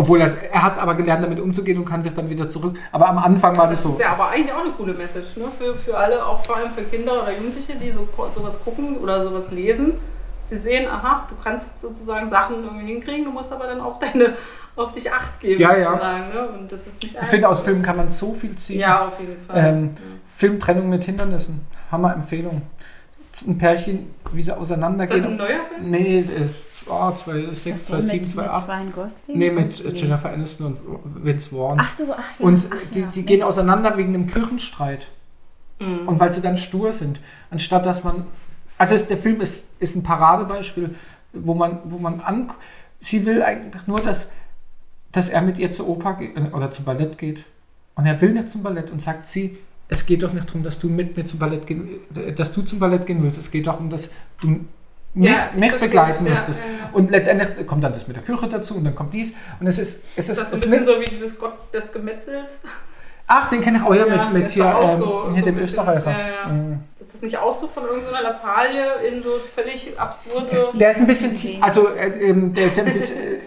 Obwohl er, er hat aber gelernt, damit umzugehen und kann sich dann wieder zurück. Aber am Anfang war das Das so. ist ja aber eigentlich auch eine coole Message, ne? Für, für alle, auch vor allem für Kinder oder Jugendliche, die so, sowas gucken oder sowas lesen. Sie sehen, aha, du kannst sozusagen Sachen irgendwie hinkriegen, du musst aber dann auch deine auf dich Acht geben, Ja, ja. ne? Und das ist nicht Ich finde, aus Filmen kann man so viel ziehen. Ja, auf jeden Fall. Ähm, Filmtrennung mit Hindernissen. Hammer Empfehlung. Ein Pärchen, wie sie ist das auseinandergehen. ein neuer Film? Nee, es ist oh, 2006, Ist das 2007, mit, mit 2008. Ryan Gosling? Nee, mit Nee. Jennifer Aniston und Vince Vaughn. Ach so, ach ja. und ach die, ja, die gehen auseinander wegen einem Kirchenstreit. Mhm. Und weil sie dann stur sind. Anstatt dass man. Also es, der Film ist, ist ein Paradebeispiel, wo man, wo man an. Sie will eigentlich nur, dass, dass er mit ihr zur Oper geht oder zum Ballett geht. Und er will nicht zum Ballett und sagt sie, es geht doch nicht darum, dass du mit mir zum Ballett gehen, äh, dass du zum Ballett gehen willst. Es geht darum, dass du mich, Ja, ich mich begleiten Ja, möchtest. ja. Und letztendlich kommt dann das mit der Kirche dazu und dann kommt dies. Und es ist, es ist, Ist das so ein bisschen so wie dieses Gott des Gemetzels? Ach, den kenne ich auch ja, mit, mit ist hier, doch auch ähm, so- hier so dem Österreicher. ja, ja. Mhm. Ist das nicht auch so von irgendeiner Lappalie in so völlig absurde. Der ist ein bisschen, also äh, ähm, der ist ein bisschen, äh,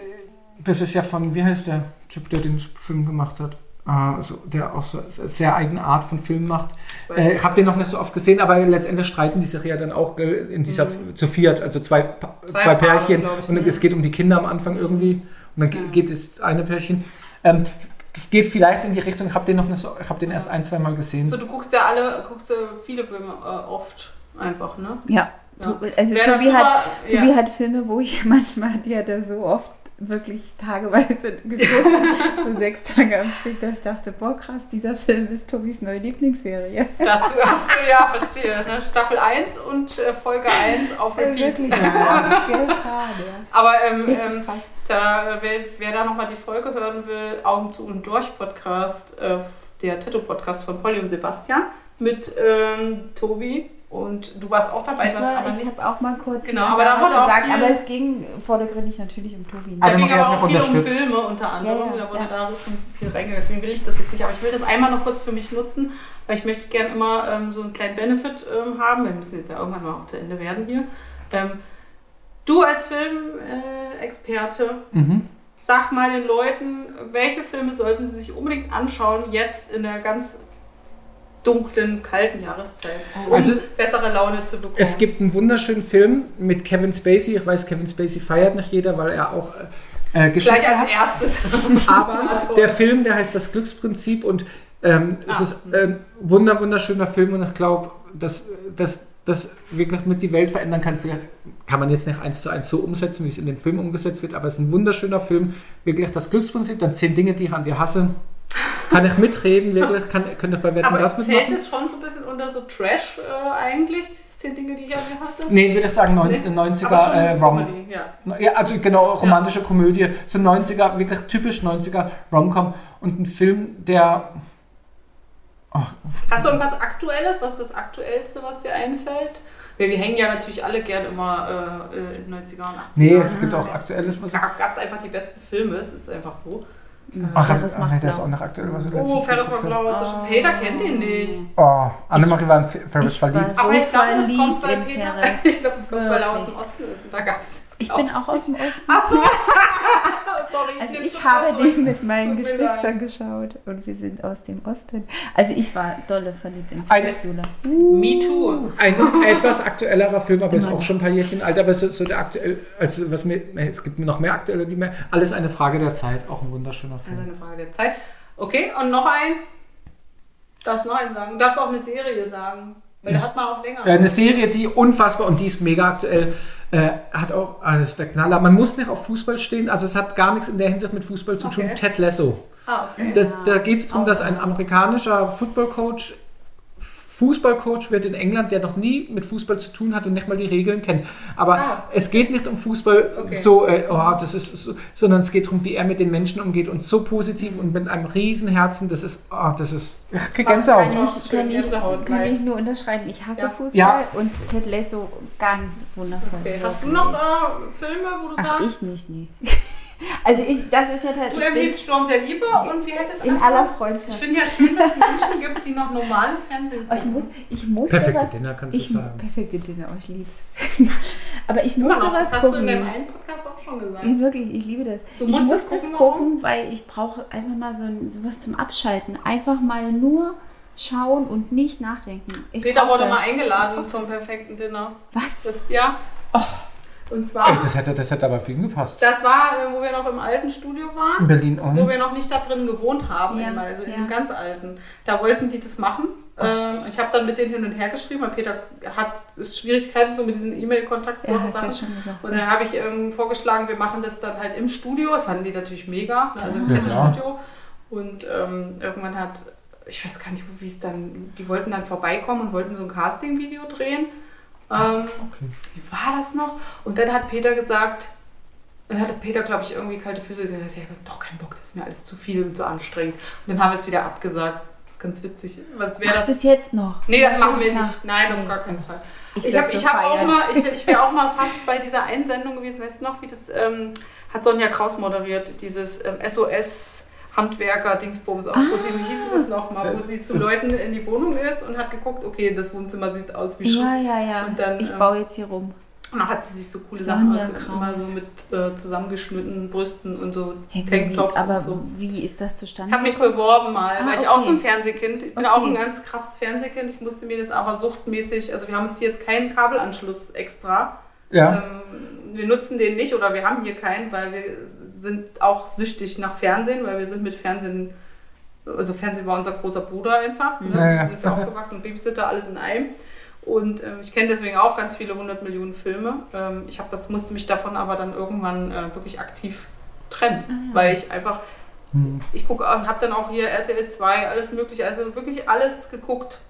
das ist ja von, wie heißt der Typ, der den Film gemacht hat? Also, der auch so eine sehr eigene Art von Film macht. Äh, ich habe den noch nicht so oft gesehen, aber letztendlich streiten die sich ja dann auch gell, in dieser zu viert, also zwei, Pa- Mhm. Zwei zwei, Pärchen glaub ich, und ne? es geht um die Kinder am Anfang irgendwie und dann Ja. geht es eine Pärchen. Ähm, geht vielleicht in die Richtung, ich habe den noch nicht so, ich habe den erst ein, zwei Mal gesehen. So, du guckst ja alle, guckst ja viele Filme äh, oft einfach, ne? Ja. Ja. Also Tobi hat, Tobi hat Filme, wo ich manchmal, die hat er so oft wirklich tageweise geguckt, so sechs Tage am Stück, dass ich dachte, boah krass, dieser Film ist Tobis neue Lieblingsserie. Dazu hast du ja, verstehe. Ne? Staffel 1 und äh, Folge 1 auf Repeat. Wirklich, ja. Schade. Aber ähm, ähm, da, äh, wer, wer da nochmal die Folge hören will, Augen zu und durch Podcast, äh, der Tattoo-Podcast von Polly und Sebastian mit ähm, Tobi. Und du warst auch dabei, Ich, war, ich habe auch mal kurz Genau, aber da wurde auch gesagt, viel- aber es ging vordergründig natürlich um Tobi. Da Aber ging aber auch viel um. Filme unter anderem. Ja, ja, da wurde ja. da schon viel reingegangen. Deswegen will ich das jetzt nicht. Aber ich will das einmal noch kurz für mich nutzen, weil ich möchte gerne immer ähm, so einen kleinen Benefit ähm, haben. Wir müssen jetzt ja irgendwann mal auch zu Ende werden hier. Ähm, du als Filmexperte, äh, Mhm. sag mal den Leuten, welche Filme sollten sie sich unbedingt anschauen, jetzt in der ganz dunklen, kalten Jahreszeit, um Also- bessere Laune zu bekommen. Es gibt einen wunderschönen Film mit Kevin Spacey. Ich weiß, Kevin Spacey feiert nicht jeder, weil er auch äh, Geschichte Gleich als hat. erstes. Aber der Film, der heißt Das Glücksprinzip und ähm, es Ah. ist ein wunder, wunderschöner Film und ich glaube, dass das das wirklich mit die Welt verändern kann. Vielleicht kann man jetzt nicht eins zu eins so umsetzen, wie es in dem Film umgesetzt wird, aber es ist ein wunderschöner Film. Wirklich das Glücksprinzip, dann zehn Dinge, die ich an dir hasse. Kann ich mitreden, wirklich? Kann, könnte ich bei Wetten Aber das fällt mitmachen? es schon so ein bisschen unter so Trash äh, eigentlich, diese zehn Dinge, die ich an mir hatte? Nee, ich würde sagen neun- Nee. 90er Aber schon äh, Rom. Comedy, ja. Ja, also genau, romantische Komödie. So 90er, wirklich typisch 90er Rom-Com. Und ein Film, der. Ach, Hast du irgendwas Aktuelles? Was ist das Aktuellste, was dir einfällt? Wir, wir hängen ja natürlich alle gern immer äh, äh, in den 90er und 80er. nee, es gibt auch aktuelles. Was Da gab es einfach die besten Filme, es ist einfach so. Ach, Ferris ach, macht nee, der ist auch noch aktuell, was ich Oh, letztens Ferris geguckt macht blau. Das- Peter kennt ihn nicht. Oh, Annemarie war in Fe- Ferris verliebt. Aber ich glaube, das kommt, weil in Peter. Ferris. Ich glaube, das kommt, weil er aus dem Osten ist. Und da gab es. Ich bin auch aus dem Osten. Ach so. Sorry, ich Also ich habe zurück. den mit meinen Geschwistern geschaut und wir sind aus dem Osten. Also ich war dolle verliebt in Ferris Bueller. Me too. Ein etwas aktuellerer Film, aber ist auch schon ein paar Jährchen alt, aber es ist so der aktuell, also was mir, es gibt noch mehr aktuelle, die mehr, alles eine Frage der Zeit, auch ein wunderschöner Also Film. eine Frage der Zeit. Okay, und noch ein. Darfst noch einen sagen? Darfst auch eine Serie sagen. Weil da hat man auch länger. Eine Serie, die unfassbar und die ist mega aktuell, äh, hat auch, ah, das ist der Knaller, man muss nicht auf Fußball stehen, also es hat gar nichts in der Hinsicht mit Fußball zu tun. Okay. Ted Lasso. ah, okay. Das, da geht es darum, dass ein amerikanischer Footballcoach Fußballcoach wird in England, der noch nie mit Fußball zu tun hat und nicht mal die Regeln kennt. Aber Ah. es geht nicht um Fußball Okay. so, äh, oh, das ist so, sondern es geht darum, wie er mit den Menschen umgeht und so positiv und mit einem riesen Herzen. Das ist, oh, das ist, ich krieg Gänsehaut. Kann ich, schön kann, ich, kann ich nur unterschreiben. Ich hasse Ja. Fußball Ja. und Ted Lasso ganz wundervoll. okay. Hast du noch äh, Filme, wo du Ach, sagst, ich nicht, nee. Also ich, das ist ja du tatsächlich empfiehlst Sturm der Liebe und wie heißt das? in aller Ich Freundschaft. finde ja schön, dass es Menschen gibt, die noch normales Fernsehen Oh, ich, gucken. muss, ich musste Perfekte was, Dinner kannst du ich, sagen. Perfekte Dinner, oh, ich lieb's. Aber ich muss sowas das hast du in gucken. dem einen Podcast auch schon gesagt. Ja, wirklich, ich liebe das. Du ich musst muss es das gucken, gucken, weil ich brauche einfach mal so sowas zum Abschalten. Einfach mal nur schauen und nicht nachdenken. Ich Peter wurde das. mal eingeladen zum perfekten Dinner. Was? Das, ja. Und Ey, zwar, das hätte, das hätte aber für ihn gepasst. das war, äh, wo wir noch im alten Studio In waren. Berlin Wo und. wir noch nicht da drin gewohnt haben, Ja, also in ja. dem ganz alten. Da wollten die das machen. Ähm, ich habe dann mit denen hin und her geschrieben, weil Peter hat ist Schwierigkeiten so mit diesen E-Mail-Kontakt Ja, ja. Und dann habe ich ähm, vorgeschlagen, wir machen das dann halt im Studio. Das fanden die natürlich mega, ne, also im Ja, Tattoo-Studio. Und ähm, irgendwann hat, ich weiß gar nicht, wie es dann, die wollten dann vorbeikommen und wollten so ein Casting-Video drehen. Ähm, Okay. wie war das noch? Und dann hat Peter gesagt, dann hatte Peter, glaube ich, irgendwie kalte Füße gesagt, ich habe doch keinen Bock, das ist mir alles zu viel und zu anstrengend. Und dann haben wir es wieder abgesagt. Das ist ganz witzig. Was wäre das? das jetzt noch. Nee, das Mach machen wir nicht. Nein, auf Nee. gar keinen Fall. Ich, Ich so ich hab auch mal, ich, ich wäre auch mal fast bei dieser Einsendung gewesen, weißt du noch, wie das ähm, hat Sonja Kraus moderiert, dieses ähm, SOS Handwerker Dingsbums auch, wo sie, wie hieß das nochmal, wo sie zu Leuten in die Wohnung ist und hat geguckt, okay, das Wohnzimmer sieht aus wie Ja, Schutt. ja, ja. Und dann, ich ähm, baue jetzt hier rum. Und dann hat sie sich so coole Sonja Sachen ausgesucht, immer so mit äh, zusammengeschnittenen Brüsten und so Hey, Tanktops aber und so. wie ist das Ich zustande habe mich beworben mal, Ah, weil ich auch okay. so ein Fernsehkind. Ich bin Okay. auch ein ganz krasses Fernsehkind. Ich musste mir das aber suchtmäßig, also wir haben jetzt hier jetzt keinen Kabelanschluss extra. Ja. Ähm, wir nutzen den nicht oder wir haben hier keinen, weil wir sind auch süchtig nach Fernsehen, weil wir sind mit Fernsehen, also Fernsehen war unser großer Bruder einfach. Ne? Ja, ja. Sind wir aufgewachsen und Babysitter, alles in einem. Und ähm, ich kenne deswegen auch ganz viele 100 Millionen Filme. Ähm, ich habe das musste mich davon aber dann irgendwann äh, wirklich aktiv trennen, Ah, weil ich einfach Hm. ich gucke, habe dann auch hier RTL 2, alles mögliche, also wirklich alles geguckt.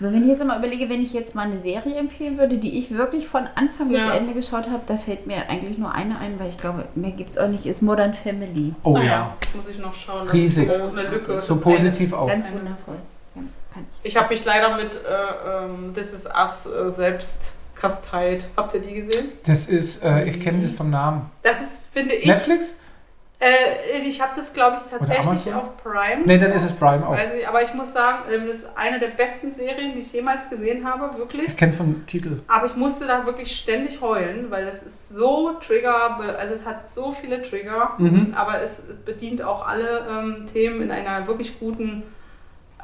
Aber wenn ich jetzt mal überlege, wenn ich jetzt mal eine Serie empfehlen würde, die ich wirklich von Anfang bis Ja. Ende geschaut habe, da fällt mir eigentlich nur eine ein, weil ich glaube, mehr gibt es auch nicht, ist Modern Family. Oh Naja, ja. das muss ich noch schauen. Das Riesig. ist so positiv auch. Ganz wundervoll. Ganz kann ich. Ich habe mich leider mit äh, ähm, This Is Us äh, selbst kasteit. Habt ihr die gesehen? Das ist, äh, ich kenne das vom Namen. Das ist, finde ich, Netflix? Äh, ich habe das, glaube ich, tatsächlich auf Prime. Nee, dann ist es Prime auch. Weiß ich, aber ich muss sagen, äh, das ist eine der besten Serien, die ich jemals gesehen habe, wirklich. Ich kenne es vom Titel. Aber ich musste da wirklich ständig heulen, weil es ist so Trigger, also es hat so viele Trigger, Mhm. aber es bedient auch alle ähm, Themen in einer wirklich guten.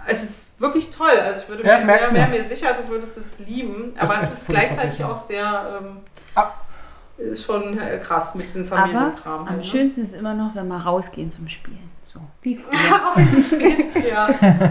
Es ist wirklich toll. Also ich würde Ja, mir, wäre mir. sicher, du würdest es lieben. Aber Das es ist gleichzeitig auch sehr ähm, Ah. Ist schon äh, krass mit diesem Aber Familienkram. am halt, ne? schönsten ist immer noch, wenn wir rausgehen zum Spielen. So. Wie früher. ja.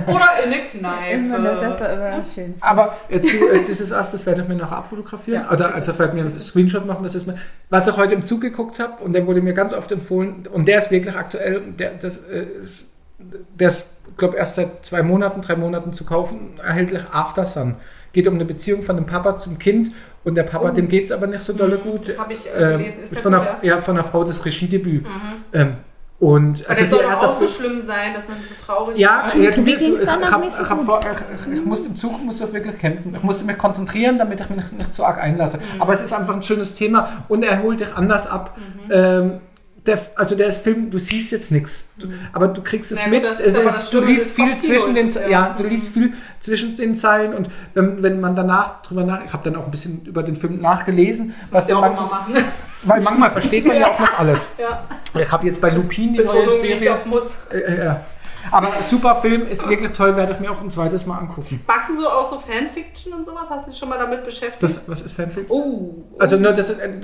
Oder in eine Kneipe. immer noch, das war immer das Schönste. Aber äh, zu, äh, das ist erst, das werde ich mir nachher abfotografieren. Ja, Oder also ich werde mir einen Screenshot machen, das ist mir, was ich heute im Zug geguckt habe und der wurde mir ganz oft empfohlen und der ist wirklich aktuell, der, das, äh, ist, der ist, glaube erst seit zwei Monaten, drei Monaten zu kaufen, erhältlich After Sun. Geht um eine Beziehung von dem Papa zum Kind und der Papa, Oh. dem geht es aber nicht so dolle gut. Mhm. Das habe ich äh, Ähm, gelesen. Ist ist der von gut, einer, ja? von einer Frau das Regiedebüt. Mhm. Ähm, und also das soll auch so schlimm sein, dass man so traurig ja, ist. ja du, Wie du, ging's ich, danach ich, hab, nicht so ich, hab gut? vor, ich, ich, ich musste im Zug musste ich wirklich kämpfen. Ich musste mich konzentrieren, damit ich mich nicht, nicht zu arg einlasse. Mhm. Aber es ist einfach ein schönes Thema und er holt dich anders ab. Ähm, der, also der Film, du siehst jetzt nichts, aber du kriegst es gut, mit. ist Also, du liest viel zwischen den, ja. ja. du liest viel zwischen den Zeilen und wenn, wenn man danach drüber nach, ich habe dann auch ein bisschen über den Film nachgelesen, Das was manches, machen. weil manchmal versteht man ja auch noch alles. ja. Ich habe jetzt bei Lupin die neue Betonung liegt Serie. auf Muss. Äh, äh, ja. Aber super Film, ist wirklich toll, werde ich mir auch ein zweites Mal angucken. Magst du so auch so Fanfiction und sowas? Hast du dich schon mal damit beschäftigt? Das, was ist Fanfic? oh. Also nur das, äh, äh,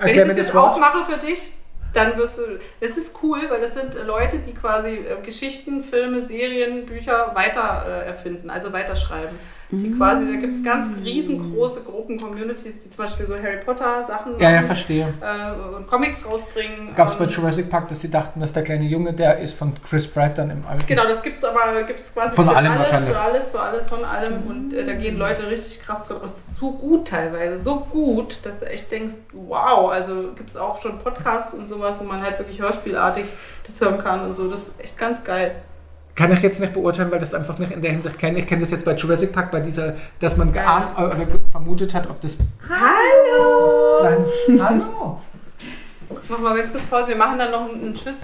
Wenn ich das jetzt aufmache für dich, dann wirst du. Das ist cool, weil das sind Leute, die quasi äh, Geschichten, Filme, Serien, Bücher weiter äh, erfinden, also weiterschreiben. Die quasi, da gibt es ganz riesengroße Gruppen, Communities, die zum Beispiel so Harry Potter Sachen Ja, ja, machen, verstehe. äh, und Comics rausbringen. Gab es bei ähm, Jurassic Park, dass sie dachten, dass der kleine Junge, der ist von Chris Pratt dann im Alten. Genau, das gibt's aber gibt's quasi Von für allem alles, wahrscheinlich. für alles, für alles, von allem. Und äh, da gehen Leute richtig krass drin. Und so gut teilweise, so gut, dass du echt denkst, wow, also gibt's auch schon Podcasts und sowas, wo man halt wirklich hörspielartig das hören kann und so. Das ist echt ganz geil. Kann ich jetzt nicht beurteilen, weil das einfach nicht in der Hinsicht kenne. Ich kenne das jetzt bei Jurassic Park, bei dieser, dass man geahnt äh, oder vermutet hat, ob das. Hallo! Klein, Hallo! Ich mach mal ganz kurz Pause. Wir machen dann noch einen Tschüss.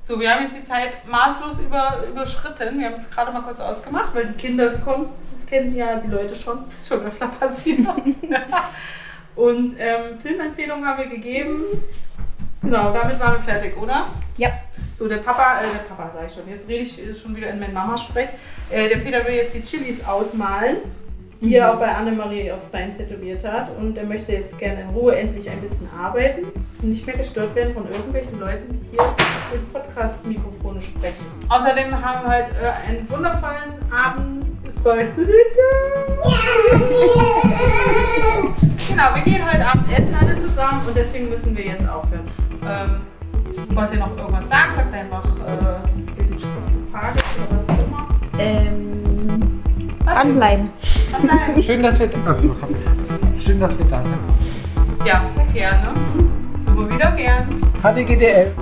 So, So, wir haben jetzt die Zeit maßlos über, überschritten. Wir haben es gerade mal kurz ausgemacht, weil die Kinder gekommen sind. Das kennen ja die Leute schon. Das ist schon öfter passiert. Und ähm, Filmempfehlungen haben wir gegeben. Genau, damit waren wir fertig, oder? Ja. So, der Papa, äh, der Papa sage ich schon, jetzt rede ich schon wieder in mein Mama-Sprech. Äh, der Peter will jetzt die Chilis ausmalen, die er auch bei Annemarie aufs Bein tätowiert hat. Und er möchte jetzt gerne in Ruhe endlich ein bisschen arbeiten und nicht mehr gestört werden von irgendwelchen Leuten, die hier mit Podcast-Mikrofone sprechen. Außerdem haben wir heute äh, einen wundervollen Abend. Freust du dich da? Genau, wir gehen heute Abend essen alle zusammen und deswegen müssen wir jetzt aufhören. Ähm, wollt ihr noch irgendwas sagen? Sagt einfach äh, den Spruch des Tages oder was auch immer. Ähm, Was dranbleiben. denn? Nein. Schön, dass wir, also, schön, dass wir da sind. Ja, gerne. Immer wieder gern. HDGDL.